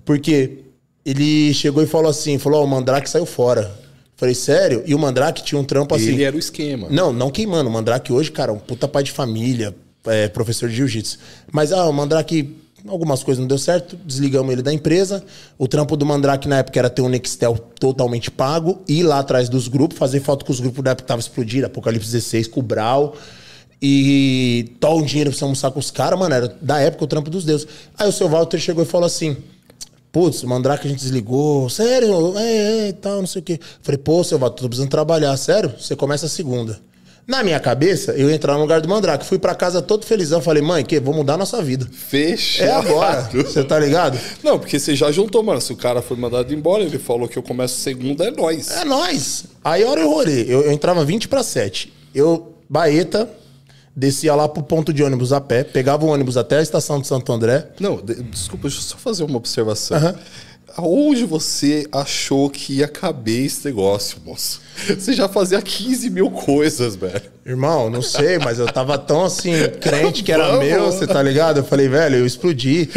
Porque ele chegou e falou assim: falou, ó, oh, o Mandrake saiu fora. Falei, sério? E o Mandrake tinha um trampo assim. Ele era o esquema. Não, não queimando. O Mandrake hoje, cara, um puta pai de família, é, professor de jiu-jitsu. Mas, ah, o Mandrake, algumas coisas não deu certo, desligamos ele da empresa. O trampo do Mandrake na época era ter um Nextel totalmente pago, ir lá atrás dos grupos, fazer foto com os grupos da época que tava explodindo, Apocalipse 16, com o Brau. E toma um dinheiro pra você almoçar com os caras, mano, era da época o trampo dos deuses. Aí o seu Walter chegou e falou assim: Putz, o Mandrake a gente desligou, sério, é, é, tal, não sei o quê. Falei, pô, seu Walter, tô precisando trabalhar, sério? Você começa a segunda. Na minha cabeça, eu ia entrar no lugar do Mandrake. Fui para casa todo felizão. Falei, mãe, que vou mudar a nossa vida. Fecha. É agora. Você tá ligado? Não, porque você já juntou, mano. Se o cara foi mandado embora, ele falou que eu começo segunda, é nós. É nós. Aí a hora eu rolei. Eu, eu entrava 20 para 7. Eu, Baeta, descia lá pro ponto de ônibus a pé, pegava o ônibus até a estação de Santo André. Não, de, desculpa, deixa eu só fazer uma observação. Uhum. Aonde você achou que ia caber esse negócio, moço? Você já fazia 15 mil coisas, velho. Irmão, não sei, mas eu tava tão assim, crente que era meu, você tá ligado? Eu falei, velho, eu explodi.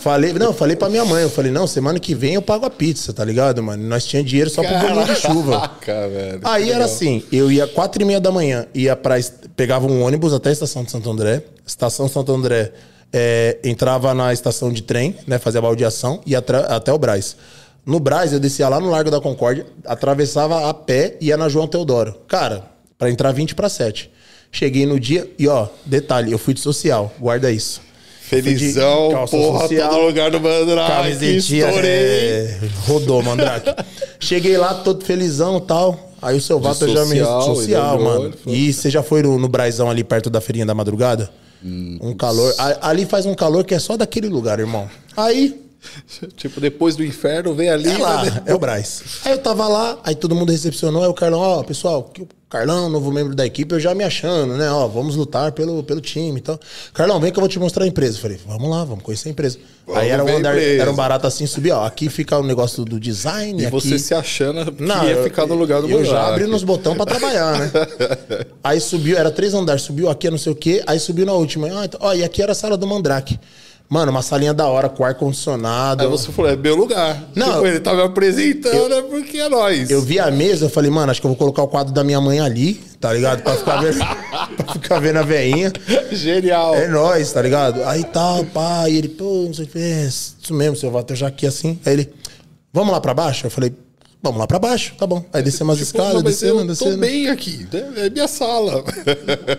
Falei, não, falei pra minha mãe, eu falei, não, semana que vem eu pago a pizza, tá ligado, mano? Nós tinha dinheiro só pro bolinho de chuva. velho, Aí era assim, eu ia quatro e meia da manhã, ia pra, pegava um ônibus até a estação de Santo André, estação Santo André, é, entrava na estação de trem, né, fazia baldeação, ia até o Braz. No Braz, eu descia lá no Largo da Concórdia, atravessava a pé e ia na João Teodoro. Cara, para entrar 20 para 7. Cheguei no dia e, ó, detalhe, eu fui de social, guarda isso. Felizão, porra, social, todo lugar do Mandrake. Camisetinha, é, rodou, Mandrake. Cheguei lá todo felizão e tal. Aí o seu Vato já me. Social, mano. E você já foi no, no Brazão ali perto da feirinha da madrugada? Hum, um calor. Ali faz um calor que é só daquele lugar, irmão. Aí. Tipo, depois do inferno, vem ali. É lá, né? é o Braz. Aí eu tava lá, aí todo mundo recepcionou, aí o Carlão, ó, pessoal, Carlão, novo membro da equipe, eu já me achando, né? Ó, vamos lutar pelo, pelo time e tal. Carlão, vem que eu vou te mostrar a empresa. Eu falei, vamos lá, vamos conhecer a empresa. Vamos Aí era um andar, empresa. era um barato assim, subir, ó. Aqui fica o negócio do design. E aqui... você se achando que Não, ia ficar no lugar do Eu já abri nos botões pra trabalhar, né? aí subiu, era três andares, subiu aqui, não sei o quê, aí subiu na última. Ah, então, ó, e aqui era a sala do Mandrake. Mano, uma salinha da hora, com ar-condicionado. Aí você falou, é meu lugar. Não. Tipo, ele tá me apresentando, é porque é nós. Eu vi a mesa, eu falei, mano, acho que eu vou colocar o quadro da minha mãe ali, tá ligado? Pra ficar vendo, pra ficar vendo a veinha. Genial. É nóis, tá ligado? Aí tal, pá, e ele, pô, não sei o que, é isso mesmo, seu Walter, já aqui assim. Aí ele, vamos lá pra baixo? Eu falei, vamos lá pra baixo, tá bom. Aí descemos as Tipo, escadas, descendo, eu descendo. tô bem aqui, né? é minha sala.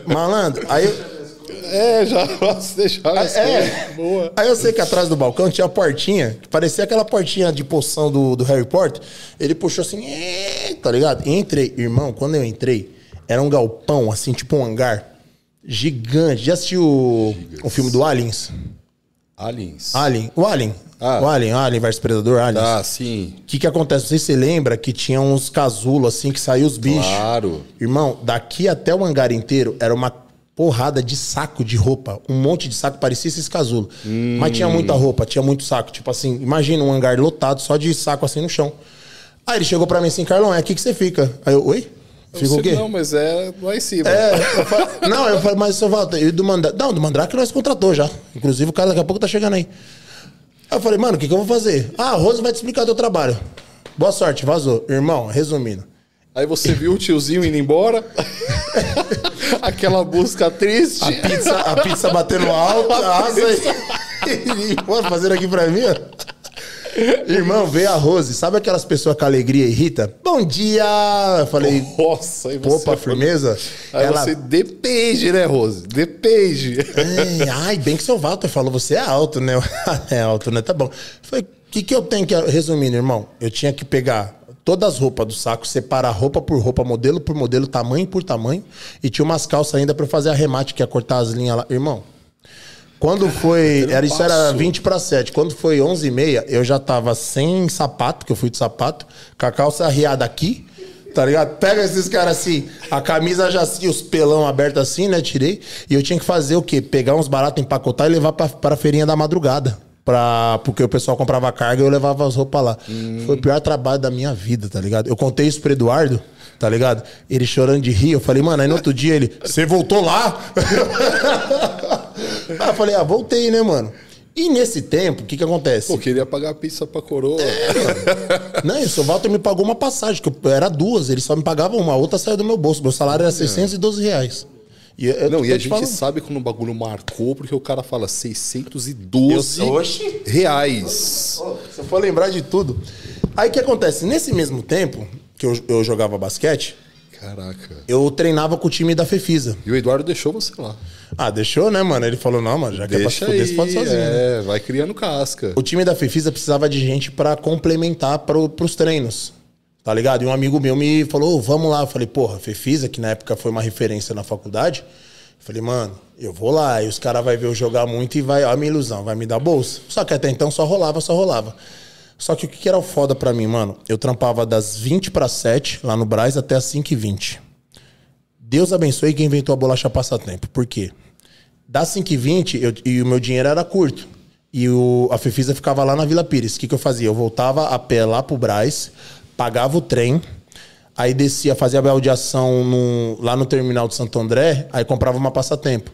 Malandro, aí eu, é, já posso deixar as É. coisas. Boa. Aí eu sei que atrás do balcão tinha a portinha, que parecia aquela portinha de poção do, do Harry Potter. Ele puxou assim, "É", tá ligado? Entrei, irmão, quando eu entrei, era um galpão, assim, tipo um hangar. Gigante. Já assistiu o, o filme do Aliens? Aliens. Alien. O Alien. Ah. O Alien, Alien versus Predador, Aliens. Ah, sim. O que que acontece? Não sei se você lembra que tinha uns casulos assim que saíam os bichos. Claro. Irmão, daqui até o hangar inteiro era uma porrada de saco de roupa. Um monte de saco, parecia esses casulos. Mas tinha muita roupa, tinha muito saco. Tipo assim, imagina um hangar lotado só de saco assim no chão. Aí ele chegou pra mim assim, Carlão, é aqui que você fica. Aí eu, oi? Fica Você- o quê? Não, mas é lá em cima. É, eu falei, não, eu falei, mas seu Walter, e do Mandrake? Não, do Mandrake nós contratou já. Inclusive o cara daqui a pouco tá chegando aí. Aí eu falei, mano, o que, que eu vou fazer? Ah, a Rose vai te explicar teu trabalho. Boa sorte, vazou. Irmão, resumindo. Aí você viu o tiozinho indo embora. Aquela música triste. A pizza, a pizza batendo alto, a asa e... Pô, fazendo aqui pra mim, ó. Irmão, veio a Rose. Sabe aquelas pessoas que a alegria irrita? Bom dia! Eu falei, Nossa, aí você. pra firmeza. Aí Ela, você depende, né, Rose? Depende. É, ai, bem que seu Walter falou, você é alto, né? é alto, né? Tá bom. Falei, o que, que eu tenho que. Resumindo, irmão, eu tinha que pegar todas as roupas do saco, separar roupa por roupa, modelo por modelo, tamanho por tamanho. E tinha umas calças ainda pra eu fazer arremate, que ia cortar as linhas lá. Irmão, quando foi. Era, isso era passo. 20 para 7. Quando foi 11 e meia, eu já tava sem sapato, que eu fui de sapato, com a calça arriada aqui. Tá ligado? Pega esses caras assim, a camisa já assim, os pelão abertos assim, né? Tirei. E eu tinha que fazer o quê? Pegar uns baratos, empacotar e levar pra, pra feirinha da madrugada. Pra, porque o pessoal comprava carga e eu levava as roupas lá. Foi o pior trabalho da minha vida, tá ligado? Eu contei isso pro Eduardo, tá ligado? Ele chorando de rir. Eu falei, mano, aí no outro dia ele, você voltou lá? Aí eu falei, ah, voltei, né, mano? E nesse tempo, o que que acontece? Pô, queria pagar pizza pra coroa. Não, e o Walter me pagou uma passagem, que eu, era duas, ele só me pagava uma, a outra saiu do meu bolso. Meu salário era 612 reais. E, eu, Não, eu e a te gente falando. sabe quando o bagulho marcou, porque o cara fala 612 Eu- Oxi. reais. Se eu for lembrar de tudo. Aí o que acontece? Nesse mesmo tempo que eu, eu jogava basquete, Caraca. eu treinava com o time da Fefisa. E o Eduardo deixou você lá. Ah, deixou, né, mano? Ele falou, não, mano, já que é pra se Deixa fuder, aí, você pode sozinho. né? é, vai criando casca. O time da Fefisa precisava de gente pra complementar pro, pros treinos. Tá ligado? E um amigo meu me falou, "Ô, vamos lá. Eu falei, porra, Fefisa, que na época foi uma referência na faculdade. Eu falei, mano, eu vou lá. E os caras vão ver eu jogar muito e vai, ó, a minha ilusão, vai me dar bolsa. Só que até então só rolava, só rolava. Só que o que era o foda pra mim, mano? Eu trampava das 20 para 7 lá no Braz até as 5 e 20 Deus abençoe quem inventou a bolacha passatempo. Por quê? Das 5h20, eu, e o meu dinheiro era curto. E o, a Fefisa ficava lá na Vila Pires. O que, que eu fazia? Eu voltava a pé lá pro Braz, pagava o trem, aí descia, fazia a baldeação no, lá no terminal de Santo André, aí comprava uma passatempo.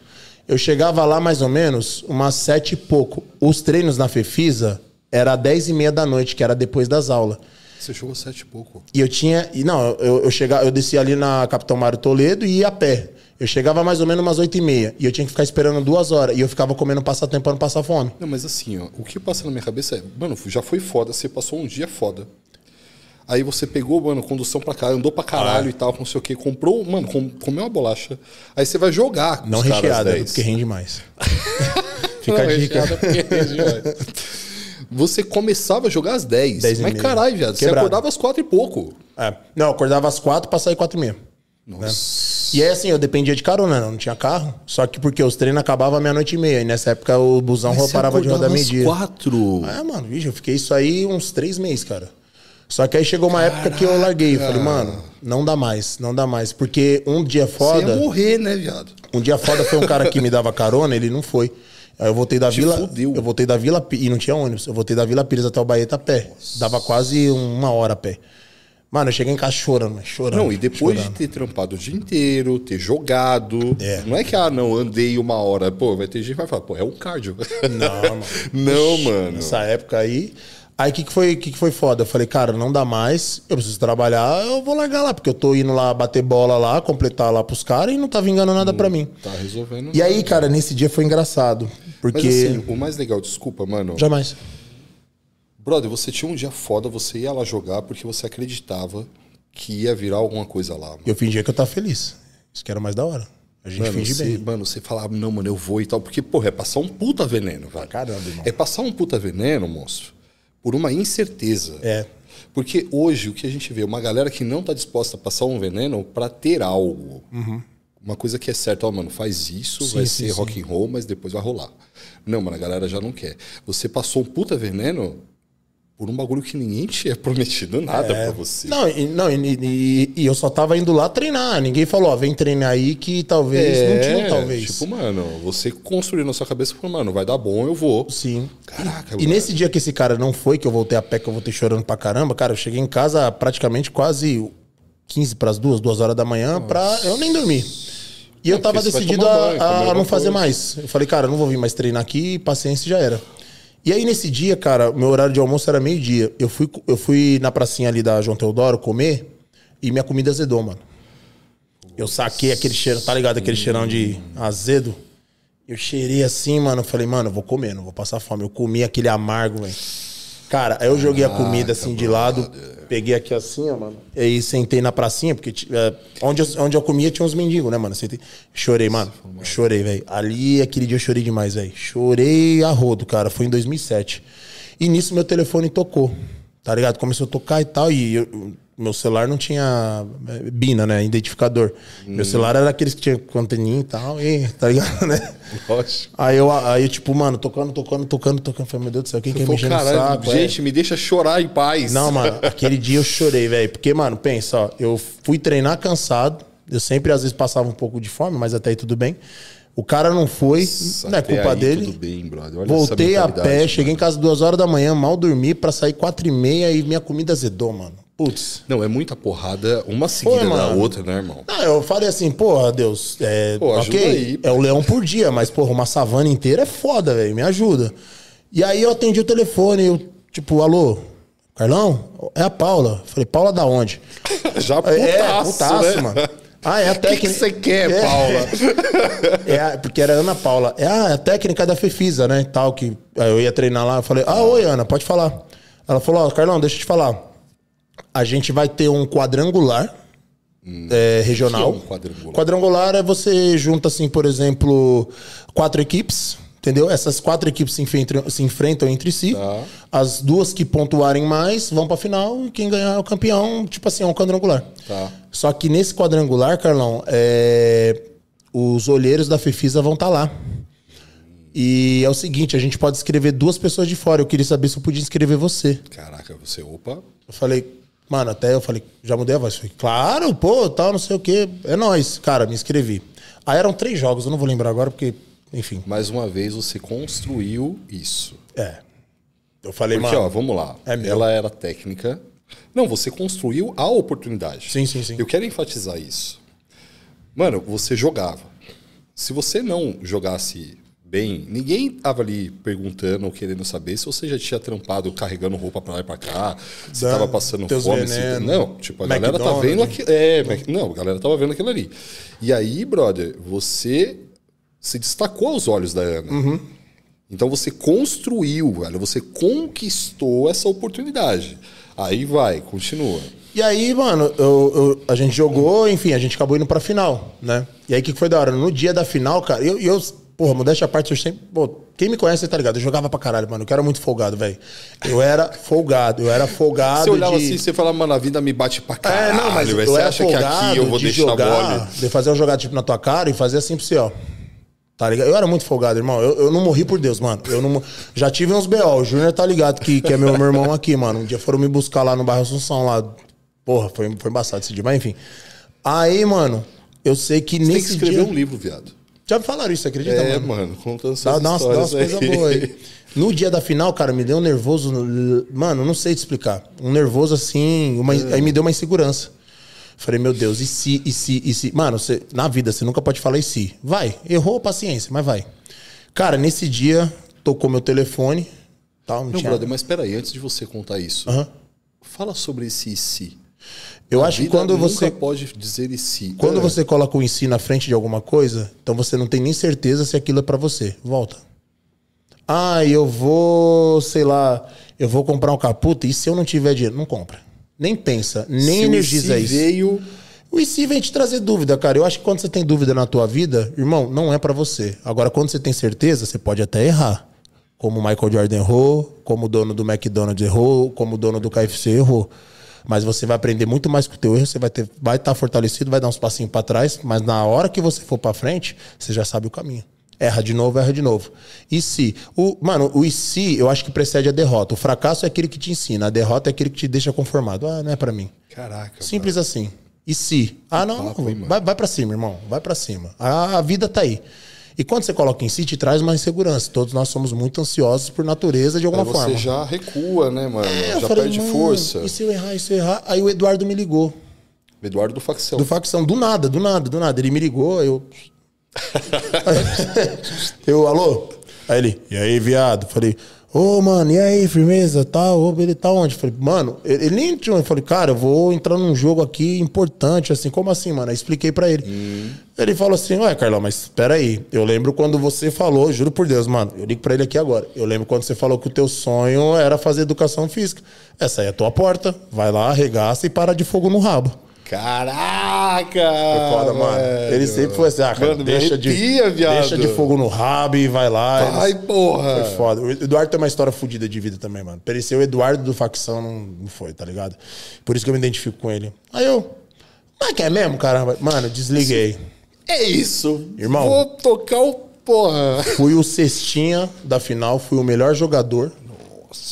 Eu chegava lá mais ou menos umas sete e pouco. Os treinos na Fefisa era dez e meia da noite, que era depois das aulas. Você jogou sete e pouco. E eu tinha. E não, eu, eu, chegava, eu descia ali na Capitão Mário Toledo e ia a pé. Eu chegava mais ou menos umas 8 e meia. E eu tinha que ficar esperando duas horas. E eu ficava comendo passatempo pra não passar fome. Não, mas assim, ó, o que passa na minha cabeça é, mano, já foi foda, você passou um dia foda. Aí você pegou, mano, condução pra cá, andou pra Ah. caralho e tal, não sei o quê, comprou, mano, com- comeu uma bolacha. Aí você vai jogar. com Não recheada, 10. porque rende mais. Fica Não, a dica. Você começava a jogar às 10. 10 e mas caralho, viado, você Quebrado. acordava às 4 e pouco. É. Não, acordava às quatro pra sair quatro e meia. Nossa. E aí, assim, eu dependia de carona, não, não tinha carro. Só que porque os treinos acabavam meia-noite e meia. E nessa época o busão você parava de rodar meio-dia. 4. É, mano, vixe, eu fiquei isso aí uns três meses, cara. Só que aí chegou uma época que eu larguei. Eu falei, mano, não dá mais, não dá mais. Porque um dia Você foda. ia morrer, né, viado? Um dia foda foi um cara que me dava carona, ele não foi. Aí eu voltei da Te vila. fudeu. Eu voltei da Vila e não tinha ônibus. Eu voltei da Vila Pires até o Baeta a pé. Dava quase uma hora a pé. Mano, eu cheguei em casa chorando, chorando. Não, e depois chorando. de ter trampado o dia inteiro, ter jogado. É. Não é que, ah, não, andei uma hora. Pô, vai ter gente que vai falar, pô, é um cardio. Não, mano. não, mano. Nessa época aí. Aí o que, que, foi, que, que foi foda? Eu falei, cara, não dá mais, eu preciso trabalhar, eu vou largar lá, porque eu tô indo lá bater bola lá, completar lá pros caras e não tá vingando nada pra mim. Tá resolvendo. E aí, cara, nesse dia foi engraçado. Porque. Mas assim, o mais legal, desculpa, mano. Jamais. Brother, você tinha um dia foda, você ia lá jogar porque você acreditava que ia virar alguma coisa lá. Mano, Eu fingia que eu tava feliz. Isso que era mais da hora. A gente mano, finge você, bem. mano, você falava, não, mano, eu vou e tal. Porque, porra, é passar um puta veneno, velho. caramba, irmão. É passar um puta veneno, monstro, por uma incerteza. É. Porque hoje o que a gente vê, uma galera que não tá disposta a passar um veneno pra ter algo. Uma coisa que é certa, ó, mano, faz isso, Sim, vai sim, ser sim. rock and roll, mas depois vai rolar. Não, mano, a galera já não quer. Você passou um puta veneno por um bagulho que ninguém tinha prometido nada pra você. É. Não, e, não e, e- e eu só tava indo lá treinar. Ninguém falou, ó, vem treinar aí que talvez não tinha, talvez. Tipo, mano, você construiu na sua cabeça e falou, mano, vai dar bom, eu vou. Sim. Caraca, E mano. nesse dia que esse cara não foi, que eu voltei a pé, que eu voltei chorando pra caramba, cara, eu cheguei em casa praticamente quase 15 pras duas, duas horas da manhã, pra eu nem dormir. E eu É, tava decidido a, banho, a- não fazer coisa. mais. Eu falei, cara, eu não vou vir mais treinar aqui, paciência e já era. E aí nesse dia, cara, meu horário de almoço era meio-dia. Eu fui, eu fui na pracinha ali da João Teodoro comer e minha comida azedou, mano. Eu saquei aquele cheiro, tá ligado? Aquele cheirão de azedo. Eu cheirei assim, mano. Eu falei, mano, eu vou comer, não vou passar fome. Eu comi aquele amargo, velho. Cara, aí eu joguei a comida assim de lado, peguei aqui assim, ó, mano. E aí sentei na pracinha, porque é, onde, eu, onde eu comia tinha uns mendigos, né, mano? Sentei, chorei, mano. Chorei, velho. Ali, aquele dia eu chorei demais, velho. Chorei a rodo, cara. Foi em 2007. E nisso meu telefone tocou, tá ligado? Começou a tocar e tal, e eu- meu celular não tinha é, bina, né? Identificador. Meu celular era aqueles que tinha com anteninha e tal, e, tá ligado, né? Lógico. Aí eu, aí, tipo, mano, tocando, tocando, tocando, tocando. Falei, meu Deus do céu, quem quer Pô, mexer no caralho, saco? É. gente, me deixa chorar em paz. Não, mano, aquele dia eu chorei, velho. Porque, mano, pensa, ó, eu fui treinar cansado. Eu sempre, às vezes, passava um pouco de fome, mas até aí tudo bem. O cara não foi, não é culpa dele. Tudo bem, brother. Olha Voltei a pé, mano. cheguei em casa duas horas da manhã, mal dormi pra sair quatro e meia e minha comida azedou, mano. Putz. Não, é muita porrada, uma seguida da mano. outra, né, irmão? Não, eu falei assim, porra, Deus, é, Pô, ok, aí, é o leão por dia, mas, porra, uma savana inteira é foda, velho, me ajuda. E aí eu atendi o telefone, eu, tipo, alô, Carlão? É a Paula. Falei, Paula da onde? Já putaço, é, putaço, né? mano. Ah, é a O que técnica. que você quer, É. Paula? É, a- porque era Ana Paula. É a, é a técnica da Fefisa, né? Tal, que aí eu ia treinar lá. Eu falei, ah, oi, Ana, pode falar. Ela falou, ó, Carlão, deixa eu te falar. A gente vai ter um quadrangular é, regional. que é um quadrangular? Quadrangular é você junta, assim, por exemplo, quatro equipes. Entendeu? Essas quatro equipes se enfrentam, se enfrentam entre si. Tá. As duas que pontuarem mais vão pra final e quem ganhar é o campeão. Tipo assim, é um quadrangular. Tá. Só que nesse quadrangular, Carlão, é, os olheiros da Fefisa vão estar lá. E é o seguinte, a gente pode escrever duas pessoas de fora. Eu queria saber se eu podia inscrever você. Caraca, você, opa. Eu falei, mano, até eu falei, já mudei a voz. Falei, claro, pô, tal, não sei o quê. É nóis. Cara, me inscrevi. Aí eram três jogos, eu não vou lembrar agora, porque, enfim. Mais uma vez você construiu isso. É. Eu falei, Porque, mano. ó, vamos lá. é meu. Ela era técnica. Não, você construiu a oportunidade. Sim, sim, sim. Eu quero enfatizar isso. Mano, você jogava. Se você não jogasse bem, ninguém tava ali perguntando ou querendo saber se você já tinha trampado carregando roupa pra lá e pra cá, se Dá tava passando fome. se- Não, tipo, a galera tá McDonald's. vendo aquilo. É, não, a galera tava vendo aquilo ali. E aí, brother, você se destacou aos olhos da Ana. Uhum. Então você construiu, velho, você conquistou essa oportunidade. Aí vai, continua. E aí, mano, eu- eu- a gente jogou, enfim, a gente acabou indo pra final, né? E aí, o que que foi da hora? No dia da final, cara, eu, eu porra, modéstia à parte, eu sempre. Pô, quem me conhece, tá ligado? Eu jogava pra caralho, mano. Eu era muito folgado, velho. Eu era folgado, eu era folgado. Você olhava de... assim, você falava, mano, a vida me bate pra É, caralho. não, mas eu você acha que aqui eu vou de deixar jogar, mole? de fazer uma jogada tipo na tua cara e fazer assim pra você, ó. Tá ligado? Eu era muito folgado, irmão. Eu, eu não morri por Deus, mano. Eu não, já tive uns B.O. O Júnior tá ligado que, que é meu, meu irmão aqui, mano. Um dia foram me buscar lá no bairro Assunção, lá. Porra, foi, foi embaçado esse dia, mas enfim. Aí, mano, eu sei que Você nesse tem que escrever dia... um livro, viado. Já me falaram isso, acredita, É, mano? mano, contando Dá, dá umas, dá umas coisas aí. boas aí. No dia da final, cara, me deu um nervoso. Mano, não sei te explicar. Um nervoso assim, uma- aí me deu uma insegurança. Falei, meu Deus, e se, e se, e se. Mano, você, na vida você nunca pode falar e se. Vai, errou, paciência, mas vai. Cara, nesse dia, tocou meu telefone. Tal, não Não, brother, mas peraí, antes de você contar isso, Aham. fala sobre esse e se. Eu A acho que quando você. pode dizer e se. Quando É. você coloca o em si na frente de alguma coisa, então você não tem nem certeza se aquilo é pra você. Volta. Ah, eu vou, sei lá, eu vou comprar um caputa e se eu não tiver dinheiro? Não compra. Nem pensa, nem Se o energiza se isso. veio. O IC vem te trazer dúvida, cara. Eu acho que quando você tem dúvida na tua vida, irmão, não é pra você. Agora, quando você tem certeza, você pode até errar. Como o Michael Jordan errou, como o dono do McDonald's errou, como o dono do KFC errou. Mas você vai aprender muito mais com o teu erro, você vai estar vai tá fortalecido, vai dar uns passinhos pra trás, mas na hora que você for pra frente, você já sabe o caminho. Erra de novo, erra de novo. E se? O, mano, o e se, eu acho que precede a derrota. O fracasso é aquele que te ensina, a derrota é aquele que te deixa conformado. Ah, não é pra mim. Caraca. Simples assim. E se? Ah, não, não. vai, vai pra cima, irmão. Vai pra cima. A, a vida tá aí. E quando você coloca em si, te traz uma insegurança. Todos nós somos muito ansiosos por natureza de alguma Aí você forma. já recua, né, mano? É, já falei, perde força. E se eu errar, e se eu errar? Aí o Eduardo me ligou. Eduardo do Facção. Do facção, do nada, do nada, do nada. Ele me ligou, eu. eu, alô? Aí ele, e aí, viado? Falei, ô, mano, e aí, firmeza? Tá, ele tá onde? Falei, mano, ele, nem tinha. Eu falei, cara, eu vou entrar num jogo aqui importante, assim, como assim, mano? Aí expliquei pra ele. Ele falou assim, ué, Carlão, mas espera aí. Eu lembro quando você falou, juro por Deus, mano, eu ligo pra ele aqui agora. Eu lembro quando você falou que o teu sonho era fazer educação física. Essa aí é a tua porta. Vai lá, arregaça e para de fogo no rabo. Caraca! Foi foda, mano. velho. Ele sempre foi assim, ah, cara, Mano, deixa, de, arrepia, viado. deixa de fogo no rabo e vai lá. Ai, Ele- porra! Foi foda. O Eduardo tem uma história fodida de vida também, mano. Pereceu o Eduardo do facção, não, foi, tá ligado? Por isso que eu me identifico com ele. Aí eu. Mas que é mesmo, caramba? Mano, desliguei. É isso. Irmão. Vou tocar o porra. Fui o cestinha da final, fui o melhor jogador.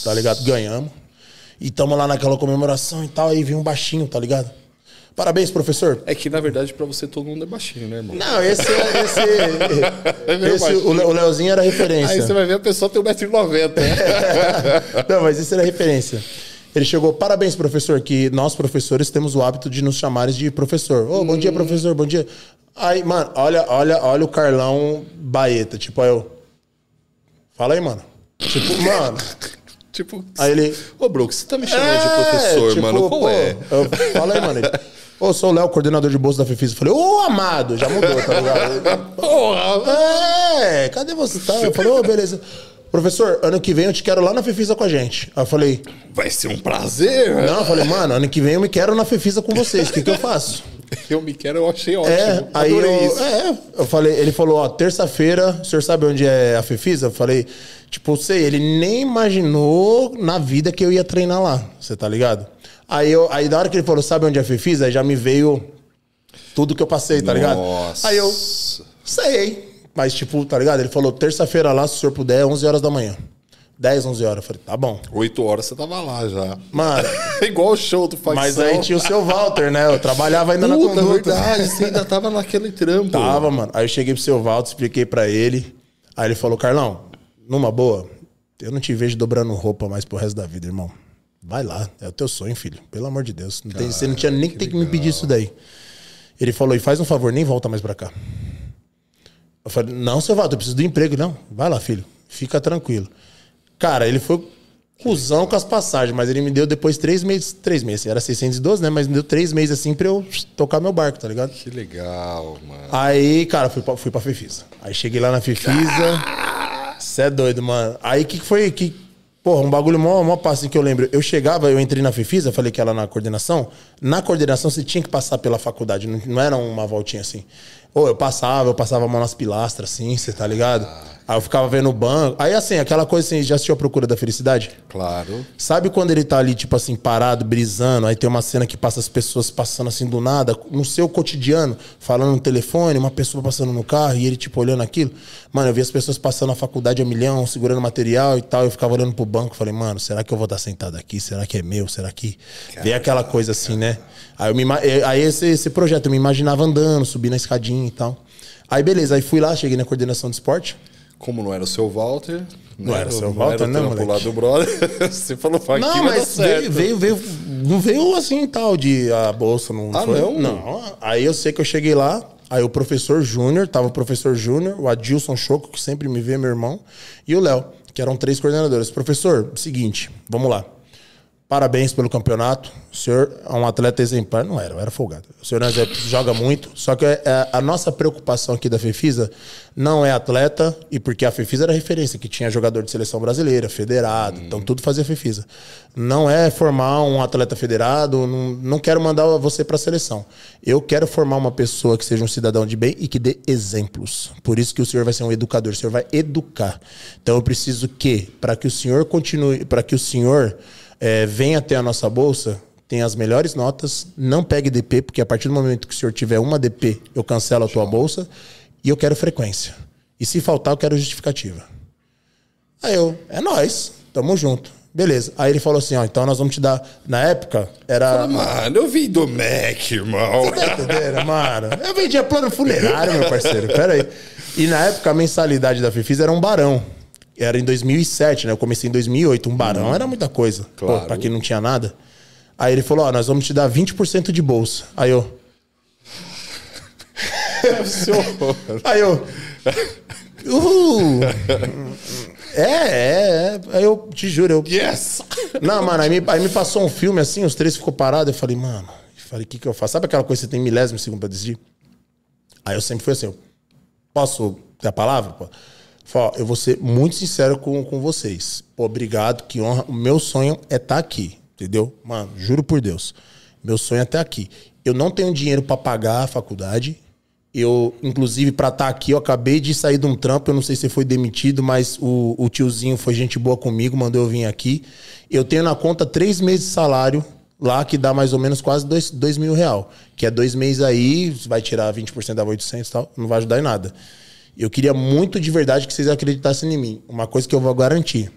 Tá ligado? Ganhamos. E tamo lá naquela comemoração e tal. Aí vem um baixinho, tá ligado? Parabéns, professor. É que, na verdade, pra você todo mundo é baixinho, né, irmão? Não, esse é. Esse, meio esse baixinho. o Le- o Leozinho era referência. Aí você vai ver a pessoa tem 1,90m. Não, mas isso era referência. Ele chegou, parabéns, professor, que nós, professores, temos o hábito de nos chamares de professor. Ô, bom dia, professor, bom dia. Aí, mano, olha, olha, olha o Carlão Baeta. Tipo, aí eu. Fala aí, mano. Tipo, mano. tipo, Aí ele. ô, bro, que você tá me chamando É, de professor, tipo, mano? Qual pô, é? eu- fala aí, mano. Ele, Ô, sou o Léo, coordenador de bolsa da Fefisa. Eu falei, ô, amado, já mudou, tá ligado? Porra! É, cadê você? Tá? Eu falei, ô, beleza. Professor, ano que vem eu te quero lá na Fefisa com a gente. Aí eu falei, Vai ser um prazer. né? não, eu falei, mano, ano que vem eu me quero na Fefisa com vocês. O que, que eu faço? Eu me quero, eu achei ótimo. É, aí eu, isso. é, eu falei, ele falou, ó, terça-feira, o senhor sabe onde é a Fefisa? Eu falei, tipo, sei, ele nem imaginou na vida que eu ia treinar lá, você tá ligado? Aí, eu, aí da hora que ele falou, sabe onde é a Fefisa? Aí já me veio tudo que eu passei, tá ligado? Nossa. Aí eu, sei, mas tipo, tá ligado? Ele falou, terça-feira lá, se o senhor puder, 11 horas da manhã. 10, 11 horas. Eu falei, tá bom. Oito horas você tava lá já. Mano, Igual o show do Facção. mas aí tinha o seu Walter, né? Eu trabalhava ainda na Puta, conduta. verdade, você ainda tava naquele trampo. Tava, mano. Aí eu cheguei pro seu Valdo, expliquei pra ele. Aí ele falou, Carlão, numa boa, eu não te vejo dobrando roupa mais pro resto da vida, irmão. Vai lá, é o teu sonho, filho. Pelo amor de Deus. Não tem- você não tinha nem que ter que me pedir isso daí. Ele falou, e faz um favor, nem volta mais pra cá. Eu falei, não, seu Valdo, eu preciso do emprego. Não, vai lá, filho. Fica tranquilo. Cara, ele foi cuzão com as passagens, mas ele me deu depois três meses. Três meses, era 612, né? Mas me deu três meses assim pra eu tocar meu barco, tá ligado? Que legal, mano. Aí, cara, fui pra, fui pra Fefisa. Aí cheguei lá na Fefisa. Você é doido, mano. Aí que que foi que. Porra, um bagulho mó, mó passo que eu lembro. Eu chegava, eu entrei na Fefisa, falei que ela na coordenação. Na coordenação você tinha que passar pela faculdade, não, não era uma voltinha assim. Ou eu passava, eu passava a mão nas pilastras, assim, você tá ligado? Aí eu ficava vendo o banco. Aí, assim, aquela coisa assim, já assistiu a Procura da Felicidade? Claro. Sabe quando ele tá ali, tipo assim, parado, brisando, aí tem uma cena que passa as pessoas passando assim do nada, no seu cotidiano, falando no telefone, uma pessoa passando no carro e ele, tipo, olhando aquilo. Mano, eu vi as pessoas passando na faculdade a milhão, segurando material e tal, eu ficava olhando pro banco, falei, mano, será que eu vou estar sentado aqui? Será que é meu? Será que. Vem aquela coisa assim, né? Aí, eu me, eh, aí esse, esse projeto, eu me imaginava andando, subindo a escadinha e tal. Aí beleza, aí fui lá, cheguei na coordenação de esporte. Como não era o seu Walter. Não né? era o seu não Walter, era o né, trampo lá moleque? do brother. Você falou, "Pô, aqui Não, mas veio, veio, veio. Não veio assim tal de a bolsa, não Ah, foi? não? Não. Aí eu sei que eu cheguei lá, aí o professor Júnior, tava o professor Júnior, o Adilson Choco, que sempre me vê, meu irmão, e o Léo, que eram três coordenadores. Professor, seguinte, vamos lá. Parabéns pelo campeonato. O senhor é um atleta exemplar. Não era, eu era folgado. O senhor é um exemplo, joga muito. Só que é, a nossa preocupação aqui da Fefisa não é atleta, e porque a Fefisa era referência, que tinha jogador de seleção brasileira, federado, então tudo fazia Fefisa. Não é formar um atleta federado, não, não quero mandar você para a seleção. Eu quero formar uma pessoa que seja um cidadão de bem e que dê exemplos. Por isso que o senhor vai ser um educador, o senhor vai educar. Então eu preciso que, para que o senhor continue, para que o senhor é, venha até a nossa bolsa, tem as melhores notas, não pegue DP, porque a partir do momento que o senhor tiver uma DP, eu cancelo a tua bolsa e eu quero frequência. E se faltar, eu quero justificativa. Aí eu, é nós, tamo junto. Beleza. Aí ele falou assim, ó, então nós vamos te dar. Na época, era. Mano, eu vim do Mac, irmão. Tá entendendo, mano? Eu vendia plano funerário, meu parceiro. Pera aí. E na época a mensalidade da Fifis era um barão. Era em 2007, né? Eu comecei em 2008. Um barão era muita coisa. Claro. Pô, pra quem não tinha nada. Aí ele falou: Ó, nós vamos te dar 20% de bolsa. Aí eu. Aí eu. Uhul. É, é, é. Aí eu te juro, eu. Yes! Não, mano, aí me, aí me passou um filme assim, os três ficou parado. Eu falei, mano, eu falei, o que, que eu faço? Sabe aquela coisa que você tem milésimo segundo pra decidir? Aí eu sempre fui assim, eu, posso ter a palavra? Pô? Falei, ó, eu vou ser muito sincero com, com vocês. Pô, obrigado, que honra. O meu sonho é estar aqui, entendeu? Mano, juro por Deus. Meu sonho é estar aqui. Eu não tenho dinheiro pra pagar a faculdade. Eu, inclusive, pra estar aqui, eu acabei de sair de um trampo. Eu não sei se foi demitido, mas o, o tiozinho foi gente boa comigo, mandou eu vir aqui. Eu tenho na conta três meses de salário lá, que dá mais ou menos quase dois, dois mil real. Que é dois meses aí, vai tirar 20% da 800 e tal, não vai ajudar em nada. Eu queria muito de verdade que vocês acreditassem em mim. Uma coisa que eu vou garantir.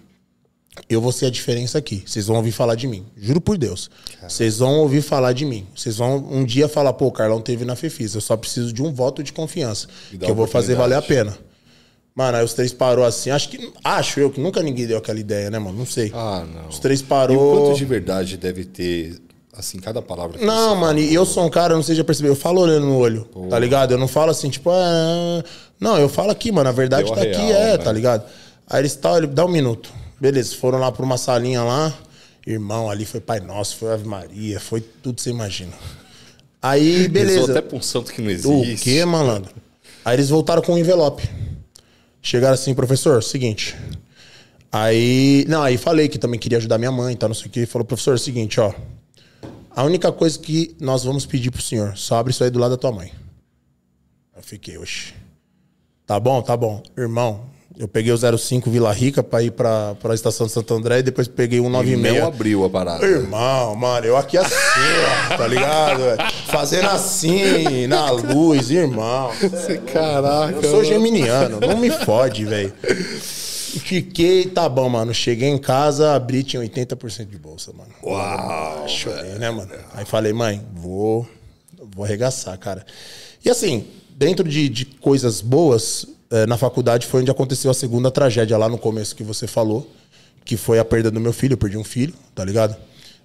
Eu vou ser a diferença aqui. Vocês vão ouvir falar de mim. Juro por Deus. Vocês vão ouvir falar de mim. Vocês vão um dia falar, pô, o Carlão teve na Fefisa. Eu só preciso de um voto de confiança. Que eu vou fazer valer a pena. Mano, aí os três parou assim. Acho que. Acho eu que nunca ninguém deu aquela ideia, né, mano? Não sei. Ah, não. Os três E o parou. quanto de verdade deve ter, assim, cada palavra que Não, você mano, e eu sou um cara, não sei se já percebeu, eu falo olhando no olho, tá ligado? Eu não falo assim, tipo, ah, não, eu falo aqui, mano, a verdade Deu tá aqui, real, é, né? tá ligado? Aí eles tá, ele dá um minuto. Beleza, foram lá pra uma salinha lá, irmão, ali foi Pai Nosso, foi Ave Maria, foi tudo você imagina. Aí, Rezou beleza. até pra um santo que não O existe. quê, malandro? Aí eles voltaram com um envelope. Chegaram assim, professor, seguinte. Aí. Não, aí falei que também queria ajudar minha mãe, tá? Não sei o quê. Falou, professor, seguinte, ó. A única coisa que nós vamos pedir pro senhor, só abre isso aí do lado da tua mãe. Eu fiquei, oxe. Tá bom, tá bom. Irmão, eu peguei o 05 Vila Rica pra ir pra, pra estação de Santo André e depois peguei o E não 96. abriu a parada. Irmão, mano, eu aqui assim, ó, tá ligado? velho? Fazendo assim, na luz, irmão. Caraca. Eu sou geminiano, não me fode, velho. Fiquei, tá bom, mano. Cheguei em casa, abri, tinha 80% de bolsa, mano. Uau. Chorei, né, mano? Aí falei, mãe, vou, vou arregaçar, cara. E assim, dentro de, de coisas boas, eh, na faculdade foi onde aconteceu a segunda tragédia lá no começo que você falou, que foi a perda do meu filho. Eu perdi um filho, tá ligado?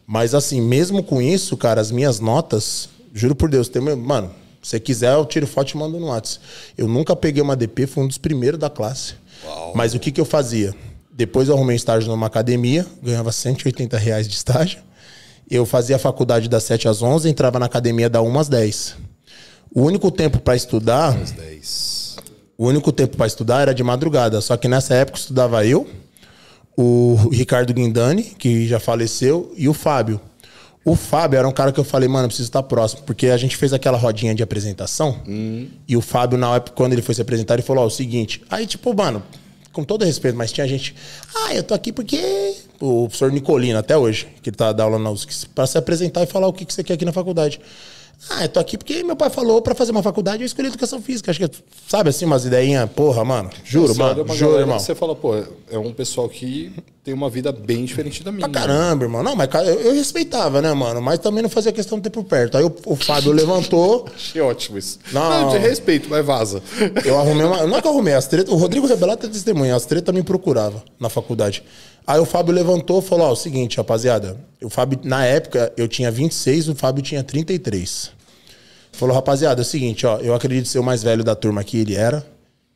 Mas assim, mesmo com isso, cara, as minhas notas, juro por Deus, tem, mano, se você quiser, eu tiro foto e mando no WhatsApp. Eu nunca peguei uma DP, fui um dos primeiros da classe. Mas o que, que eu fazia? Depois eu arrumei um estágio numa academia, ganhava 180 reais de estágio. Eu fazia a faculdade das 7 às 11, entrava na academia da 1 às 10. O único tempo para estudar, 10. o único tempo para estudar era de madrugada. Só que nessa época estudava eu, o Ricardo Guindani, que já faleceu, e o Fábio. O Fábio era um cara que eu falei, mano, eu preciso estar próximo. Porque a gente fez aquela rodinha de apresentação. E o Fábio, na época, quando ele foi se apresentar, ele falou: Ó, o seguinte. Aí, tipo, mano, com todo respeito, mas tinha gente. Ah, eu tô aqui porque. O professor Nicolino, até hoje, que ele tá dando aula na USC, pra se apresentar e falar o que, que você quer aqui na faculdade. Ah, eu tô aqui porque meu pai falou pra fazer uma faculdade eu escolhi educação física. Acho que, sabe assim, umas ideinhas, porra, mano. Juro, Você olha mano. Juro, irmão. Você fala, pô, é um pessoal que tem uma vida bem diferente da minha. Pra caramba, irmão. Não, mas eu, eu respeitava, né, mano? Mas também não fazia questão de ter por perto. Aí o, o Fábio levantou, Que ótimo isso. Não. de respeito, mas vaza. eu arrumei uma. Não é que eu arrumei, as tretas. O Rodrigo Rebelato é testemunha, as tretas me procurava na faculdade. Aí o Fábio levantou e falou: Ó, o seguinte, rapaziada. O Fábio, na época, eu tinha 26, o Fábio tinha 33. Falou, rapaziada, é o seguinte, ó, eu acredito ser o mais velho da turma aqui, ele era.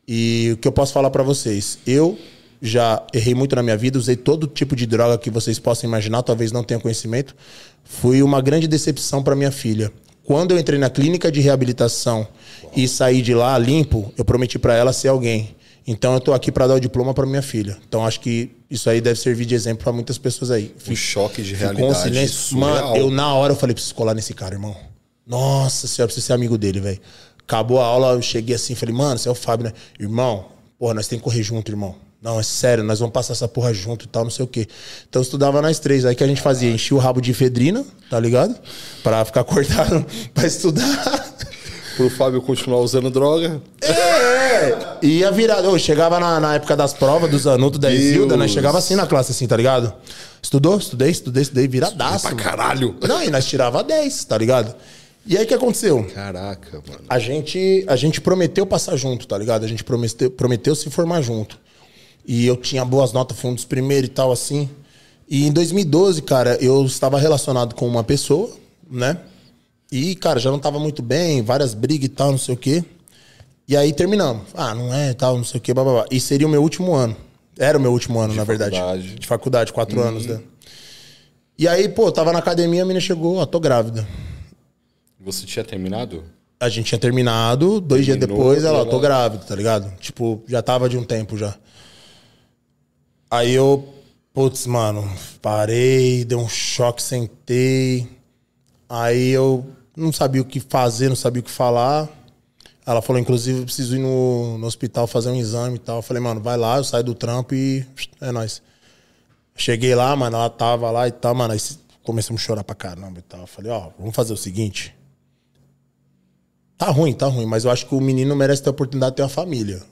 E o que eu posso falar pra vocês? Eu já errei muito na minha vida, usei todo tipo de droga que vocês possam imaginar, talvez não tenham conhecimento. Fui uma grande decepção pra minha filha. Quando eu entrei na clínica de reabilitação e saí de lá limpo, eu prometi pra ela ser alguém. Então eu tô aqui pra dar o diploma pra minha filha. Então acho que isso aí deve servir de exemplo pra muitas pessoas aí. Um choque de um realidade. silêncio. Mano, eu na hora eu falei, preciso colar nesse cara, irmão. Nossa senhora, preciso ser amigo dele, velho. Acabou a aula, eu cheguei assim, falei, mano, você é o Fábio, né? Irmão, porra, nós tem que correr junto, irmão. Não, é sério, nós vamos passar essa porra junto e tal, não sei o quê. Então eu estudava nós três. Aí que a gente fazia? Enchia o rabo de efedrina, tá ligado? Pra ficar acordado pra estudar. Pro Fábio continuar usando droga. É, ia virar. Eu chegava na, na época das provas, do Zanuto, da Isilda, nós chegava assim na classe, assim, tá ligado? Estudou, estudei, estudei, estudei, viradaço. Pra mano. caralho. Não, e nós tirava 10, tá ligado? E aí o que aconteceu? Caraca, mano. A gente, a gente prometeu passar junto, tá ligado? A gente prometeu, prometeu se formar junto. E eu tinha boas notas, fui um dos primeiros e tal, assim. E em 2012, cara, eu estava relacionado com uma pessoa, né? E, cara, já não tava muito bem, várias brigas e tal, não sei o quê. E aí terminamos. Ah, não é, tal, não sei o quê, blá, blá, blá. E seria o meu último ano. Era o meu último ano, na verdade. faculdade. De faculdade, quatro anos, né? E aí, pô, tava na academia, a menina chegou, ó, tô grávida. Você tinha terminado? A gente tinha terminado, dois dias Terminou, depois, ela, ó, tô grávida, tá ligado? Tipo, já tava de um tempo já. Aí eu, putz, mano, parei, dei um choque, sentei. Aí eu não sabia o que fazer, não sabia o que falar. Ela falou, inclusive, eu preciso ir no, no hospital fazer um exame e tal. Eu falei, mano, vai lá, eu saio do trampo e é nóis. Cheguei lá, mano, ela tava lá e tal, mano. Aí começamos a chorar pra caramba e tal. Eu falei, ó, vamos fazer o seguinte. Tá ruim, tá ruim, mas eu acho que o menino merece ter a oportunidade de ter uma família.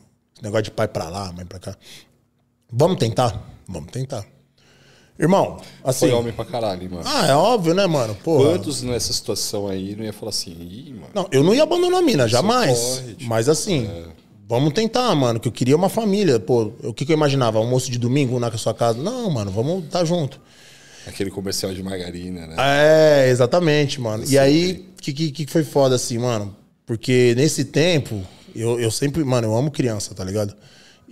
Negócio de pai pra lá, mãe pra cá. Vamos tentar? Vamos tentar. Irmão, assim. Foi homem pra caralho, mano. Ah, é óbvio, né, mano? Porra. Quantos nessa situação aí não ia falar assim, ih, mano. Não, eu não ia abandonar a mina, jamais. tipo, Mas assim, vamos tentar, mano, que eu queria uma família. Pô, o que, que eu imaginava? Almoço de domingo na sua casa? Não, mano, vamos estar junto. Aquele comercial de margarina, né? É, exatamente, mano. E aí, o que, que, que foi foda assim, mano? Porque nesse tempo, eu, eu sempre, mano, eu amo criança, tá ligado?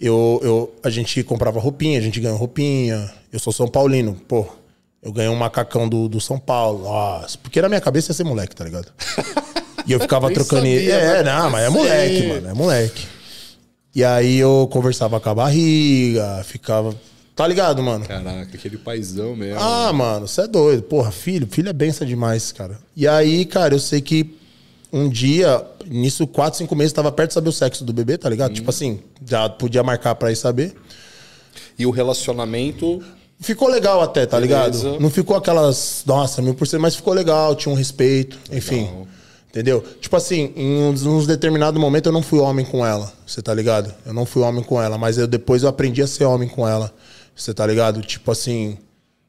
Eu, eu, a gente comprava roupinha, a gente ganhou roupinha. Eu sou São Paulino, pô. Eu ganhei um macacão do, do São Paulo. Nossa, porque na minha cabeça ia ser moleque, tá ligado? E eu ficava trocando. sabia, é, mas não, mas é sei. moleque, mano. É moleque. E aí eu conversava com a barriga, ficava. Tá ligado, mano? Caraca, aquele paizão mesmo. Ah, mano, você é doido. Porra, filho, filho é benção demais, cara. E aí, cara, eu sei que um dia, nisso, quatro, cinco meses, tava perto de saber o sexo do bebê, tá ligado? Tipo assim, já podia marcar pra ir saber. E o relacionamento. Ficou legal até, tá Beleza. ligado? Não ficou aquelas, nossa, mil por cento, mas ficou legal, tinha um respeito, enfim. Entendeu? Tipo assim, em uns, uns determinado momento eu não fui homem com ela, você tá ligado? Eu não fui homem com ela, mas eu, depois eu aprendi a ser homem com ela, você tá ligado? Tipo assim,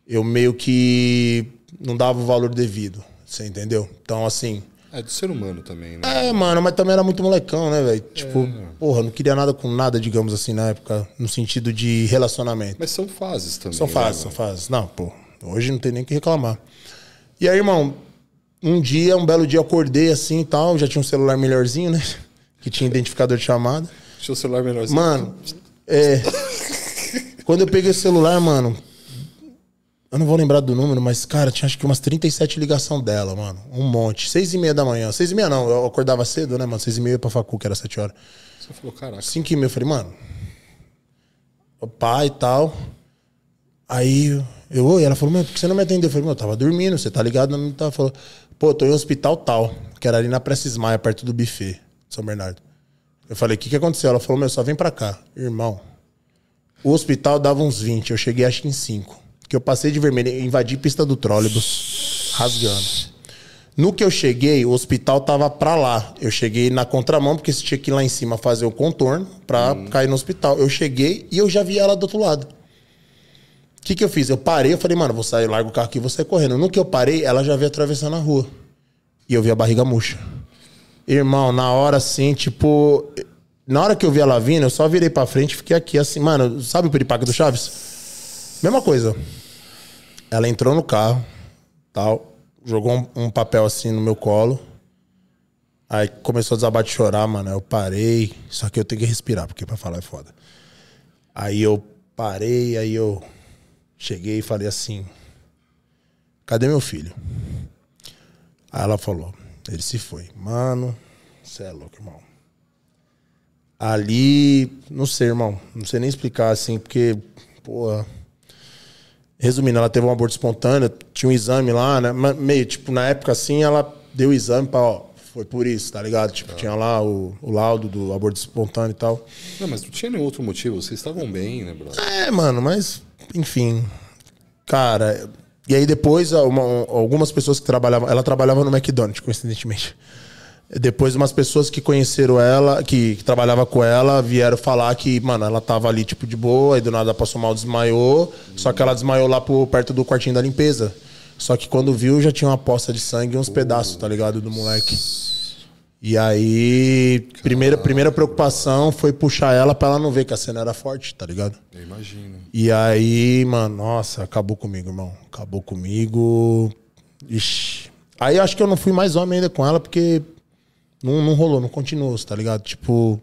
eu meio que não dava o valor devido, você entendeu? Então, assim, É do ser humano também, né? é, mano, mas também era muito molecão, né, velho? Tipo, porra, não queria nada com nada, digamos assim, na época, no sentido de relacionamento. Mas são fases também. São né, fases, são mano? fases. Não, pô, hoje não tem nem o que reclamar. E aí, irmão, um dia, um belo dia, acordei assim e tal, já tinha um celular melhorzinho, né? Que tinha identificador de chamada. Deixa o celular menorzinho. Mano, é. Quando eu peguei o celular, mano. Eu não vou lembrar do número, mas, cara, tinha acho que umas 37 ligação dela, mano. Um monte. Seis e meia da manhã. Seis e meia não, eu acordava cedo, né, mano? Seis e meia pra facu, que era sete horas. Você falou, caraca. Cinco e meia, eu falei, mano. O pai e tal. Aí eu, oi, ela falou, meu, por que você não me atendeu? Eu falei, meu, eu tava dormindo, você tá ligado? Não tava. Falou, pô, tô em um hospital tal, que era ali na Prestes Maia, perto do buffet, São Bernardo. Eu falei, o que, que aconteceu? Ela falou, meu, só vem pra cá. Irmão, o hospital dava uns 20, eu cheguei acho que em 5. Que eu passei de vermelho, invadi pista do trólebus, rasgando. No que eu cheguei, o hospital tava pra lá. Eu cheguei na contramão, porque você tinha que ir lá em cima fazer o contorno pra hum. cair no hospital. Eu cheguei e eu já vi ela do outro lado. O que, que eu fiz? Eu parei, eu falei, mano, vou sair, largo o carro aqui e vou sair correndo. No que eu parei, ela já veio atravessando a rua. E eu vi a barriga murcha. Irmão, na hora assim, tipo. Na hora que eu vi ela vindo, eu só virei pra frente e fiquei aqui assim, mano, sabe o peripaque do Chaves? Mesma coisa. Ela entrou no carro, tal jogou um, um, papel assim no meu colo. Aí começou a desabar de chorar, mano. Eu parei. Só que eu tenho que respirar, porque pra falar é foda. Aí eu parei, aí eu cheguei e falei assim: Cadê meu filho? Aí ela falou: Ele se foi. Mano, você é louco, irmão. Ali, não sei, irmão. Não sei nem explicar assim, porque, porra Resumindo, ela teve um aborto espontâneo, tinha um exame lá, né? Meio, tipo, na época assim, ela deu o exame pra, ó, foi por isso, tá ligado? Tipo, ah. tinha lá o, o, laudo do aborto espontâneo e tal. Não, mas não tinha nenhum outro motivo, vocês estavam bem, né, brother? É, mano, mas, enfim. Cara, e aí depois, uma, algumas pessoas que trabalhavam, ela trabalhava no McDonald's, coincidentemente. Depois umas pessoas que conheceram ela, que, que trabalhava com ela, vieram falar que, mano, ela tava ali, tipo, de boa, e do nada passou mal, desmaiou. Só que ela desmaiou lá perto do quartinho da limpeza. Só que quando viu, já tinha uma poça de sangue e uns pedaços, tá ligado? Do moleque. E aí, primeira, primeira preocupação foi puxar ela pra ela não ver que a cena era forte, tá ligado? Eu imagino. E aí, mano, nossa, acabou comigo, irmão. Acabou comigo. Ixi. Aí acho que eu não fui mais homem ainda com ela, porque não, não rolou, não continuou, tá ligado? Tipo,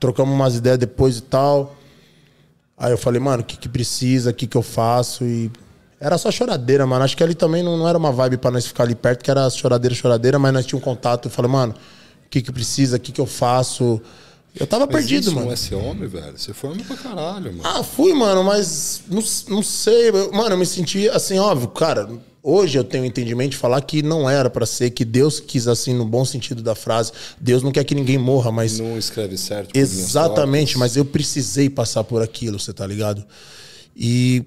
trocamos umas ideias depois e tal. Aí eu falei, mano, o que, que precisa, o que, que eu faço? E era só choradeira, mano. Acho que ali também não, não era uma vibe para nós ficar ali perto, que era choradeira, choradeira, mas nós tínhamos um contato. Eu falei, mano, o que, que precisa, o que, que eu faço? Eu tava mas perdido, mano. não é ser homem, velho? Você foi homem pra caralho, mano. Ah, fui, mano, mas não, não sei. Mano, eu me senti assim, óbvio, cara Hoje eu tenho entendimento de falar que não era para ser, que Deus quis assim, no bom sentido da frase. Deus não quer que ninguém morra, mas. Não escreve certo. Exatamente, mas eu precisei passar por aquilo, você tá ligado? E,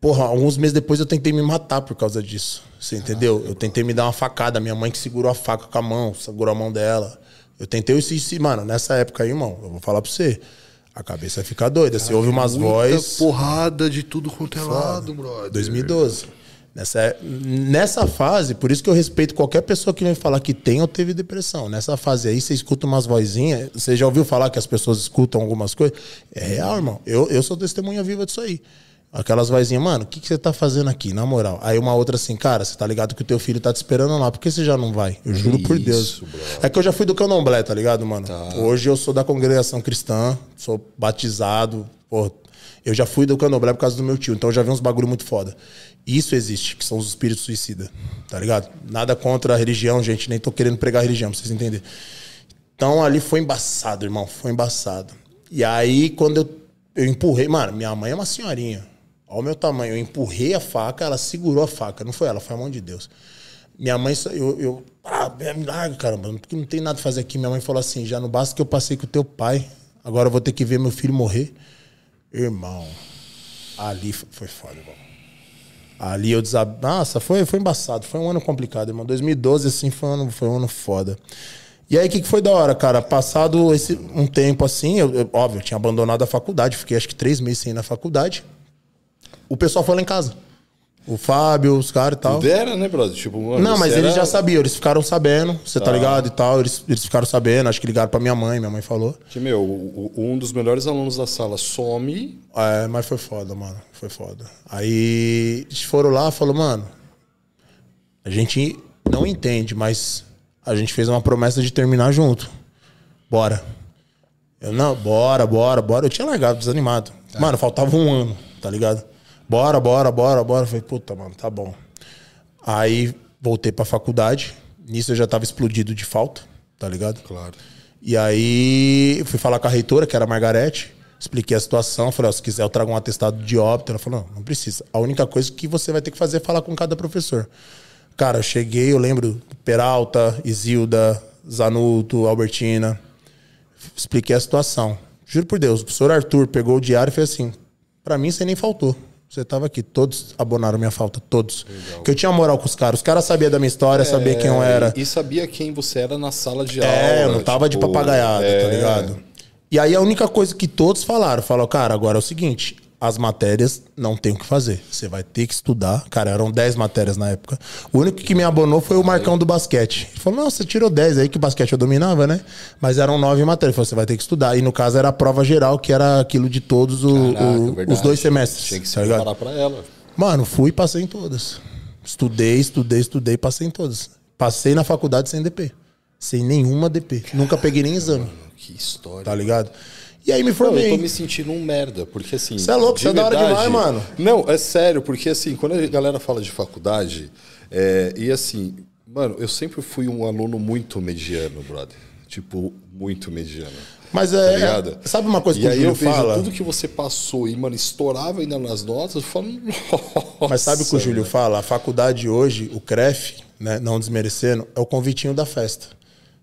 porra, alguns meses depois eu tentei me matar por causa disso. Você entendeu? Ah, eu tentei me dar uma facada. Minha mãe que segurou a faca com a mão, segurou a mão dela. Eu tentei isso, isso mano, nessa época aí, irmão, eu vou falar pra você. A cabeça fica doida. Você ouve umas vozes. porrada de tudo quanto é lado, brother. 2012. Nessa, nessa fase, por isso que eu respeito qualquer pessoa que vem falar que tem ou teve depressão. Nessa fase aí, você escuta umas vozinhas. Você já ouviu falar que as pessoas escutam algumas coisas? É real, irmão. Eu, eu sou testemunha viva disso aí. Aquelas vozinhas, mano, o que, que você tá fazendo aqui, na moral? Aí uma outra assim, cara, você tá ligado que o teu filho tá te esperando lá, por que você já não vai? Eu juro por Deus. Bro. É que eu já fui do candomblé, tá ligado, mano? Tá. Hoje eu sou da congregação cristã, sou batizado, pô, eu já fui do candomblé por causa do meu tio, então eu já vi uns bagulho muito foda. Isso existe, que são os espíritos suicidas, tá ligado? Nada contra a religião, gente, nem tô querendo pregar religião, pra vocês entenderem. Então ali foi embaçado, irmão, foi embaçado. E aí, quando eu, eu empurrei, mano, minha mãe é uma senhorinha. Olha o meu tamanho. Eu empurrei a faca, ela segurou a faca. Não foi ela, foi a mão de Deus. Minha mãe, eu, eu ah, me larga, caramba, porque não tem nada a fazer aqui. Minha mãe falou assim: já não basta que eu passei com o teu pai, agora eu vou ter que ver meu filho morrer. Irmão, ali foi foda, irmão. Ali eu desab... Nossa, foi, foi embaçado. Foi um ano complicado, irmão. 2012, assim, foi um ano, foi um ano foda. E aí, o que, que foi da hora, cara? Passado esse, um tempo assim, eu, eu, óbvio, eu tinha abandonado a faculdade. Fiquei acho que três meses sem ir na faculdade. O pessoal foi lá em casa. O Fábio, os caras e tal. Dera, né, brother? Tipo, mano, não, mas eles era... já sabiam, eles ficaram sabendo, você tá. tá ligado e tal. Eles, eles ficaram sabendo, acho que ligaram pra minha mãe, minha mãe falou. Que, meu, um dos melhores alunos da sala some. É, mas foi foda, mano. Foi foda. Aí eles foram lá e falou, mano, a gente não entende, mas a gente fez uma promessa de terminar junto. Bora. Eu, não, bora, bora, bora. Eu tinha largado, desanimado. É. Mano, faltava um ano, tá ligado? Bora, bora, bora, bora. falei, puta, mano, tá bom. Aí voltei pra faculdade. Nisso eu já tava explodido de falta, tá ligado? Claro. E aí fui falar com a reitora, que era a Margarete. Expliquei a situação, falei, ó, se quiser eu trago um atestado de óbito. Ela falou, não, não precisa. A única coisa que você vai ter que fazer é falar com cada professor. Cara, eu cheguei, eu lembro Peralta, Isilda, Zanuto, Albertina. Expliquei a situação. Juro por Deus, o professor Arthur pegou o diário e fez assim: pra mim você nem faltou. Você tava aqui, todos abonaram minha falta, todos. Que eu tinha moral com os caras. Os caras sabiam da minha história, sabiam quem eu era. E sabia quem você era na sala de É, eu aula. não tava de tipo, papagaiada, é. tá ligado? E aí a única coisa que todos falaram, falou, cara, agora é o seguinte, as matérias não tem o que fazer. Você vai ter que estudar. Cara, eram 10 matérias na época. O único que me abonou foi o Marcão do basquete. Ele falou, não, você tirou 10 aí, que o basquete eu dominava, né? Mas eram 9 matérias. Ele falou, você vai ter que estudar. E no caso era a prova geral, que era aquilo de todos o- Caraca, o- verdade. os dois semestres. Tinha que se tá preparar pra ela. Mano, fui e passei em todas. Estudei, estudei, estudei, passei em todas. Passei na faculdade sem DP. Sem nenhuma DP. Nunca peguei nem exame, Que história. tá ligado? E aí me Não, formei. eu tô me sentindo um merda, porque assim. Cê é louco, de cê é da hora demais, mano. Não, é sério, porque assim, quando a galera fala de faculdade, é, e assim, mano, eu sempre fui um aluno muito mediano, brother. Tipo, muito mediano. Mas Tá é. é- sabe uma coisa e que o aí eu vejo fala? tudo que você passou e, mano, estourava ainda nas notas, eu falo. Mas sabe o que o "Nossa, Júlio velho." fala? A faculdade hoje, o CREF, né, não desmerecendo, é o convitinho da festa.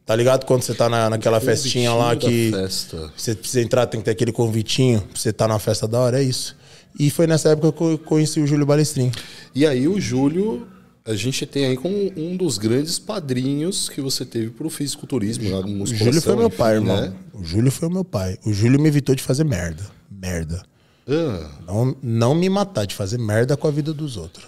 Tá ligado? Quando você tá na, naquela festinha lá que. festa. Você precisa entrar, tem que ter aquele convitinho, pra você tá numa festa da hora, é isso. E foi nessa época que eu conheci o Júlio Balestrin. E aí o Júlio, a gente tem aí como um dos grandes padrinhos que você teve pro fisiculturismo, na O musculação. Júlio foi meu enfim, pai, irmão. né? O Júlio foi meu pai. O Júlio me evitou de fazer merda. Merda. Ah, Não, não me matar, de fazer merda com a vida dos outros.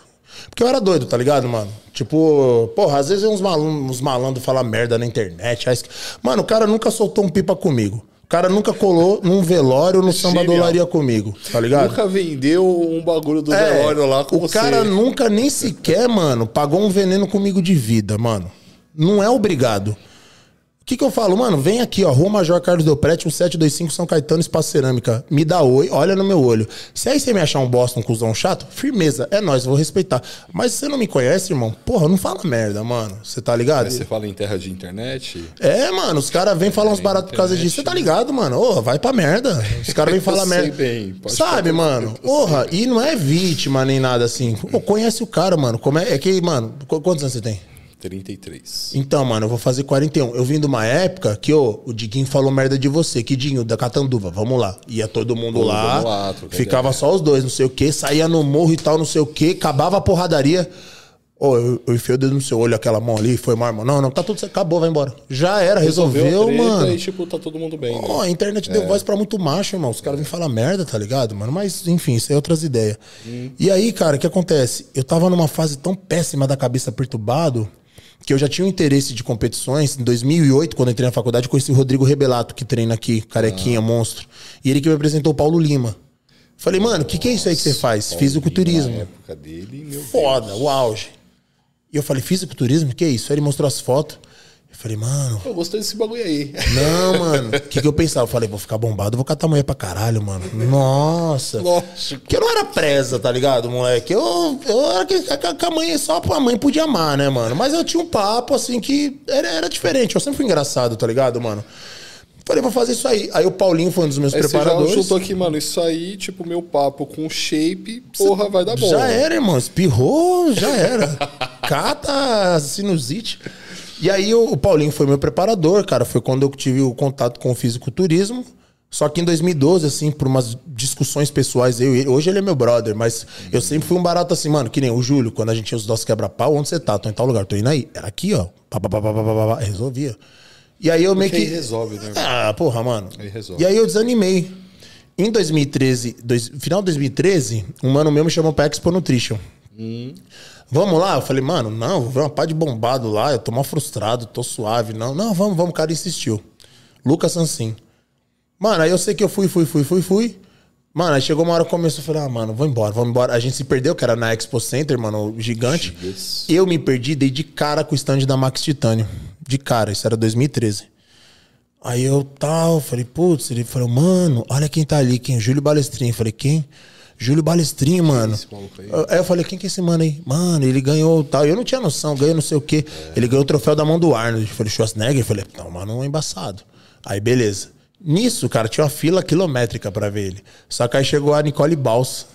Porque eu era doido, tá ligado, mano? Tipo, porra, às vezes uns malandros uns malandros falam merda na internet. aí- Mano, o cara nunca soltou um pipa comigo. O cara nunca colou num velório no samba Genial. dolaria comigo, tá ligado? Nunca vendeu um bagulho do É, velório lá com o você. cara nunca nem sequer, mano, pagou um veneno comigo de vida, mano. Não é obrigado. O que, que eu falo, mano? Vem aqui, ó, Rua Major Carlos Del Prete, 1725 São Caetano, Espaço Cerâmica. Me dá oi, olha no meu olho. Se aí você me achar um bosta, um cuzão chato, firmeza, é nóis, vou respeitar. Mas se você não me conhece, irmão, porra, não fala merda, mano. Você tá ligado? Aí você fala em terra de internet. É, mano, os caras vêm falar uns baratos por causa disso. Você tá ligado, mano? Ô, vai pra merda. Os caras vêm falar merda. bem, Sabe, mano? Porra, e não é vítima nem nada assim. Pô, conhece o cara, mano. Como é, é que, mano, qu- quantos anos você tem? 33. Então, mano, eu vou fazer 41. Eu vim de uma época que, ô, o Diguinho falou merda de você. Que Dinho, da Catanduva, vamos lá. Ia todo mundo Pô, lá, lá, ficava só os dois, não sei o quê, saía no morro e tal, não sei o quê, acabava a porradaria. Ô, eu, eu enfiei o dedo no seu olho, aquela mão ali, foi irmão. Não, não, tá tudo acabou, vai embora. Já era, resolveu, treta mano. E, tipo, tá todo mundo bem. né? Ó, a internet É. deu voz pra muito macho, irmão. Os caras vêm falar merda, tá ligado, mano? Mas, enfim, isso é outras ideias. Hum. E aí, cara, o que acontece? Eu tava numa fase tão péssima da cabeça perturbado que eu já tinha um interesse de competições. Em 2008, quando eu entrei na faculdade, conheci o Rodrigo Rebelato, que treina aqui, carequinha, Ah. monstro. E ele que me apresentou o Paulo Lima. Falei, mano, o que, que é isso aí que você faz? Fisiculturismo. Na época dele, meu Foda, o auge. E eu falei, fisiculturismo? O que é isso? Aí ele mostrou as fotos. Eu falei, mano, Eu gostei desse bagulho aí. não, mano. O que, que eu pensava? Eu falei, vou ficar bombado, vou catar mulher pra caralho, mano. Nossa. Lógico. Porque eu não era presa, tá ligado, moleque? Eu, eu era que, que, que a mãe só a mãe podia amar, né, mano? Mas eu tinha um papo, assim, que era, era diferente. Eu sempre fui engraçado, tá ligado, mano? Falei, vou fazer isso aí. Aí o Paulinho foi um dos meus Aí você já preparadores. chutou aqui, mano, isso aí, tipo, meu papo com shape, porra, vai dar bom. Já era, irmão. Espirrou, já era. Cata sinusite. E aí o, Paulinho foi meu preparador, cara. Foi quando eu tive o contato com o fisiculturismo. Só que em 2012, assim, por umas discussões pessoais, eu e ele. Hoje ele é meu brother, mas eu sempre fui um barato assim, mano, que nem o Júlio, quando a gente tinha os nossos quebra-pau, onde você tá? Tô em tal lugar, tô indo aí. Era aqui, ó. Pá, pá, pá, pá, pá, pá, pá, resolvia. E aí eu meio que. aí resolve, né? Ah, porra, mano. Aí resolve. E aí eu desanimei. Em 2013, dois, final de 2013, um mano meu me chamou pra Expo Nutrition. Vamos lá? Eu falei, mano, não, vou ver uma pá de bombado lá, eu tô mal frustrado, tô suave. Não, não, vamos, vamos, o cara insistiu. Lucas Sansin. Mano, aí eu sei que eu fui, fui, fui, fui, fui. Mano, aí chegou uma hora que começou, eu falei, ah, mano, vou embora, vamos embora. A gente se perdeu, que era na Expo Center, mano, o gigante. Gigas. Eu me perdi, dei de cara com o stand da Max Titânio. De cara, isso era 2013. Aí eu tal, falei, putz, ele falou, mano, olha quem tá ali, quem? Júlio Balestrin. Eu falei, quem? Júlio Balestrin, mano. esse maluco aí? Aí eu falei, quem que é esse mano aí? Mano, ele ganhou tal. Eu não tinha noção, ganhou não sei o quê. Ele ganhou o troféu da mão do Arnold. Eu falei, Schwarzenegger? Eu falei, não, mano, é embaçado. Aí, beleza. Nisso, cara, tinha uma fila quilométrica pra ver ele. Só que aí chegou a Nicole Baus.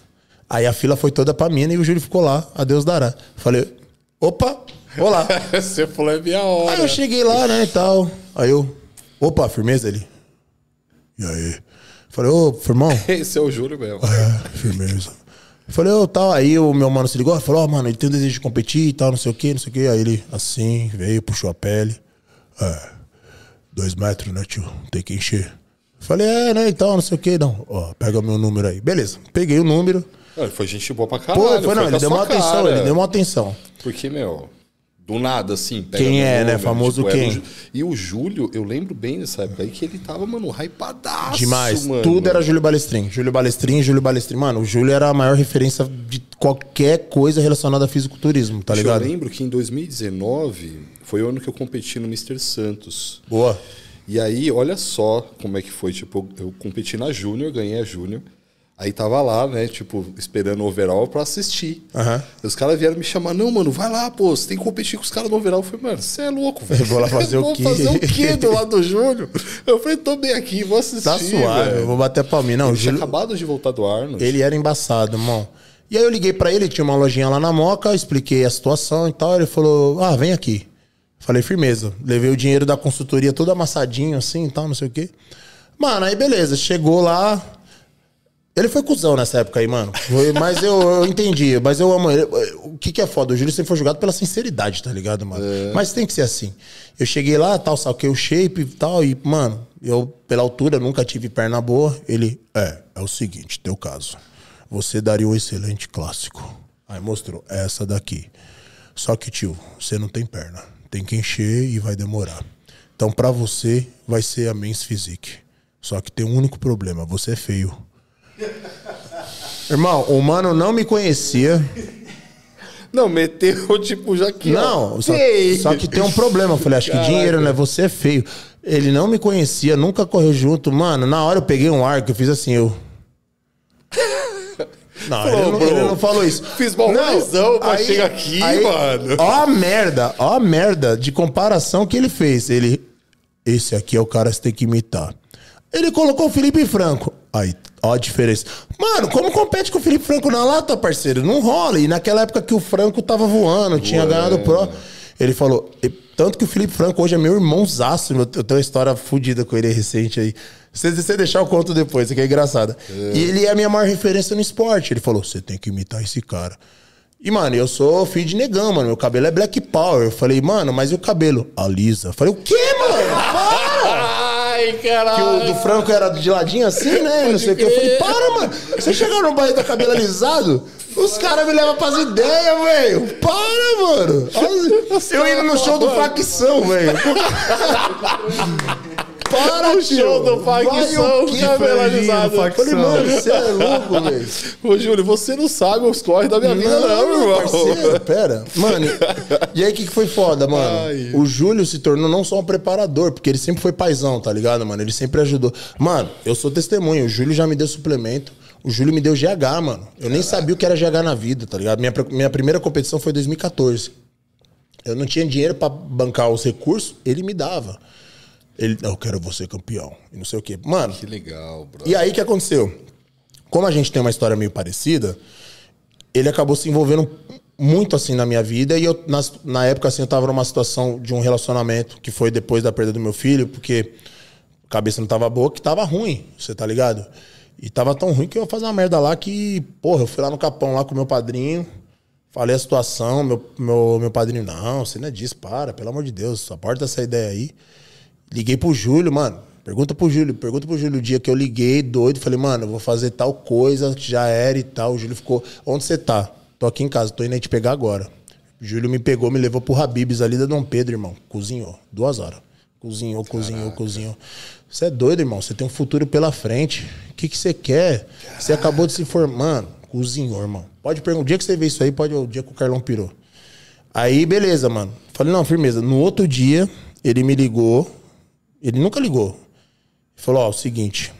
Aí a fila foi toda pra mina e o Júlio ficou lá. A Deus dará. Falei, opa, olá. Você falou é minha hora. Aí eu cheguei lá, né, e tal. Aí eu, opa, firmeza ele. E aí? Falei, ô, firmão. Esse é o Júlio mesmo. É, firmeza. Falei, ô, tal. Aí o meu mano se ligou, falou, ó, mano, ele tem um desejo de competir e tal, não sei o que, não sei o que. Aí ele, assim, veio, puxou a pele. É, dois metros, né, tio? Tem que encher. Falei, é, né, então, não sei o que, não. Ó, pega meu número aí. Beleza, peguei o número. Ele foi gente boa pra caralho. Pô, foi, não, com ele deu uma atenção, cara. ele deu uma atenção. Porque, meu, do nada, assim. pega Quem é, né? número, Famoso era o quem? E o Júlio, eu lembro bem dessa época aí que ele tava, mano, hypadaço. Demais. Mano. Tudo era Júlio Balestrin. Júlio Balestrin, Júlio Balestrin. Mano, o Júlio era a maior referência de qualquer coisa relacionada a fisiculturismo, tá Eu ligado? lembro que em 2019 foi o ano que eu competi no Mr. Santos. Boa. E aí, olha só como é que foi. Tipo, eu competi na Júnior, ganhei a Júnior. Aí tava lá, né, tipo, esperando o overall pra assistir. E Os caras vieram me chamar, não, mano, vai lá, pô, você tem que competir com os caras no overall. Eu falei, mano, você é louco, velho. Vou lá fazer o Vou quê? fazer o quê do lado do Júnior? Eu falei, tô bem aqui, vou assistir. Tá suave, velho. eu vou bater a palminha. Não, Ele tinha Júlio, acabado de voltar do Arnold. ele era embaçado, irmão. E aí eu liguei pra ele, tinha uma lojinha lá na Moca, expliquei a situação e tal. Ele falou, ah, vem aqui. Falei, firmeza. Levei o dinheiro da consultoria todo amassadinho assim e tal, não sei o quê. Mano, aí beleza, chegou lá. Ele foi cuzão nessa época aí, mano. Mas eu, eu entendi. Mas eu amo ele. O que, que é foda? O Júlio sempre foi julgado pela sinceridade, tá ligado, mano? Mas tem que ser assim. Eu cheguei lá, tal, saquei o shape e tal. E, mano, eu, pela altura, nunca tive perna boa. Ele, é, é o seguinte, teu caso. Você daria um excelente clássico. Aí mostrou, é essa daqui. Só que, tio, você não tem perna. Tem que encher e vai demorar. Então, pra você, vai ser a Men's Physique. Só que tem um único problema, você é feio. Irmão, o mano não me conhecia. Não, meteu, tipo, já que. Não, só, só que tem um problema. Eu falei, acho que Caraca. dinheiro, né? Você é feio. Ele não me conhecia, nunca correu junto. Mano, na hora eu peguei um ar que eu fiz assim, eu. Não, Pô, ele, não ele não falou isso. fiz mal razão pra chegar aqui, mano. Ó a merda, ó a merda de comparação que ele fez. Ele, esse aqui é o cara que você tem que imitar. Ele colocou o Felipe Franco. Aí, ó a diferença. Mano, como compete com o Felipe Franco na lata, parceiro? Não rola. E naquela época que o Franco tava voando, tinha ganhado o Pro. Ele falou, e- tanto que o Felipe Franco hoje é meu irmãozaço. Eu tenho uma história fodida com ele recente aí. Se você deixar, eu conto depois, que é engraçada. E ele é a minha maior referência no esporte. Ele falou, você tem que imitar esse cara. E, mano, eu sou filho de negão, mano. Meu cabelo é black power. Eu falei, mano, mas e o cabelo? Alisa. Eu falei, o quê, mano? Para! Ai, Que caralho. o do Franco era de ladinho assim, né? Não sei o que. Eu falei, para, mano. Você chegar no bairro da cabelo alisado, os caras me levam pras ideias, velho. Para, mano. Eu indo no show do Facção, velho. Para, No show do Facção, o. Eu Falei, mano, você é louco, velho. Ô, Júlio, você não sabe os corres da minha vida, não, Não, irmão. parceiro, pera. Mano, e aí o que, que foi foda, mano? Ai. O Júlio se tornou não só um preparador, porque ele sempre foi paizão, tá ligado, mano? Ele sempre ajudou. Mano, eu sou testemunho, o Júlio já me deu suplemento. O Júlio me deu GH, mano. Eu nem sabia o que era GH na vida, tá ligado? Minha, minha primeira competição foi em 2014. Eu não tinha dinheiro pra bancar os recursos, ele me dava. Ele, eu quero você campeão. E não sei o quê. Mano, Que legal, bro. e aí o que aconteceu? Como a gente tem uma história meio parecida, ele acabou se envolvendo muito assim na minha vida. E eu, nas- na época, assim, eu tava numa situação de um relacionamento que foi depois da perda do meu filho, porque a cabeça não tava boa, que tava ruim, você tá ligado? E tava tão ruim que eu ia fazer uma merda lá que, porra, eu fui lá no Capão lá com meu padrinho, falei a situação, meu, meu, meu padrinho, não, você não é disso, para, pelo amor de Deus, só porta essa ideia aí. Liguei pro Júlio, mano. Pergunta pro Júlio, pergunta pro Júlio o dia que eu liguei, doido. Falei, mano, eu vou fazer tal coisa, que já era e tal. O Júlio ficou, onde você tá? Tô aqui em casa, tô indo aí te pegar agora. O Júlio me pegou, me levou pro Habibs ali da Dom Pedro, irmão. Cozinhou, duas horas. Cozinhou, cozinhou, cozinhou. Você é doido, irmão. Você tem um futuro pela frente. O que, que você quer? Você acabou de se formar. Cozinhou, irmão. Pode perguntar. O dia que você vê isso aí, pode o dia que o Carlão pirou. Aí, beleza, mano. Falei, não, firmeza. No outro dia, ele me ligou. Ele nunca ligou. Falou: Ó, o seguinte,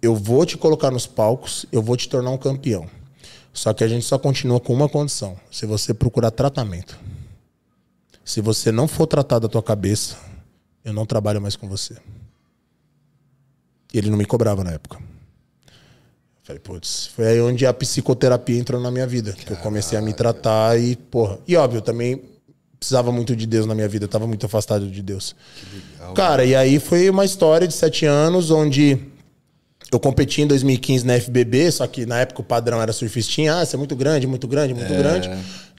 eu vou te colocar nos palcos, eu vou te tornar um campeão. Só que a gente só continua com uma condição: se você procurar tratamento. Se você não for tratado da tua cabeça, eu não trabalho mais com você. E ele não me cobrava na época. Falei, putz, foi aí onde a psicoterapia entrou na minha vida. Que eu comecei a me tratar e, porra. E óbvio, também precisava muito de Deus na minha vida, eu tava muito afastado de Deus. Legal, Cara, e aí foi uma história de sete anos onde eu competi em 2015 na FBB, só que na época o padrão era surfistinha. Ah, você é muito grande, muito grande, muito é. grande.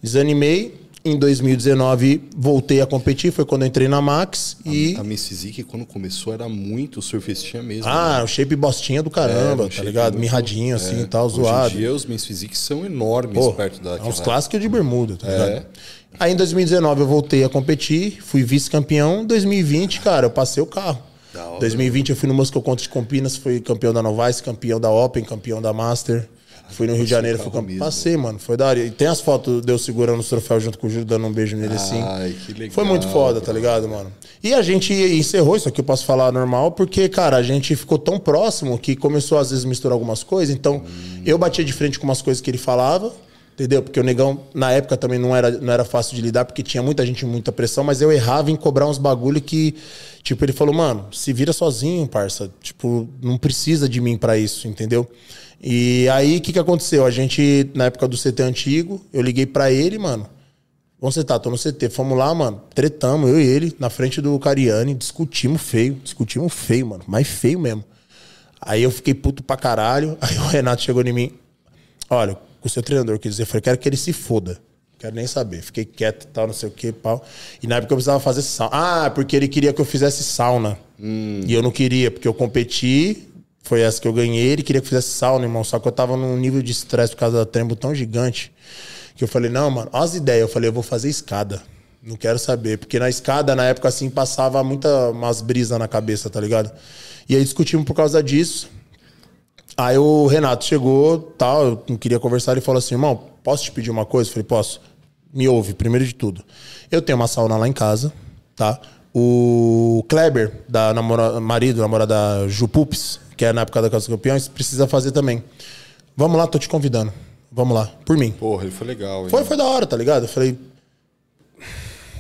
Desanimei. Em 2019 voltei a competir, foi quando eu entrei na Max a, e... A Miss Physique, quando começou, era muito surfistinha mesmo. Ah, né? o shape bostinha do caramba, é, tá ligado? Muito... Mirradinho assim e tal, zoado. Hoje em dia os Miss Physique são enormes perto da... É uns clássicos de bermuda, tá ligado? É. Aí em 2019 eu voltei a competir, fui vice-campeão. 2020, cara, eu passei o carro. 2020 eu fui no Moscow Contra de Campinas, fui campeão da Novice, campeão da Open, campeão da Master. Fui no Rio de Janeiro, fui campeão. Passei, mano. Foi da hora. E tem as fotos de eu segurando os troféus junto com o Júlio, dando um beijo nele assim. Ai, que legal. Foi muito foda, tá ligado, mano? E a gente encerrou isso aqui, eu posso falar normal, porque, cara, a gente ficou tão próximo que começou às vezes misturar algumas coisas. Então, hum. eu batia de frente com umas coisas que ele falava. Entendeu? Porque o negão, na época, também não era, não era fácil de lidar, porque tinha muita gente, muita pressão, mas eu errava em cobrar uns bagulho que, tipo, ele falou, mano, se vira sozinho, parça. Tipo, não precisa de mim para isso, entendeu? E aí, o que, que aconteceu? A gente, na época do CT antigo, eu liguei para ele, mano. Vamos sentar, tô no CT. Fomos lá, mano. Tretamos, eu e ele, na frente do Cariani, discutimos feio. Discutimos feio, mano. Mais feio mesmo. Aí eu fiquei puto pra caralho. Aí o Renato chegou em mim. Olha, o seu treinador quis dizer, eu falei, quero que ele se foda. Quero nem saber. Fiquei quieto e tal, não sei o que, pau. E na época eu precisava fazer sauna. Ah, porque ele queria que eu fizesse sauna. Hum. E eu não queria, porque eu competi, foi essa que eu ganhei. Ele queria que fizesse sauna, irmão. Só que eu tava num nível de estresse por causa da trembo tão gigante que eu falei, não, mano, olha as ideias. Eu falei, eu vou fazer escada. Não quero saber. Porque na escada, na época, assim, passava muita umas brisas na cabeça, tá ligado? E aí discutimos por causa disso. Aí o Renato chegou, tal, eu não queria conversar, ele falou assim, irmão, posso te pedir uma coisa? Eu falei, posso. Me ouve, primeiro de tudo. Eu tenho uma sauna lá em casa, tá? O Kleber, da namora, marido, namorada da Ju Pups, que é na época da Casa dos Campeões, precisa fazer também. Vamos lá, tô te convidando. Vamos lá, por mim. Porra, ele foi legal. Hein? Foi, foi da hora, tá ligado? Eu falei.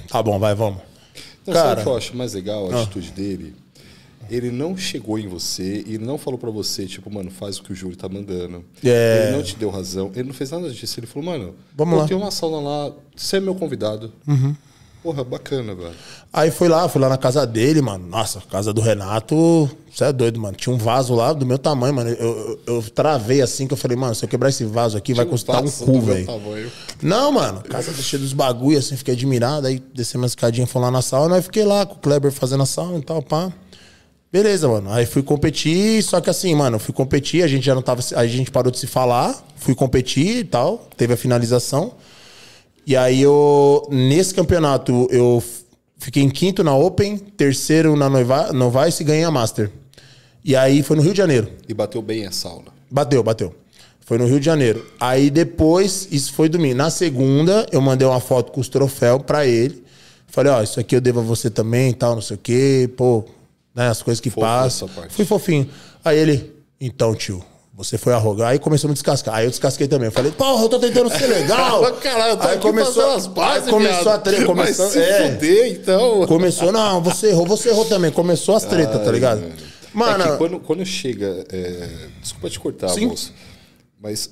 Tá bom, vai, vamos. Não, Cara, sabe o que eu acho mais legal a ah. atitude dele? Ele não chegou em você e não falou para você, tipo, mano, faz o que o Júlio tá mandando. É. Ele não te deu razão. Ele não fez nada disso. Ele falou, mano, vamos lá. Tem uma sauna lá, você é meu convidado. Uhum. Porra, bacana, velho. Aí fui lá, fui lá na casa dele, mano. Nossa, casa do Renato, você é doido, mano. Tinha um vaso lá do meu tamanho, mano. Eu, eu, eu travei assim que eu falei, mano, se eu quebrar esse vaso aqui, Tinha vai custar um, um cu, velho. Não, mano. Casa cheia dos bagulho, assim, fiquei admirado. Aí desci uma escadinha, fui lá na sauna. Aí fiquei lá com o Kleber fazendo a sauna e tal, pá. Beleza, mano. Aí fui competir, só que assim, mano, fui competir, a gente já não tava. A gente parou de se falar, fui competir e tal, teve a finalização. E aí eu, nesse campeonato, eu fiquei em quinto na Open, terceiro na Novice e ganhei a Master. E aí foi no Rio de Janeiro. E bateu bem a sauna. Bateu, bateu. Foi no Rio de Janeiro. Aí depois, isso foi domingo. Na segunda, eu mandei uma foto com os troféus pra ele. Falei, ó, isso aqui eu devo a você também e tal, não sei o quê. Pô, né, as coisas que passam. Fui fofinho. Aí ele, então, tio, você foi arrogar e começou a me descascar. Aí eu descasquei também. Eu falei, porra, eu tô tentando ser legal. Caralho, eu tô aí começou as bases, aí começou a treta. Começou, se é, fuder, então. Começou, não, você errou, você errou também. Começou as tretas, tá ligado? Mano. É quando, quando chega. É... Desculpa te cortar, Sim. moço. Mas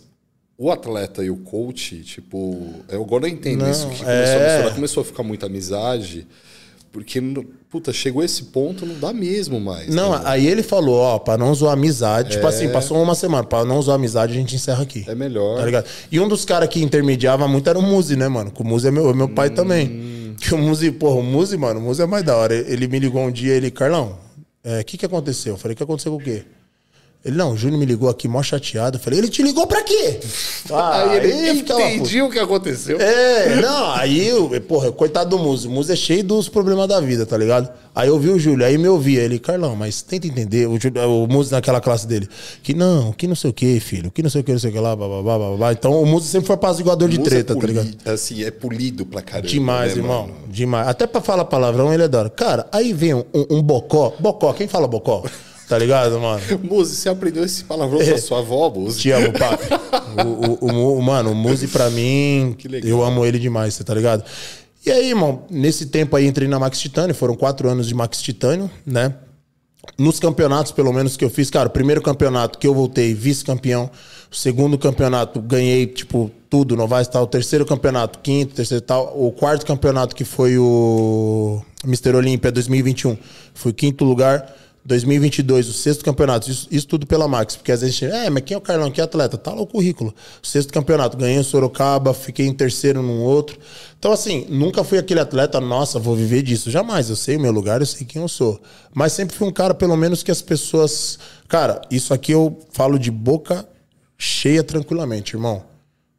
o atleta e o coach, tipo. Eu agora entendo não, isso. Que começou, é... a misturar, começou a ficar muita amizade. Porque, puta, chegou esse ponto, não dá mesmo mais. Não, né? aí ele falou, ó, pra não zoar amizade. Tipo é... Tipo assim, passou uma semana, pra não zoar amizade, a gente encerra aqui. É melhor. Tá ligado? E um dos caras que intermediava muito era o Muzi, né, mano? Que o Muzi é meu, meu pai hum... também. Que o Muzi, porra, o Muzi, mano, o Muzi é mais da hora. Ele me ligou um dia, ele, Carlão, o é, que que aconteceu? Eu falei, o que aconteceu com o quê? Ele, não, o Júnior me ligou aqui, mó chateado. Eu falei, ele te ligou pra quê? Ah, aí ele aí entendi o que aconteceu. É, não, aí, porra, coitado do Muso. O Muso é cheio dos problemas da vida, tá ligado? Aí eu vi o Júlio, aí me ouvia. Ele, Carlão, mas tenta entender, o, o Muso naquela classe dele, que não, que não sei o que, filho, que não sei o que, não sei o que lá, blá, blá, blá, blá, blá. Então o Muso sempre foi apaziguador de é treta, é tá ligado? Assim, é polido pra caramba. Demais, né, irmão, mano? demais. Até pra falar palavrão ele adora. Cara, aí vem um, um, um bocó, bocó, quem fala bocó? Tá ligado, mano? Muzi, você aprendeu esse palavrão é. sua avó, Muzi? Te amo, papi. o, o, o, mano, o Muzi pra mim, eu amo ele demais, você tá ligado? E aí, irmão, nesse tempo aí entrei na Max Titânio, foram quatro anos de Max Titânio, né? nos campeonatos, pelo menos, que eu fiz, cara, o primeiro campeonato que eu voltei vice-campeão, o segundo campeonato ganhei, tipo, tudo, Novaes e tal, o terceiro campeonato, quinto, terceiro tal, o quarto campeonato que foi o Mr. Olímpia 2021, fui quinto lugar, 2022, o sexto campeonato, isso, isso, tudo pela Max, porque às vezes, é, mas quem é o Carlão, que é atleta? Tá lá o currículo. Sexto campeonato, ganhei em Sorocaba, fiquei em terceiro num outro. Então, assim, nunca fui aquele atleta, nossa, vou viver disso. Jamais, eu sei o meu lugar, eu sei quem eu sou. Mas sempre fui um cara, pelo menos, que as pessoas. Cara, isso aqui eu falo de boca cheia tranquilamente, irmão.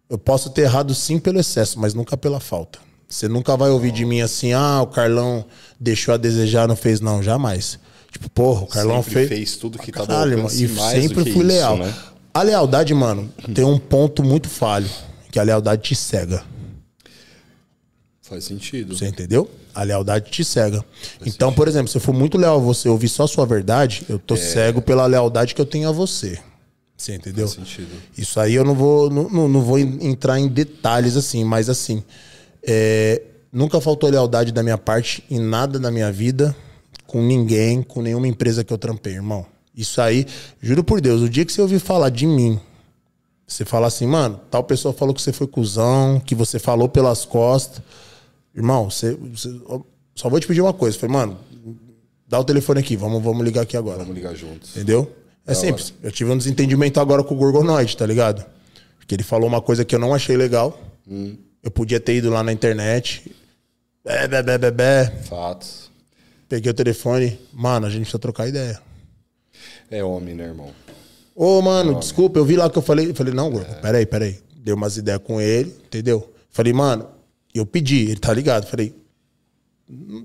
Eu posso ter errado sim pelo excesso, mas nunca pela falta. Você nunca vai ouvir de mim assim, ah, o Carlão deixou a desejar, não fez, não, jamais. Tipo, porra, o Carlão fez. fez tudo que tava Caralho, ao mano, e sempre do fui leal. Isso, né? A lealdade, mano, tem um ponto muito falho, que a lealdade te cega. Faz sentido. Você entendeu? A lealdade te cega. então, por exemplo, se eu for muito leal a você ouvir só a sua verdade, eu É. tô cego pela lealdade que eu tenho a você. Você entendeu? Faz sentido. Isso aí eu não vou, não, não- vou en- entrar em detalhes assim, mas assim, é, nunca faltou lealdade da minha parte em nada da minha vida, com ninguém, com nenhuma empresa que eu trampei, irmão. Isso aí, juro por Deus, o dia que você ouvir falar de mim, você falar assim, mano, tal pessoa falou que você foi cuzão, que você falou pelas costas. Irmão, você, você- só vou te pedir uma coisa. Falei, mano, dá o telefone aqui, vamos, vamos ligar aqui agora. Vamos ligar juntos. Entendeu? É Da simples. Eu tive um desentendimento agora com o Gorgonoide, tá ligado? Porque ele falou uma coisa que eu não achei legal. Hum. Eu podia ter ido lá na internet. Bé, bé, bé, bé, bé. Fatos. Peguei o telefone. Mano, a gente precisa trocar ideia. É homem, né, irmão? Ô, mano, desculpa, eu vi lá que eu falei. Eu falei, não, Gorgo, peraí, peraí. Dei umas ideias com ele, entendeu? Falei, mano, eu pedi, ele tá ligado. Falei,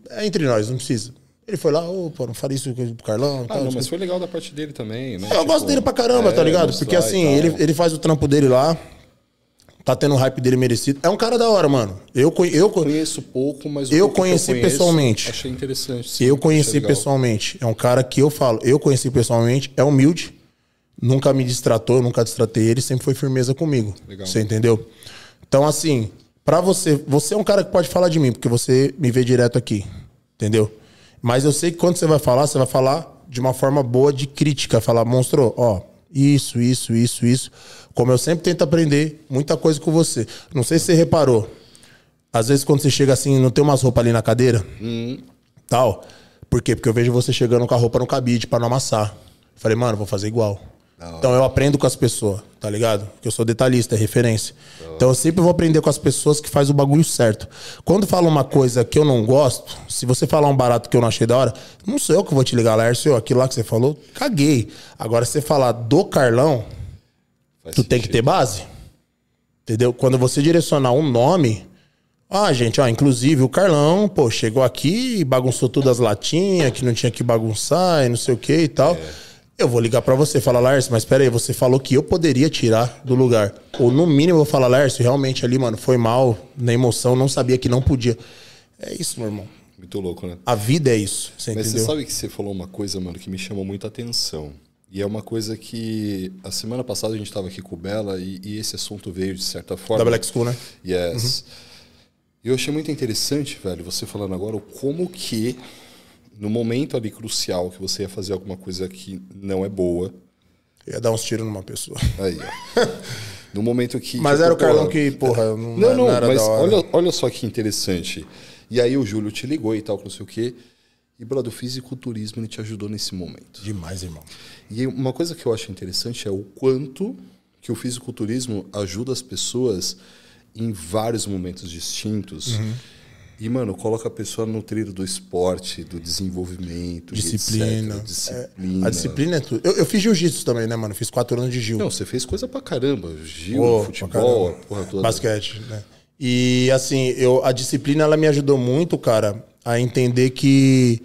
é entre nós, não precisa. Ele foi lá, ô, pô, não falei isso com o Carlão. Ah, tal, não, mas foi legal da parte dele também, né? É, eu gosto dele pra caramba, tá ligado? mostrar Porque e assim, ele, ele faz o trampo dele lá. Tá tendo o hype dele merecido. É um cara da hora, mano. Eu, eu, conhe- Conheço pouco, mas o Eu pouco que conheci conheço, pessoalmente. Achei interessante. sim, eu conheci pessoalmente. É um cara que eu falo, eu conheci pessoalmente, é humilde, nunca me distratou, nunca distratei ele, sempre foi firmeza comigo. Legal. Você entendeu? Então, assim, pra você, você é um cara que pode falar de mim, porque você me vê direto aqui. Entendeu? Mas eu sei que quando você vai falar, você vai falar de uma forma boa de crítica. Falar, monstro, ó, isso, isso, isso, isso. Como eu sempre tento aprender muita coisa com você. Não sei se você reparou. Às vezes quando você chega assim, não tem umas roupas ali na cadeira? Tal. Por quê? Porque eu vejo você chegando com a roupa no cabide pra não amassar. Falei, mano, vou fazer igual. Então eu aprendo com as pessoas, tá ligado? Porque eu sou detalhista, é referência. Então eu sempre vou aprender com as pessoas que faz o bagulho certo. Quando fala uma coisa que eu não gosto, se você falar um barato que eu não achei da hora, não sou eu que vou te ligar, Lércio, aquilo lá que você falou, caguei. Agora, se você falar do Carlão, Faz tu tem que sentido. ter base. Entendeu? Quando você direcionar um nome. Ah, gente, ó, inclusive o Carlão, pô, chegou aqui e bagunçou todas as latinhas, que não tinha que bagunçar e não sei o que e tal. Eu vou ligar pra você e falar, Lércio, mas peraí, você falou que eu poderia tirar do lugar. Ou no mínimo eu vou falar, Lércio, realmente ali, mano, foi mal, na emoção, não sabia que não podia. É isso, meu irmão. Muito louco, né? A vida é isso, você Mas entendeu? você sabe que você falou uma coisa, mano, que me chamou muita atenção. E é uma coisa que a semana passada a gente estava aqui com o Bela e, e esse assunto veio de certa forma. Da Black School, né? Yes. E eu achei muito interessante, velho, você falando agora como que no momento ali crucial que você ia fazer alguma coisa que não é boa, Eu ia dar uns tiros numa pessoa. aí, ó. No momento que. Mas tipo, era o Carlão porra, que, porra, não, Não, não, não era mas olha, olha só que interessante. E aí o Júlio te ligou e tal, não sei o quê. E, brother, o fisiculturismo ele te ajudou nesse momento. Demais, irmão. E uma coisa que eu acho interessante é o quanto que o fisiculturismo ajuda as pessoas em vários momentos distintos. Uhum. E, mano, coloca a pessoa no trilho do esporte, do desenvolvimento, Disciplina. etc. Disciplina. A disciplina é tudo. Eu, eu fiz jiu-jitsu também, né, mano? Fiz quatro anos de Gil. Não, você fez coisa pra caramba. Gil, futebol, caramba. porra toda. Basquete, né? E assim, eu, a disciplina ela me ajudou muito, cara, a entender que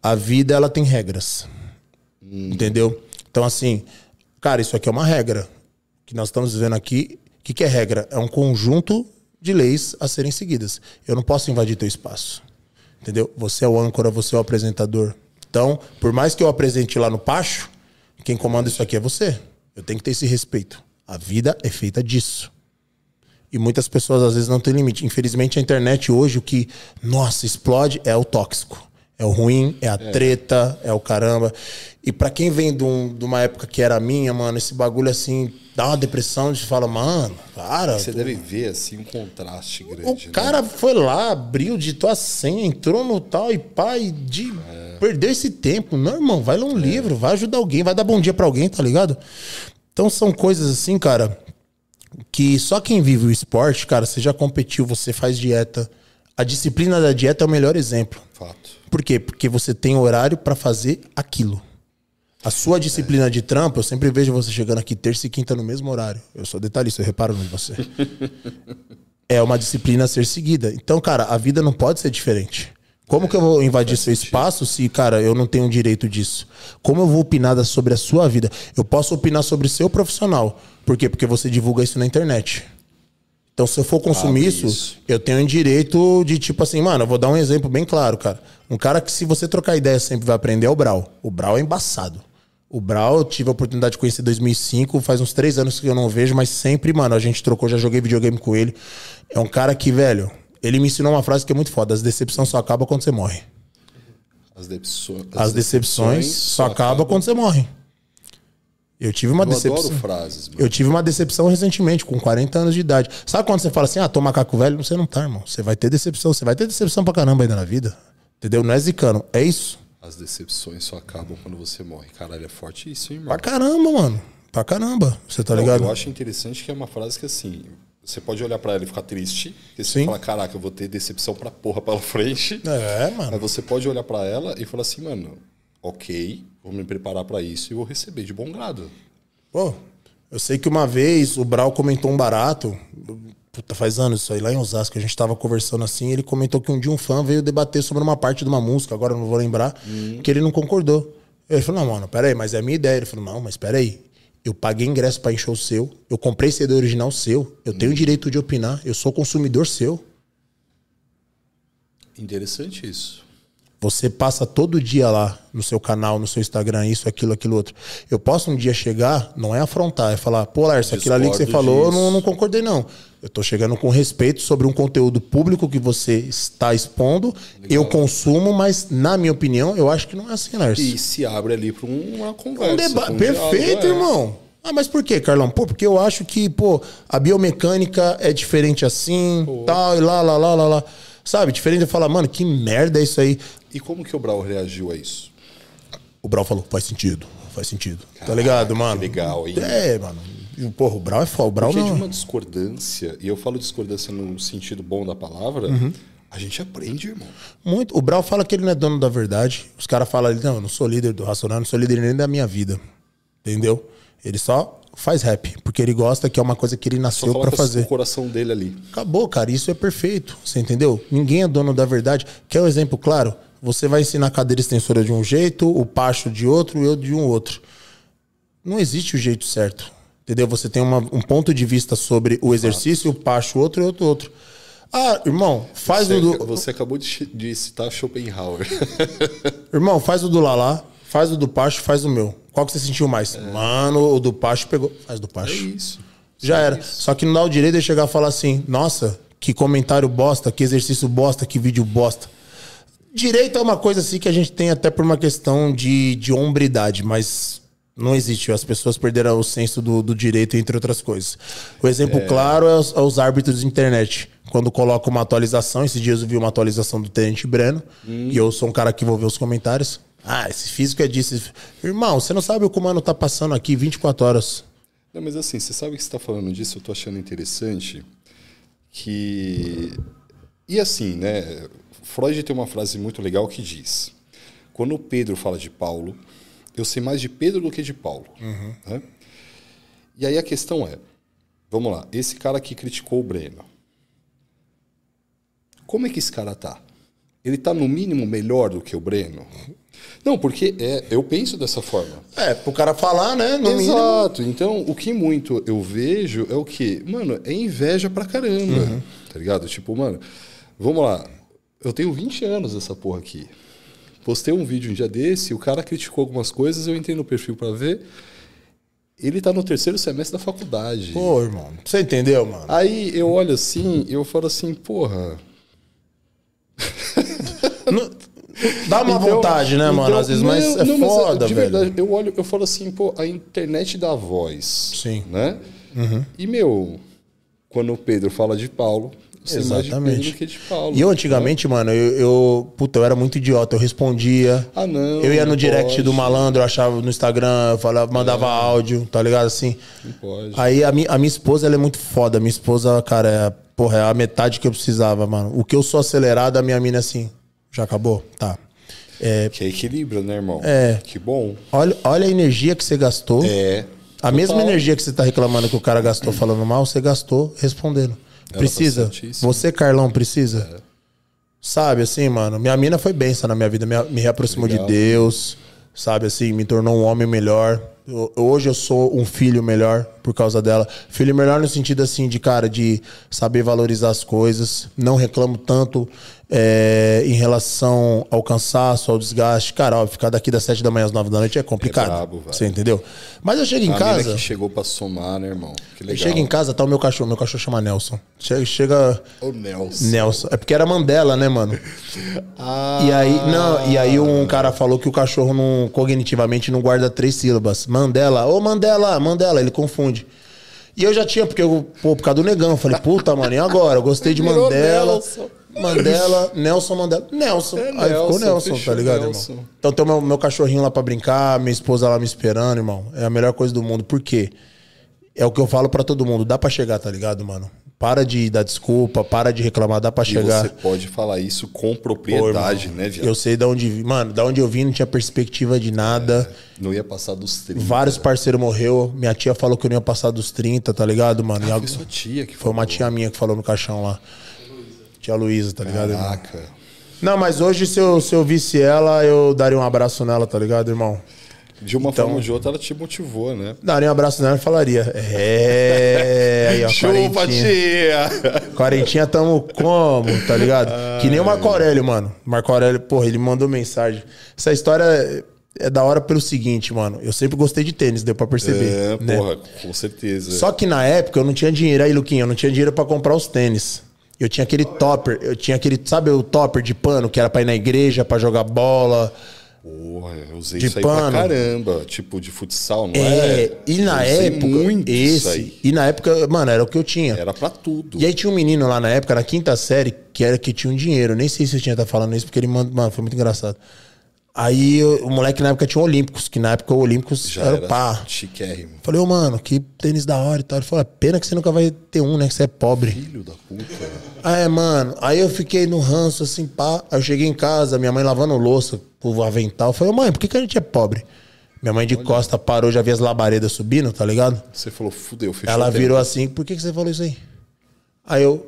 a vida ela tem regras. Entendeu? Então, assim, cara, isso aqui é uma regra. Que nós estamos vivendo aqui. O que, que é regra? É um conjunto de leis a serem seguidas. Eu não posso invadir teu espaço. Entendeu? Você é o âncora, você é o apresentador. Então, por mais que eu apresente lá no Pacho, quem comanda isso aqui é você. Eu tenho que ter esse respeito. A vida é feita disso. E muitas pessoas às vezes não têm limite. Infelizmente, a internet hoje, o que, nossa, explode é o tóxico. É o ruim, é a treta, é o caramba. E pra quem vem de, um- de uma época que era minha, mano, esse bagulho assim dá uma depressão de fala, mano, para. Você deve ver assim um contraste O grande. né? cara foi lá, abriu, digitou a senha, entrou no tal e e de... perdeu esse tempo. Não, irmão, vai ler um livro, vai ajudar alguém, vai dar bom dia pra alguém, tá ligado? Então são coisas assim, cara, que só quem vive o esporte, cara, você já competiu, você faz dieta. A disciplina da dieta é o melhor exemplo. Fato. Por quê? Porque você tem horário pra fazer aquilo. A sua disciplina de trampo, eu sempre vejo você chegando aqui terça e quinta no mesmo horário. Eu sou detalhista, eu reparo em você. é uma disciplina a ser seguida. Então, cara, a vida não pode ser diferente. Como que eu vou invadir seu espaço se, cara, eu não tenho direito disso? Como eu vou opinar sobre a sua vida? Eu posso opinar sobre o seu profissional. Por quê? Porque você divulga isso na internet. Então, se eu for consumir Ah, isso, isso. eu tenho direito de, tipo assim, mano, eu vou dar um exemplo bem claro, cara. Um cara que, se você trocar ideia, sempre vai aprender é o Brau. O Brau é embaçado. O Brau, eu tive a oportunidade de conhecer em 2005, faz uns três anos que eu não vejo, mas sempre, mano, a gente trocou, já joguei videogame com ele. É um cara que, velho, ele me ensinou uma frase que é muito foda: as decepções só acabam quando você morre. As, decepções, As decepções só acabam quando você morre. Eu tive uma Eu decepção. adoro frases, mano. Eu tive uma decepção recentemente, com 40 anos de idade. Sabe quando você fala assim, ah, tô macaco velho? Você não tá, irmão. Você vai ter decepção. Você vai ter decepção pra caramba ainda na vida. Entendeu? Não é zicano. É isso. As decepções só acabam quando você morre. Caralho, é forte isso, hein, irmão? Pra caramba, mano. Pra caramba. Você tá Não, ligado? Eu acho interessante que é uma frase que assim. Você pode olhar pra ela e ficar triste. Porque você Sim. fala, caraca, eu vou ter decepção pra porra pela frente. É, Mas mano. você pode olhar pra ela e falar assim, mano, ok, vou me preparar pra isso e vou receber de bom grado. Pô, eu sei que uma vez o Brau comentou um barato. Puta, faz anos isso aí, lá em Osasco, a gente tava conversando assim, ele comentou que um dia um fã veio debater sobre uma parte de uma música, agora eu não vou lembrar, que ele não concordou. Ele falou, não, mano, peraí, mas é a minha ideia. Ele falou, não, mas peraí, eu paguei ingresso pra encher o seu, eu comprei CD original seu, eu tenho direito de opinar, eu sou consumidor seu. Interessante isso. Você passa todo dia lá no seu canal, no seu Instagram, isso, aquilo, aquilo outro. Eu posso um dia chegar, não é afrontar, é falar, pô, Lars, aquilo ali que você falou, eu não, não concordei, não. Eu tô chegando com respeito sobre um conteúdo público que você está expondo, eu consumo, mas, na minha opinião, eu acho que não é assim, Lars. E se abre ali pra uma conversa. Um deba- um Perfeito, diálogo, é. irmão. Ah, mas por quê, Carlão? Pô, porque eu acho que, pô, a biomecânica é diferente assim, tal, e lá, lá, lá, lá, lá. Sabe? Diferente de falar, mano, que merda é isso aí. E como que o Brau reagiu a isso? O Brau falou, faz sentido, faz sentido. tá ligado, mano? legal, hein? É, mano. E, Porra, o Brau é foda. O Brau Porque de não. uma discordância, e eu falo discordância no sentido bom da palavra, Uhum. a gente aprende, irmão. Muito. O Brau fala que ele não é dono da verdade. Os caras falam ali, não, eu não sou líder do Racional, não sou líder nem da minha vida. Entendeu? Ele só faz rap, porque ele gosta, que é uma coisa que ele nasceu pra fazer. o coração dele ali. Acabou, cara. Isso é perfeito. Você entendeu? Ninguém é dono da verdade. Quer um exemplo claro? Você vai ensinar a cadeira extensora de um jeito, o pacho de outro eu de um outro. Não existe o jeito certo. Entendeu? Você tem uma- um ponto de vista sobre o exercício, o pacho outro e outro outro. Ah, irmão, faz Você, o do. você acabou de, de citar Schopenhauer. Irmão, faz o do Lalá, faz o do Pacho, faz o meu. Qual que você sentiu mais? Mano, o do Pacho pegou. Faz do é Pacho. isso. Já era. Só que não dá o direito de chegar e falar assim: nossa, que comentário bosta, que exercício bosta, que vídeo bosta. Direito é uma coisa assim que a gente tem até por uma questão de, de hombridade, mas não existe. As pessoas perderam o senso do, do direito, entre outras coisas. O exemplo claro é os, é os árbitros de internet. Quando coloca uma atualização, esses dias eu vi uma atualização do Tenente Breno, e eu sou um cara que vou ver os comentários. Ah, esse físico é disso. Irmão, você não sabe o que o mano tá passando aqui 24 horas. Não, mas assim, você sabe que você está falando disso, eu tô achando interessante que. E assim, né? Freud tem uma frase muito legal que diz: quando o Pedro fala de Paulo, eu sei mais de Pedro do que de Paulo. né? E aí a questão é: vamos lá, esse cara que criticou o Breno, como é que esse cara tá? Ele tá no mínimo melhor do que o Breno? Não, porque é, eu penso dessa forma. É, pro cara falar, né? No mínimo. Exato. Então, o que muito eu vejo é o que? Mano, é inveja pra caramba. Uhum. Tá ligado? Tipo, mano, vamos lá. Eu tenho 20 anos dessa porra aqui. Postei um vídeo um dia desse, o cara criticou algumas coisas, eu entrei no perfil pra ver. Ele tá no terceiro semestre da faculdade. Pô, irmão. Você entendeu, mano? Aí eu olho assim, eu falo assim, porra. Não- Dá uma Então- vontade, né, mano? então- Às vezes, mas não, é não, mas foda, de velho. verdade, eu olho, eu falo assim, pô, a internet dá voz. Sim. Uhum. Né? E, meu, quando o Pedro fala de Paulo, você Exatamente. Que de Paulo. E eu antigamente, mano, eu, eu. Puta, eu era muito idiota. Eu respondia. Ah, não, Eu ia no direct pode. do malandro, eu achava no Instagram, eu falava, mandava áudio, tá ligado? Assim. Não pode. Aí a, mi, a minha esposa, ela é muito foda. Minha esposa, cara, é, porra, é a metade que eu precisava, mano. O que eu sou acelerado, a minha mina é assim. Já acabou? Tá. É, Que é equilíbrio, né, irmão? É. Que bom. olha, olha a energia que você gastou. É. A mesma Total. energia que você tá reclamando que o cara gastou falando mal, você gastou respondendo. Ela precisa. tá. Você, Carlão, precisa. Sabe, assim, mano. Minha mina foi benção na minha vida. Me, me reaproximou Legal. de Deus. Sabe, assim, me tornou um homem melhor. Eu- hoje eu sou um filho melhor por causa dela. Filho melhor no sentido, assim, de, cara, de saber valorizar as coisas. Não reclamo tanto é, em relação ao cansaço, ao desgaste. Cara, ó, ficar daqui das sete da manhã às nove da noite é complicado. brabo, velho. você entendeu? Mas eu chego em a casa. que chegou pra somar, né, irmão? Que legal. chego em casa, tá o meu cachorro. Meu cachorro chama Nelson. Chega. chega O Nelson. Nelson. É porque era Mandela, né, mano? Ah, E aí, não, e aí um cara falou que o cachorro não, cognitivamente não guarda três sílabas. Mandela, ô Mandela, Mandela, ele confunde. E eu já tinha, porque eu, pô, por causa do negão, eu falei, puta, mano, e agora? Eu gostei de Virou Mandela. Nelson. Mandela, Nelson Mandela. Nelson. É aí ficou Nelson, tá ligado, Nelson. irmão? Então tem o meu, meu cachorrinho lá pra brincar, minha esposa lá me esperando, irmão. É a melhor coisa do mundo. Por quê? É o que eu falo pra todo mundo. Dá pra chegar, tá ligado, mano? Para de dar desculpa, para de reclamar, dá pra E chegar. você pode falar isso com Pô, propriedade, irmão, né, viado? Eu sei de onde vi. Mano, da onde eu vim não tinha perspectiva de nada. Não ia passar dos 30. Vários parceiros morreu. Minha tia falou que eu não ia passar dos 30, tá ligado, mano? E Foi sua tia que Foi uma falou. tia minha que falou no caixão lá. Tia Luísa, tá ligado, irmão? Caraca. Não, mas hoje, se eu, se eu visse ela, eu daria um abraço nela, tá ligado, irmão? De uma Então- forma ou de outra, ela te motivou, né? Daria um abraço nela e falaria. É. Aí, ó, Chupa, quarentinha. tia! Quarentinha tamo como, tá ligado? que nem o Marco Aurélio, mano. Marco Aurélio, porra, ele mandou mensagem. Essa história é- da hora pelo seguinte, mano. Eu sempre gostei de tênis, deu pra perceber. É, né? porra, com certeza. Só que na época eu não tinha dinheiro. Aí, Luquinha, eu não tinha dinheiro pra comprar os tênis. Eu tinha aquele topper, eu tinha aquele, sabe o topper de pano que era pra ir na igreja, pra jogar bola. Porra, eu usei De isso aí pano. pra caramba. Tipo, de futsal, não É, é? e na época, muito esse, aí. e na época, mano, era o que eu tinha. Era pra tudo. E aí tinha um menino lá na época, na quinta série, que era que tinha um dinheiro. Nem sei se eu tinha estar falando isso, porque ele manda. Mano, foi muito engraçado. Aí o moleque na época tinha o Olímpicos, que na época o Olímpicos Já era era o pá. chiquérrimo. Falei, ô, mano, que tênis da hora e tal. Ele falou, "É pena que você nunca vai ter um, né? Que você é pobre. Filho da puta. Ah, é, mano. Aí eu fiquei no ranço, assim, pá. Aí eu cheguei em casa, minha mãe lavando louça com o avental. Eu falei, ô, mãe, por que, que a gente é pobre? Minha mãe de costa parou, já vi as labaredas subindo, tá ligado? Você falou, fudeu, fechou Ela virou assim, por que, que você falou isso aí? Aí eu,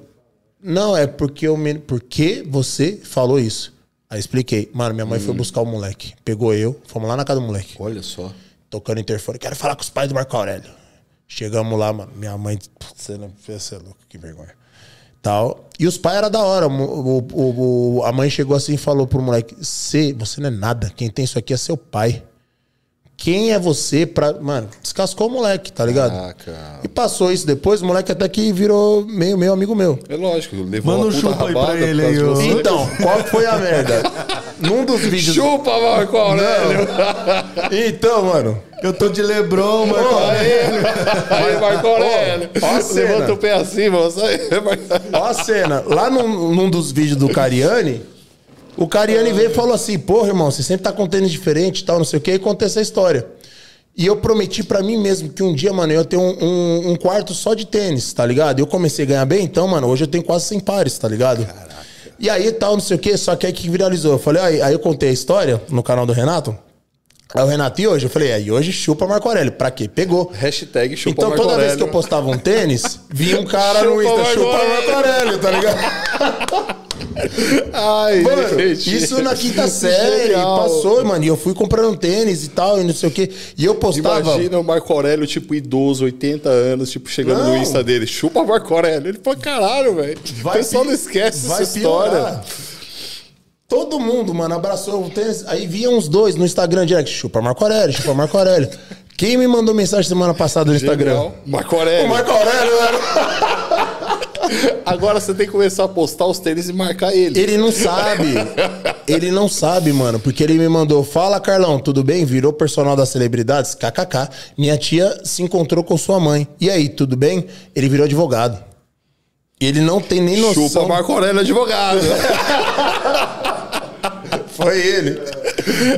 não, é porque eu me... Por que você falou isso? Aí expliquei. Mano, minha mãe foi Hum. buscar o moleque. Pegou eu, fomos lá na casa do moleque. Olha só. Tocando interfone. Quero falar com os pais do Marco Aurélio. Chegamos lá, mano. Minha mãe... Você não... Você é louco, que vergonha. Tal. E os pais eram da hora. O, o- o- a mãe chegou assim e falou pro moleque: Cê, você não é nada. Quem tem isso aqui é seu pai. Quem é você pra. Mano, descascou o moleque, tá ligado? Caraca. E passou isso depois, o moleque até que virou meio, meio amigo meu. É lógico, levou Manda uma um puta chupa aí pra ele aí, ô. Então, qual foi a merda? Num dos vídeos. Chupa, Marco Aurélio! Então, mano. Eu tô de Lebron, mano. Aí, Marco Aurélio! ó a cena. Levanta o pé assim, moça. Aí, Ó a cena. Lá num, num dos vídeos do Cariani, o Cariani veio e falou assim: Porra, irmão, você sempre tá com tênis diferente e tal, não sei o quê, e contei essa história. E eu prometi pra mim mesmo que um dia, mano, eu ia ter um, um- um quarto só de tênis, tá ligado? Eu comecei a ganhar bem, então, mano, hoje eu tenho quase 100 pares, tá ligado? E aí tal, não sei o quê, só que aí que viralizou. Eu falei, aí, aí eu contei a história no canal do Renato. Aí o Renato, e hoje? Eu falei, aí hoje chupa Marco Aurélio. Pra quê? Pegou. Hashtag chupa Então Marco toda vez que eu postava um tênis, vinha um cara no Insta, Marco chupa. Marco Aurélio, tá ligado? Ai, Mano, isso na quinta série, Genial. passou, mano. E eu fui comprando tênis e tal, e não sei o quê. E eu postava. Imagina o Marco Aurélio, tipo, idoso, 80 anos, tipo, chegando no Não. Insta dele. Chupa Marco Aurélio. Ele falou, caralho, velho. O pessoal não esquece vai essa história. piorar. Todo mundo, mano, abraçou o tênis. Aí via uns dois no Instagram direct. Chupa Marco Aurélio, chupa Marco Aurélio. Quem me mandou mensagem semana passada no Instagram? Genial. Marco Aurélio. O Marco Aurélio, né? Agora você tem que começar a postar os tênis e marcar ele. Ele não sabe. Ele não sabe, mano. Porque ele me mandou: Fala, Carlão, tudo bem? Virou personal das celebridades? KKK. Minha tia se encontrou com sua mãe. E aí, tudo bem? Ele virou advogado. Ele não tem nem noção. Chupa Marco Aurélio advogado. Foi ele.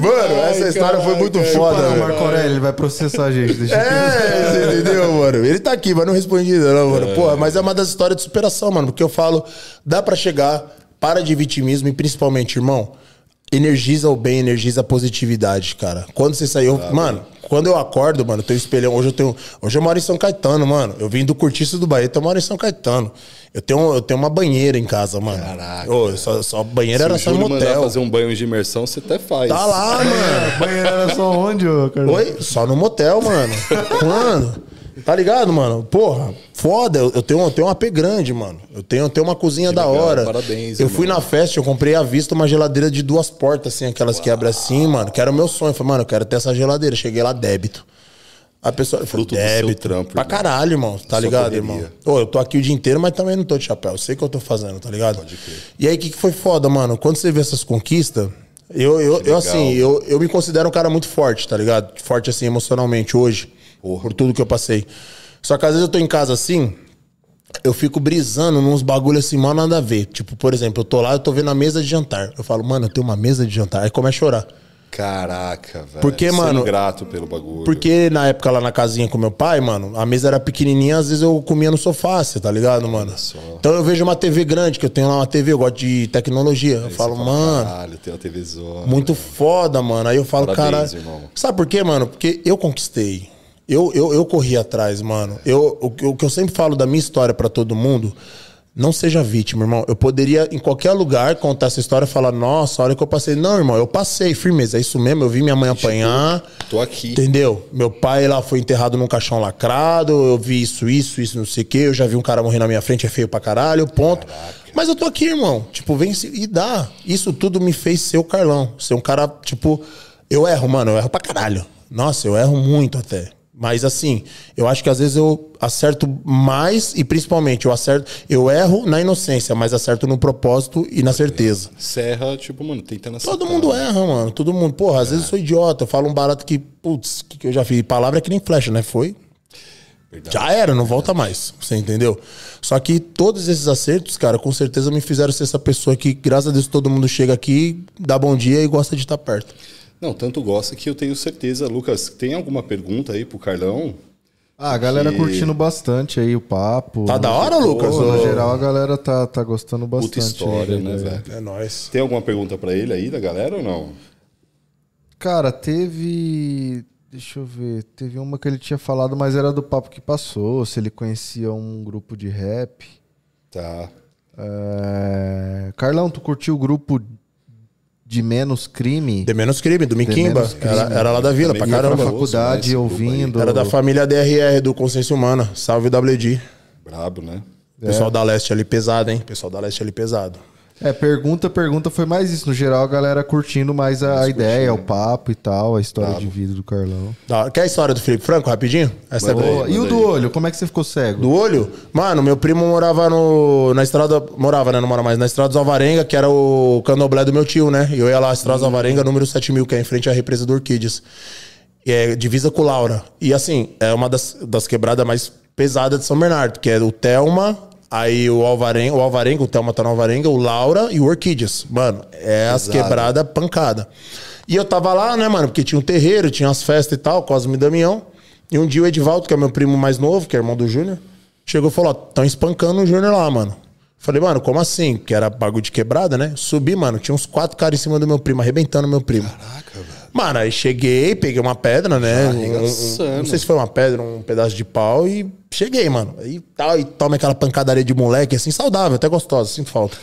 Mano, Ai, essa história foi muito foda, Não, o. Marco Aurélio, ele vai processar a gente. Deixa É, você entendeu, mano? Ele tá aqui, mas não respondi ainda, não, mano. Porra, mas é uma das histórias de superação, mano. Porque eu falo, dá pra chegar, para de vitimismo e principalmente, irmão, energiza o bem, energiza a positividade, cara. Quando você saiu, mano, quando eu acordo, mano, eu tenho espelhão. Hoje eu tenho. Hoje eu moro em São Caetano, mano. Eu vim do Cortiço do Bahia, eu moro em São Caetano. Eu tenho, eu tenho uma banheira em casa, mano. Caraca. Ô, só, só banheira era Se só o em Júlio mandar motel. fazer um banho de imersão, você até faz. Tá lá, mano. Banheiro era só onde, ô? Oi? Só no motel, mano. Quando? Tá ligado, mano? Porra, foda. Eu tenho, eu tenho um AP grande, mano. Eu tenho, eu tenho uma cozinha da legal, hora. parabéns, Eu fui irmão. na festa, eu comprei à vista uma geladeira de duas portas, assim, aquelas que abrem assim, mano. Que era o meu sonho. Eu falei, mano, eu quero ter essa geladeira. Cheguei lá, débito. A pessoa Fruto do débito. trampo, pra caralho, irmão. Tá Sua ligado, correria. irmão? Ô, eu tô aqui o dia inteiro, mas também não tô de chapéu. Eu sei o que eu tô fazendo, tá ligado? E aí, o que, que foi foda, mano? Quando você vê essas conquistas, eu, eu, eu assim, eu, eu me considero um cara muito forte, tá ligado? Forte, assim, emocionalmente hoje. Por tudo que eu passei. Só que às vezes eu tô em casa assim, eu fico brisando nos bagulhos assim, mal nada a ver. Tipo, por exemplo, eu tô lá, eu tô vendo a mesa de jantar. Eu falo, mano, eu tenho uma mesa de jantar. Aí começa a chorar. Caraca, velho. Porque, Sendo mano, grato pelo bagulho. Porque na época lá na casinha com meu pai, mano, a mesa era pequenininha, às vezes eu comia no sofá, você tá ligado, mano? só. Então eu vejo uma TV grande, que eu tenho lá uma TV, eu gosto de tecnologia. Eu falo, mano, Caralho, tem uma TV zona. muito foda, mano. Aí eu falo, Parabéns, cara. irmão. Sabe por quê, mano? Porque eu conquistei. Eu, eu, eu corri atrás, mano. Eu, o, que- o que eu sempre falo da minha história pra todo mundo, não seja vítima, irmão. Eu poderia, em qualquer lugar, contar essa história e falar, nossa, olha o que eu passei. Não, irmão, eu passei, firmeza. É isso mesmo, eu vi minha mãe apanhar. Tô aqui. Entendeu? Meu pai lá foi enterrado num caixão lacrado, eu vi isso, isso, isso, não sei o quê. Eu já vi um cara morrer na minha frente, é feio pra caralho, ponto. Mas eu tô aqui, irmão. Tipo, vem e dá. Isso tudo me fez ser o Carlão. Ser um cara, tipo, eu erro, mano, eu erro pra caralho. Nossa, eu erro muito até. Mas assim, eu acho que às vezes eu acerto mais e principalmente eu acerto, eu erro na inocência, mas acerto no propósito e na certeza. Serra, tipo, mano, tentando acertar. Todo mundo erra, mano. Todo mundo. Porra, às vezes eu sou idiota. Eu falo um barato que, putz, que que eu já fiz. Palavra é que nem flecha, né? Foi. Verdade. Já era, não volta mais. Você entendeu? Só que todos esses acertos, cara, com certeza me fizeram ser essa pessoa que, graças a Deus, todo mundo chega aqui, dá bom dia e gosta de estar perto. Não, tanto gosta que eu tenho certeza. Lucas, tem alguma pergunta aí pro Carlão? Ah, a galera Que- curtindo bastante aí o papo. Tá da hora, Lucas? Pô, no geral, a galera tá, tá gostando bastante. Puta história, aí, né, velho? É nóis. Tem alguma pergunta pra ele aí da galera ou não? Cara, teve. Deixa eu ver. Teve uma que ele tinha falado, mas era do papo que passou. Se ele conhecia um grupo de rap. Tá. É, Carlão, tu curtiu o grupo de menos crime? De menos crime, do Miquimba. Crime. Era, era lá da vila, pra caramba. famoso, faculdade ouvindo. Era da família DRR, do Consciência Humana. Salve WD. Brabo, né? Pessoal da Leste ali pesado, hein? Pessoal da Leste ali pesado. É, pergunta, pergunta foi mais isso. No geral, a galera curtindo mais a ideia, o papo e tal, a história de vida do Carlão. Da. Quer a história do Felipe Franco, rapidinho? Essa é aí. boa. e o do olho? Como é que você ficou cego? Do olho? Mano, meu primo morava no, na estrada. Morava, né? Não mora mais. Na estrada dos Alvarenga, que era o candomblé do meu tio, né? E eu ia lá, estrada dos Alvarenga, número 7000, que é em frente à represa do Orquídeas. E é divisa com Laura. E assim, é uma das, das quebradas mais pesadas de São Bernardo, que é o Telma, aí o Alvarenga, o Alvarenga, o Telma tá no Alvarenga, o Laura e o Orquídeas. Mano, é as quebradas pancada. E eu tava lá, né, mano? Porque tinha um terreiro, tinha as festas e tal, Cosme e Damião. E um dia o Edivaldo, que é meu primo mais novo, que é irmão do Júnior, chegou e falou: Ó, tão espancando o Júnior lá, mano. Falei, mano, como assim? Que era bagulho de quebrada, né? Subi, mano, tinha uns quatro caras em cima do meu primo, arrebentando meu primo. Caraca, velho. Mano, aí cheguei, peguei uma pedra, né? Já Um- um- não sei se foi uma pedra, um pedaço de pau e cheguei, mano. E tal, e toma aquela pancadaria de moleque, assim, saudável, até gostosa, sinto falta.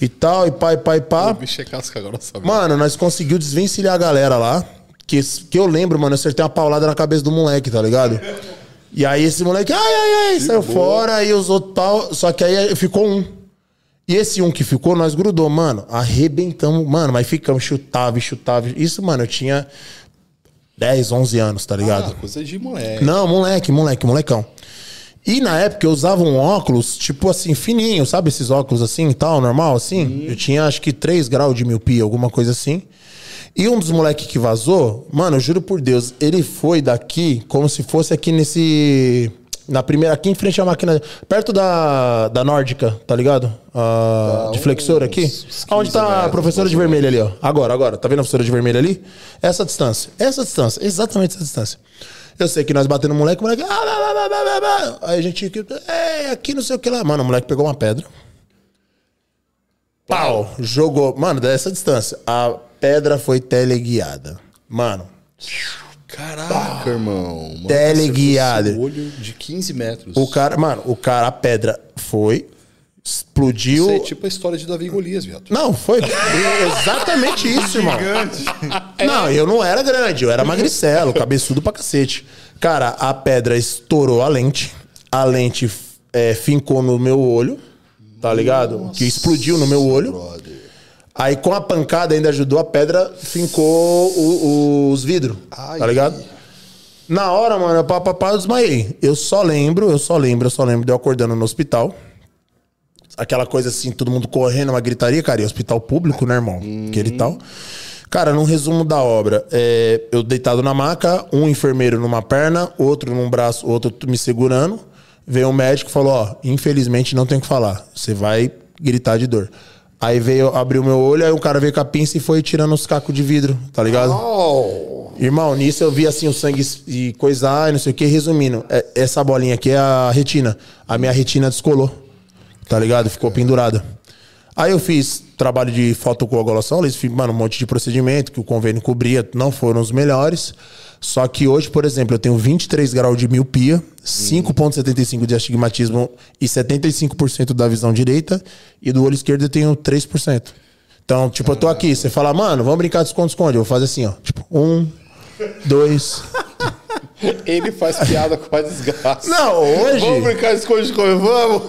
E tal, e pá, e pá, e pá. O bicho é casca agora, sabe? Mano, nós conseguiu desvencilhar a galera lá. Que, que eu lembro, mano, eu acertei uma paulada na cabeça do moleque, tá ligado? E aí esse moleque, ai, ai, ai, saiu boa. fora, e os outros tal. Só que aí ficou um. E esse um que ficou, nós grudou, mano. Arrebentamos, mano, mas ficamos, chutava e chutava. Isso, mano, eu tinha 10, 11 anos, tá ligado? Ah, coisa de moleque. Não, moleque, moleque, molecão. E na época eu usava um óculos, tipo assim, fininho, sabe? Esses óculos assim e tal, normal, assim. Eu tinha acho que 3 graus de miopia, alguma coisa assim. E um dos moleques que vazou, mano, eu juro por Deus, ele foi daqui como se fosse aqui nesse. Na primeira, aqui em frente à máquina, perto da, da Nórdica, tá ligado? Ah, de flexor aqui. uns Onde 15 tá a professora de vermelho ali, ó. Agora, agora. Tá vendo a professora de vermelho ali? Essa distância. Essa distância. Exatamente essa distância. Eu sei que nós batendo no moleque, o moleque. Ah. Aí a gente. É, aqui não sei o que lá. Mano, o moleque pegou uma pedra. Pau! Jogou. Mano, dessa distância. A pedra foi teleguiada. Mano. Caraca, irmão. Mano, Teleguiado. acertou seu olho de 15 metros. O cara, mano, o cara, a pedra foi, explodiu. Isso é tipo a história de Davi Golias, viado. Não, foi exatamente isso, irmão. Não, eu não era grande, eu era magricelo, cabeçudo pra cacete. Cara, a pedra estourou a lente, a lente é, fincou no meu olho, tá ligado? que explodiu no meu olho. Brother. Aí com a pancada ainda ajudou, a pedra fincou o- os vidros, tá ligado? Na hora, mano, eu, pá, pá, pá, eu desmaiei. Eu só lembro, eu só lembro, eu só lembro de eu acordando no hospital. Aquela coisa assim, todo mundo correndo, uma gritaria, cara, e hospital público, né, irmão? Aquele tal. Cara, num resumo da obra, é, eu deitado na maca, um enfermeiro numa perna, outro num braço, outro me segurando. Veio um médico e falou: Ó, infelizmente não tem o que falar, você vai gritar de dor. Aí veio, abriu meu olho, aí o cara veio com a pinça e foi tirando os cacos de vidro, tá ligado? Oh, Irmão, nisso eu vi assim o sangue e coisar e não sei o que. Resumindo, é- essa bolinha aqui é a retina. A minha retina descolou, tá ligado? Ficou pendurada. Aí eu fiz trabalho de fotocoagulação, eles fiz, mano, um monte de procedimento que o convênio cobria, não foram os melhores. Só que hoje, por exemplo, eu tenho 23 graus de miopia, 5,75 de astigmatismo e 75% da visão direita, e do olho esquerdo eu tenho 3%. Então, tipo, eu tô aqui, você fala, mano, vamos brincar de esconde-esconde. Eu vou fazer assim, ó. Tipo, um, dois. ele faz piada com a desgraça. Não, hoje. Vamos brincar de esconde-esconde, vamos.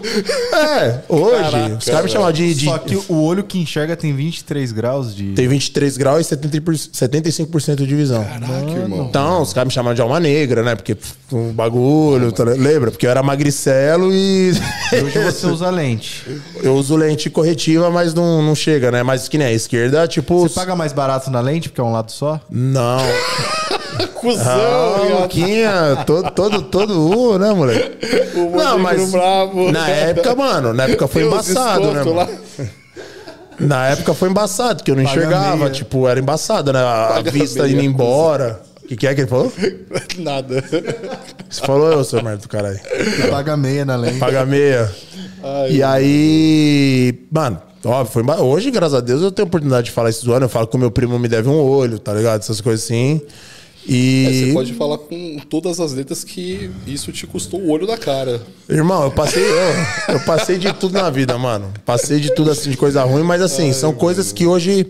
É, hoje. Caraca, os caras me chamavam de. de- Só que o olho que enxerga tem 23 graus de. Tem 23 graus e 70 por- 75% de visão. Caraca, irmão. Então, os caras me chamavam de alma negra, né? Porque um bagulho, tá- lembra? Porque eu era magricelo e. Hoje você usa lente. eu uso lente corretiva, mas não, não chega, né? Mas que nem a esquerda, tipo. Você paga mais barato na lente, porque é um lado só? Não. Cusão, Ah. Luquinha, todo, todo, todo um, né, moleque? O Não, mas bravo. na época, mano, na época foi embaçado, né, mano? Na época foi embaçado, porque eu não Paga enxergava, meia. tipo, era embaçado, né? A Paga vista meia, indo embora. O que, que é que ele falou? Nada. Você falou eu, seu merda do caralho. Paga meia na lente. Paga meia. e aí, mano, óbvio, foi hoje, graças a Deus, eu tenho a oportunidade de falar isso do ano. Eu falo que o meu primo me deve um olho, tá ligado? Essas coisas assim. E. É, você pode falar com todas as letras que isso te custou o olho da cara. Irmão, eu passei, eu, eu passei de tudo na vida, mano. Passei de tudo assim, de coisa ruim, mas assim, são coisas que hoje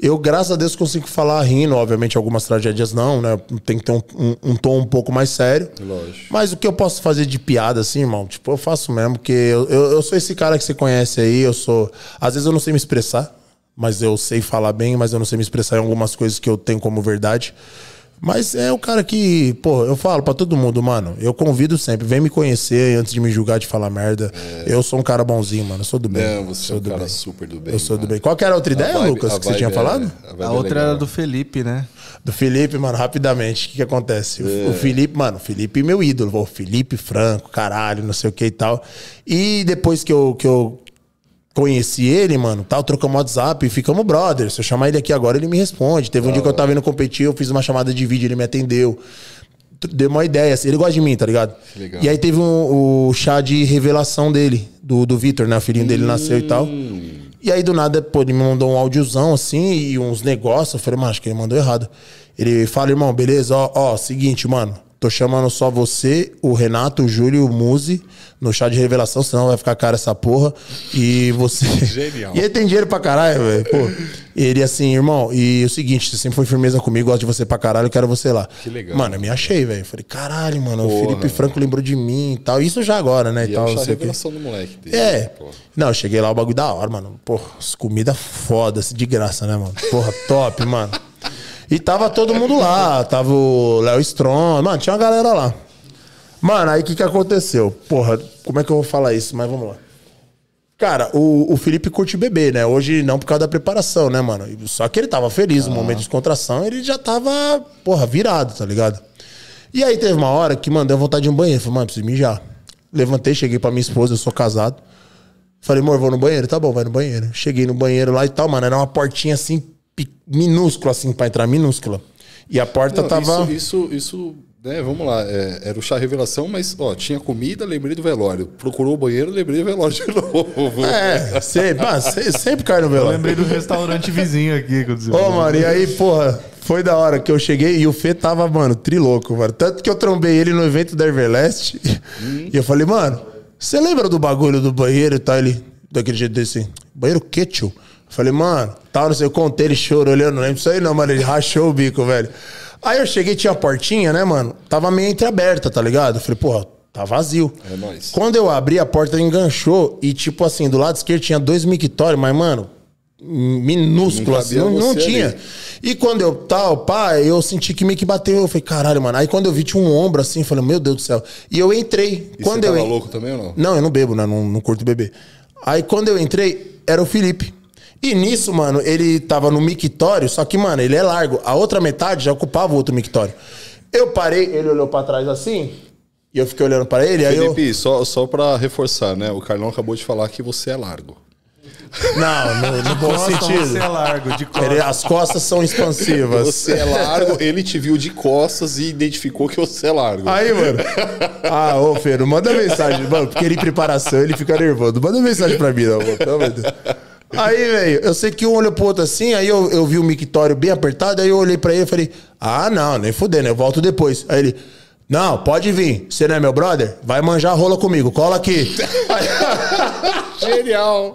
eu, graças a Deus, consigo falar rindo. Obviamente, algumas tragédias não, né? Tem que ter um, um- um tom um pouco mais sério. Lógico. Mas o que eu posso fazer de piada, assim, irmão, tipo, eu faço mesmo, porque eu, eu, eu sou esse cara que você conhece aí, eu sou. Às vezes eu não sei me expressar, mas eu sei falar bem, mas eu não sei me expressar em algumas coisas que eu tenho como verdade. Mas é o cara que, pô, eu falo pra todo mundo, mano. Eu convido sempre, vem me conhecer antes de me julgar de falar merda. Eu sou um cara bonzinho, mano. Eu sou do bem. Não, você é sou um do cara bem. super do bem. Eu sou do mano. bem. Qual que era a outra A ideia, vibe- Lucas, a que você tinha é- falado? vibe A é outra legal. era do Felipe, né? Do Felipe, mano, rapidamente. O que, que acontece? O- O Felipe, mano, o Felipe é meu ídolo. O Felipe Franco, caralho, não sei o que e tal. E depois que eu, que eu conheci ele, mano, tal, trocamos WhatsApp e ficamos brothers. Se eu chamar ele aqui agora, ele me responde. Teve um dia que eu tava indo competir, eu fiz uma chamada de vídeo, ele me atendeu. Deu uma ideia, assim, ele gosta de mim, tá ligado? legal. E aí teve um- o chá de revelação dele, do, do Vitor, né? O filhinho dele nasceu e tal. E aí, do nada, pô, ele me mandou um áudiozão assim e uns negócios. Eu falei, mano, acho que ele mandou errado. Ele fala, irmão, beleza? Ó, ó, seguinte, mano. Tô chamando só você, o Renato, o Júlio e o Muzi no chá de revelação, senão vai ficar cara essa porra. E você. Genial. E ele tem dinheiro pra caralho, velho. Pô. Ele assim, irmão, e o seguinte, você sempre foi firmeza comigo, gosto de você pra caralho, eu quero você lá. Que legal. Mano, eu me achei, velho. Falei, caralho, mano, o Porra. Felipe Franco lembrou de mim e tal. Isso já agora, né? E, E é tal, o o quê. revelação do moleque dele. É. pô. Não, eu cheguei lá, o bagulho da hora, mano. Porra, as comida foda, assim, de graça, né, mano? Porra, top, mano. E tava todo mundo lá. Tava o Léo Strong. Mano, tinha uma galera lá. Mano, aí o que, que aconteceu? Porra, como é que eu vou falar isso? Mas vamos lá. Cara, o, o Felipe curte beber, né? Hoje não por causa da preparação, né, mano? Só que ele tava feliz, no momento de descontração, ele já tava, porra, virado, tá ligado? E aí teve uma hora que, mano, deu vontade de ir no banheiro. Falei, mano, preciso mijar. Levantei, cheguei pra minha esposa, eu sou casado. Falei, amor, vou no banheiro. Tá bom, vai no banheiro. Cheguei no banheiro lá e tal, mano. Era uma portinha assim, minúscula, assim, pra entrar, minúscula. E a porta Não, tava. Isso, isso, isso, né, vamos lá. é, era o chá revelação, mas, ó, tinha comida, lembrei do velório. Procurou o banheiro, lembrei do velório de novo. É, sempre, sempre cai no Eu velório. lembrei do restaurante vizinho aqui. Quando você Ô, mano, e aí, porra, foi da hora que eu cheguei e o Fê tava, mano, trilouco, mano. Tanto que eu trombei ele no evento da Everlast e eu falei, mano, você lembra do bagulho do banheiro e tal? Ele, daquele jeito desse, banheiro o quê, tio? Eu falei, mano, tal, não sei, eu contei, ele chorou, olhando, não lembro disso aí não, mano, ele rachou o bico, velho. Aí eu cheguei, tinha a portinha, né, mano? Tava meio entreaberta, tá ligado? Eu falei, porra, tá vazio. É nóis. Quando eu abri, a porta enganchou e, tipo assim, do lado esquerdo tinha dois mictórios, mas, mano, minúsculo, Não assim, não, não tinha. ali. E quando eu tal, pá, eu senti que meio que bateu. Eu falei, caralho, mano. Aí quando eu vi, tinha um ombro assim, eu falei, meu Deus do céu. E eu entrei. E quando você eu tava en- louco também ou não? Não, eu não bebo, né? Não, não curto beber. Aí quando eu entrei, era o Felipe. E nisso, mano, ele tava no mictório, só que, mano, ele é largo. A outra metade já ocupava o outro mictório. Eu parei, ele olhou pra trás assim, e eu fiquei olhando pra ele, aí eu. Felipe, só, só pra reforçar, né? O Carlão acabou de falar que você é largo. Não, no, no bom Costa, sentido. você é largo, de costa. Ele- as costas são expansivas. Você é largo, ele te viu de costas e identificou que você é largo. Aí, mano. Ah, ô, Feiro, manda mensagem, mano, porque ele em preparação, ele fica nervoso. Manda mensagem pra mim, não, mano. Pelo amor de Deus. Aí, velho, eu sei que um olhou pro outro assim, aí eu, eu vi o mictório bem apertado, aí eu olhei pra ele e falei, ah, não, nem fudendo, eu volto depois. Aí ele, não, pode vir, você não é meu brother? Vai manjar rola comigo, cola aqui. Genial!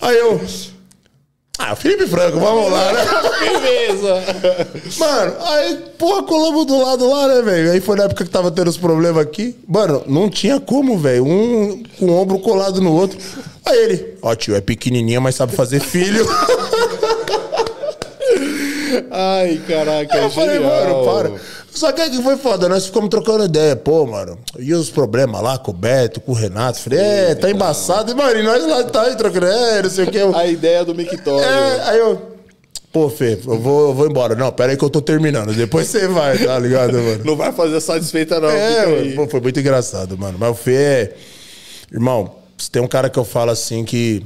Aí eu, ah, Felipe Franco, vamos lá, né? Beleza! Mano, aí, porra, colamos do lado lá, né, velho? Aí foi na época que tava tendo os problemas aqui. Mano, não tinha como, velho. Um com o ombro colado no outro. Aí ele, ó, tio, é pequenininha, mas sabe fazer filho. Ai, caraca, Aí é eu falei, genial. mano, para. Só que foi foda, nós ficamos trocando ideia. Pô, mano, e os problemas lá com o Beto, com o Renato? Falei, é, tá embaçado. E, mano, e nós lá tá trocando, é, não sei o que. A ideia do mictório. É, aí eu. Pô, Fê, eu vou, eu vou embora. Não, pera aí que eu tô terminando. Depois você vai, tá ligado, mano? Não vai fazer satisfeita, não. É, pô, foi muito engraçado, mano. Mas o Fê é. Irmão, se tem um cara que eu falo assim que.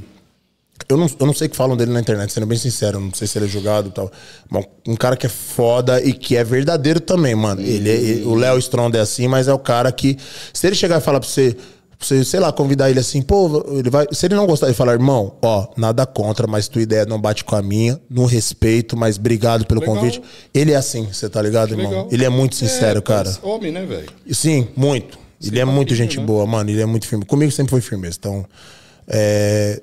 Eu não, eu não sei o que falam dele na internet, sendo bem sincero. Não sei se ele é julgado e tal. Mas um cara que é foda e que é verdadeiro também, mano. Ele, é- ele- o Léo Stronda é assim, mas é o cara que. Se ele chegar e falar pra você. pra Você, sei lá, convidar ele assim, pô, ele vai. Se ele não gostar de falar, irmão, ó, nada contra, mas tua ideia não bate com a minha, no respeito, mas obrigado pelo Legal. convite. Ele é assim, você tá ligado, irmão? Legal. Ele é muito sincero, É, cara. Homem, né, velho? Sim, muito. ele é muito gente né? boa, mano. Ele é muito firme. Comigo sempre foi firmeza. Então, é,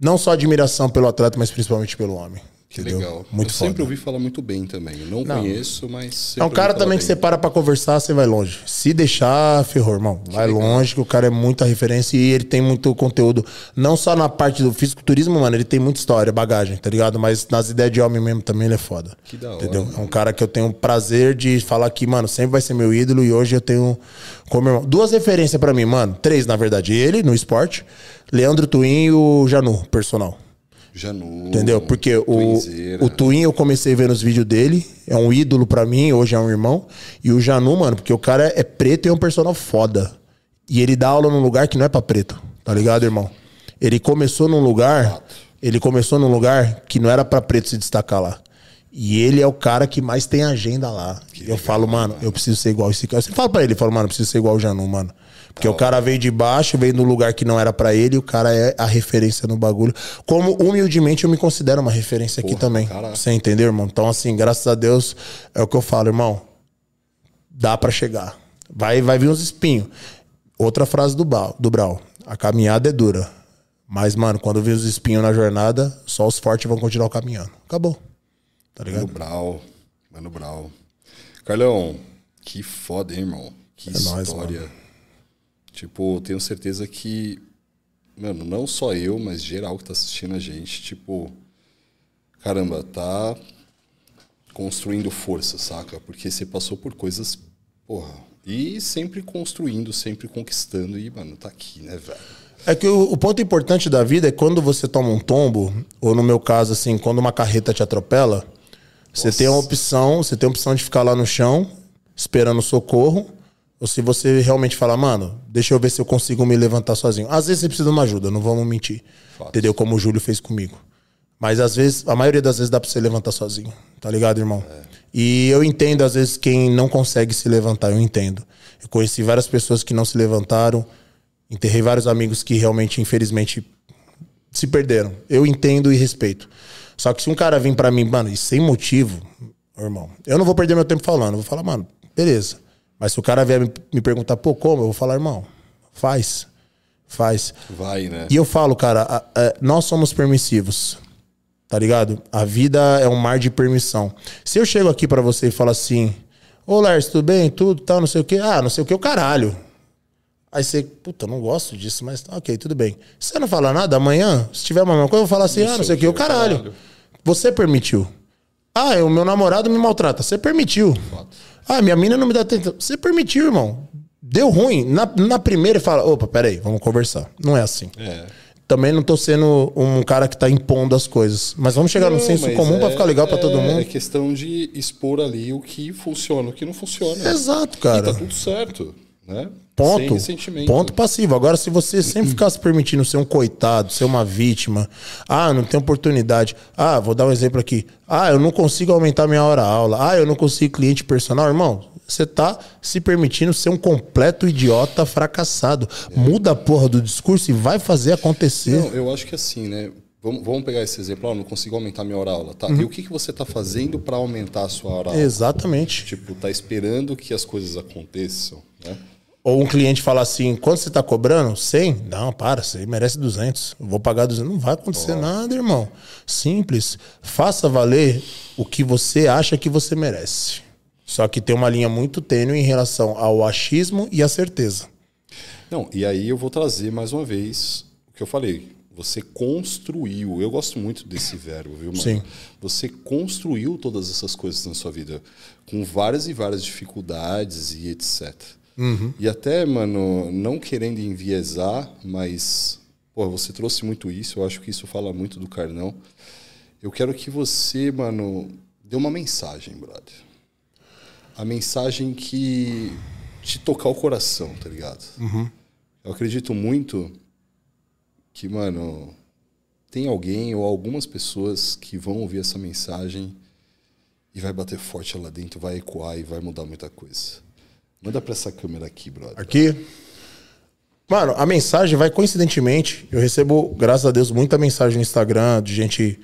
não só admiração pelo atleta, mas principalmente pelo homem. Que entendeu? legal. Muito eu foda. sempre ouvi falar muito bem também. Não, conheço, mas. É um cara também que bem. você para pra conversar, você vai longe. Se deixar, ferrou, irmão. Vai longe, que o cara é muita referência e ele tem muito conteúdo. Não só na parte do fisiculturismo, mano, ele tem muita história, bagagem, tá ligado? Mas nas ideias de homem mesmo também ele é foda. Que da hora, Entendeu? É um cara que eu tenho o prazer de falar que, mano, sempre vai ser meu ídolo e hoje eu tenho como irmão. Duas referências pra mim, mano. Três, na verdade. Ele, no esporte. Leandro Twin e o Janu, personal. Janu. Entendeu? Porque o, o Twin eu comecei vendo os vídeos dele, é um ídolo pra mim, hoje é um irmão. E o Janu, mano, porque o cara é preto e é um personal foda. E ele dá aula num lugar que não é pra preto, tá ligado, irmão? Ele começou num lugar, ele começou num lugar que não era pra preto se destacar lá. E ele é o cara que mais tem agenda lá. eu falo, mano, eu preciso ser igual esse cara. Você fala pra ele, fala, mano, eu preciso ser igual o Janu, mano. Porque o cara veio de baixo, veio num lugar que não era pra ele, e o cara é a referência no bagulho. Como humildemente eu me considero uma referência aqui também. caraca. Você entendeu, irmão? Então, assim, graças a Deus, é o que eu falo, irmão. Dá pra chegar. Vai, vai vir uns espinhos. Outra frase do, Brau, do Brau. A caminhada é dura. Mas, mano, quando vir os espinhos na jornada, só os fortes vão continuar caminhando. Acabou. Tá Mano ligado? Brau. Mano Brau. Carlão, que foda, hein, irmão? Que É nóis, história. tipo, tenho certeza que, mano, não só eu, mas geral que tá assistindo a gente, tipo, caramba, tá construindo força, saca? Porque você passou por coisas, porra, E sempre construindo, sempre conquistando. E, mano, tá aqui, né, velho? É que o, o, ponto importante da vida é quando você toma um tombo, ou no meu caso, assim, quando uma carreta te atropela. Você tem a opção, você tem a opção de ficar lá no chão, esperando socorro, ou se você realmente falar, mano, deixa eu ver se eu consigo me levantar sozinho. Às vezes você precisa de uma ajuda, não vamos mentir. Fato. Entendeu? Como o Júlio fez comigo. Mas às vezes, a maioria das vezes dá pra você levantar sozinho. Tá ligado, irmão? É. E eu entendo, às vezes, quem não consegue se levantar, eu entendo. Eu conheci várias pessoas que não se levantaram, enterrei vários amigos que realmente, infelizmente, se perderam. Eu entendo e respeito. Só que se um cara vir para mim, mano, e sem motivo, irmão, eu não vou perder meu tempo falando. Eu vou falar, mano, beleza. Mas se o cara vier me perguntar, pô, como? Eu vou falar, irmão, faz. Faz. Vai, né? E eu falo, cara, a, a, nós somos permissivos. Tá ligado? A vida é um mar de permissão. Se eu chego aqui para você e falo assim, ô Lars, tudo bem? Tudo, tal, não sei o quê. Ah, não sei o que, o caralho. Aí você, puta, não gosto disso, mas ok, tudo bem. Se você não falar nada, amanhã, se tiver uma mesma coisa, eu vou falar assim, não ah, não sei o que, o caralho. caralho. Você permitiu. Ah, o meu namorado me maltrata. Você permitiu. Ah, minha mina não me dá atenção. Você permitiu, irmão. Deu ruim. Na, na primeira, fala: opa, peraí, vamos conversar. Não é assim. É. Também não tô sendo um cara que tá impondo as coisas. Mas vamos chegar não, no senso comum é, para ficar legal é, para todo mundo. É questão de expor ali o que funciona, o que não funciona. Exato, cara. E tá tudo certo, né? Ponto. Ponto passivo. Agora, se você sempre ficar se permitindo ser um coitado, ser uma vítima, ah, não tem oportunidade. Ah, vou dar um exemplo aqui. Ah, eu não consigo aumentar minha hora aula. Ah, eu não consigo cliente personal. Irmão, você tá se permitindo ser um completo idiota fracassado. É. Muda a porra do discurso e vai fazer acontecer. Não, eu acho que assim, né? Vamos, vamos pegar esse exemplo, oh, não consigo aumentar minha hora aula, tá? Uhum. E o que, que você está fazendo para aumentar a sua hora aula? Exatamente. Tipo, tá esperando que as coisas aconteçam, né? Ou um cliente fala assim, quanto você está cobrando? 100? Não, para, você merece 200. Eu vou pagar 200. Não vai acontecer nada, irmão. Simples. Faça valer o que você acha que você merece. Só que tem uma linha muito tênue em relação ao achismo e à certeza. Não, e aí eu vou trazer mais uma vez o que eu falei. Você construiu, eu gosto muito desse verbo, viu, mano? Sim. Você construiu todas essas coisas na sua vida com várias e várias dificuldades e etc. Uhum. E até, mano, não querendo enviesar, mas pô, você trouxe muito isso, eu acho que isso fala muito do Carnão. Eu quero que você, mano, dê uma mensagem, brother. A mensagem que te tocar o coração, tá ligado? Uhum. Eu acredito muito que, mano, tem alguém ou algumas pessoas que vão ouvir essa mensagem e vai bater forte lá dentro, vai ecoar e vai mudar muita coisa. Manda pra essa câmera aqui, brother. Aqui. Mano, a mensagem vai coincidentemente. Eu recebo, graças a Deus, muita mensagem no Instagram de gente.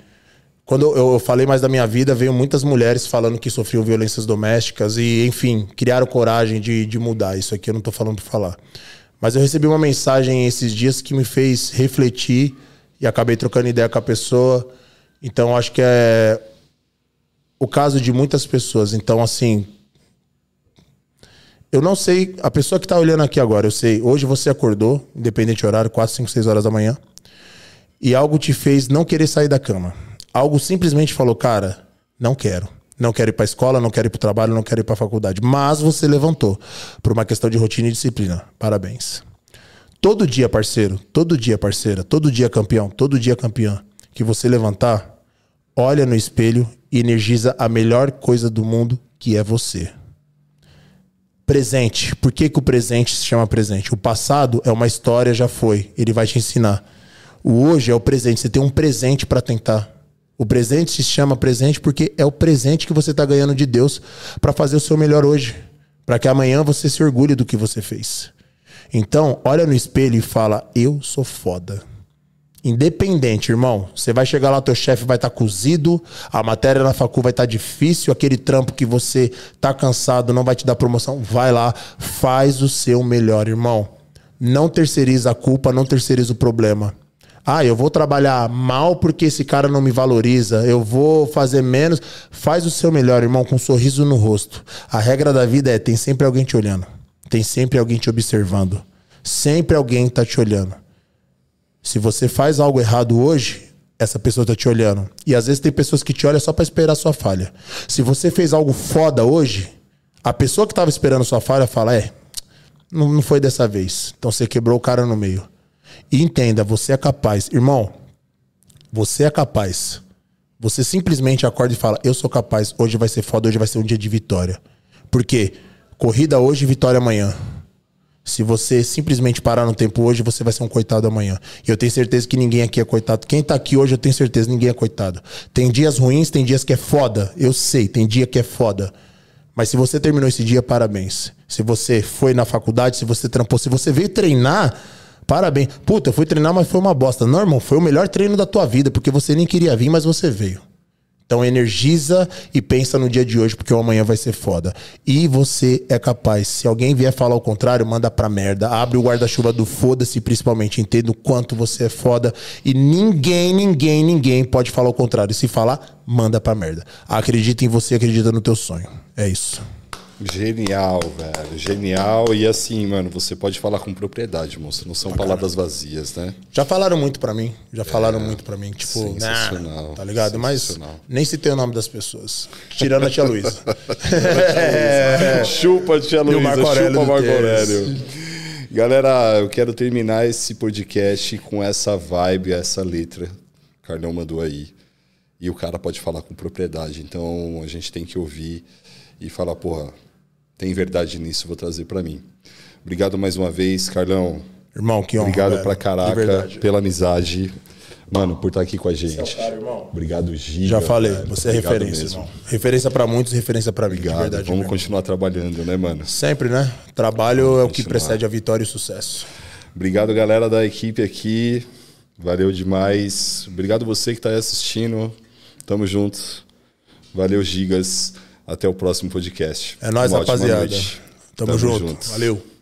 Quando eu falei mais da minha vida, veio muitas mulheres falando que sofriam violências domésticas e, enfim, criaram coragem de, de mudar. Isso aqui eu não tô falando pra falar. Mas eu recebi uma mensagem esses dias que me fez refletir e acabei trocando ideia com a pessoa. Então, acho que é o caso de muitas pessoas. Então, assim, eu não sei, a pessoa que está olhando aqui agora, eu sei, hoje você acordou, independente do horário, 4, 5, 6 horas da manhã, e algo te fez não querer sair da cama. Algo simplesmente falou, cara, não quero. Não quero ir para a escola, não quero ir para o trabalho, não quero ir para a faculdade. Mas você levantou por uma questão de rotina e disciplina. Parabéns. Todo dia, parceiro, todo dia, parceira, todo dia, campeão, todo dia, campeã, que você levantar, olha no espelho e energiza a melhor coisa do mundo, que é você. Presente. Por que, que o presente se chama presente? O passado é uma história, já foi. Ele vai te ensinar. O hoje é o presente. Você tem um presente para tentar. O presente se chama presente porque é o presente que você está ganhando de Deus para fazer o seu melhor hoje. Para que amanhã você se orgulhe do que você fez. Então, olha no espelho e fala: Eu sou foda. Independente, irmão. Você vai chegar lá, teu chefe vai estar tá cozido, a matéria na facu vai estar tá difícil, aquele trampo que você tá cansado não vai te dar promoção. Vai lá, faz o seu melhor, irmão. Não terceiriza a culpa, não terceiriza o problema. Ah, eu vou trabalhar mal porque esse cara não me valoriza. Eu vou fazer menos. Faz o seu melhor, irmão, com um sorriso no rosto. A regra da vida é: tem sempre alguém te olhando. Tem sempre alguém te observando. Sempre alguém tá te olhando. Se você faz algo errado hoje, essa pessoa está te olhando. E às vezes tem pessoas que te olham só para esperar sua falha. Se você fez algo foda hoje, A pessoa que tava esperando sua falha fala: é, não, não foi dessa vez. Então você quebrou o cara no meio. E entenda, você é capaz. Irmão, você é capaz. Você simplesmente acorda e fala: Eu sou capaz, hoje vai ser foda, hoje vai ser um dia de vitória. Porque corrida hoje, vitória amanhã. Se você simplesmente parar no tempo hoje, você vai ser um coitado amanhã. E eu tenho certeza que ninguém aqui é coitado. Quem tá aqui hoje, eu tenho certeza ninguém é coitado. Tem dias ruins, tem dias que é foda. Eu sei, tem dia que é foda. Mas se você terminou esse dia, parabéns. Se você foi na faculdade, se você trampou, se você veio treinar, parabéns. Puta, eu fui treinar, mas foi uma bosta. Não, irmão, foi o melhor treino da tua vida, porque você nem queria vir, mas você veio. Então energiza e pensa no dia de hoje, porque o amanhã vai ser foda. E você é capaz. Se alguém vier falar o contrário, manda pra merda. Abre o guarda-chuva do foda-se, principalmente. Entenda o quanto você é foda. E ninguém, ninguém, ninguém pode falar o contrário. Se falar, manda pra merda. Acredita em você, acredita no teu sonho. É isso. Genial, velho. Genial. E assim, mano, você pode falar com propriedade, moço. Não são palavras vazias, né? Já falaram muito pra mim. Já falaram muito pra mim. Tipo, Sensacional. nah, tá ligado? Mas Sensacional. nem citei o nome das pessoas. Tirando a tia Luísa. Chupa, tia E o Luísa. Marco Aurélio Chupa, Marco. Aurélio. Galera, eu quero terminar esse podcast com essa vibe, essa letra. O Carlão mandou aí. E o cara pode falar com propriedade. Então a gente tem que ouvir e falar, porra, tem verdade nisso, vou trazer pra mim. Obrigado mais uma vez, Carlão. Irmão, que honra. Obrigado velho. pra caraca pela amizade. Mano, por estar aqui com a gente. Obrigado, Giga. Já falei, velho. você é Obrigado referência, mesmo. irmão. Referência pra muitos, referência pra mim. Obrigado. verdade. Vamos mesmo. continuar trabalhando, né, mano? Sempre, né? Trabalho é o que continuar. precede a vitória e o sucesso. Obrigado, galera da equipe aqui. Valeu demais. Obrigado você que está aí assistindo. Tamo junto. Valeu, Gigas. Até o próximo podcast. É nóis, rapaziada. noite. Tamo, junto. Valeu.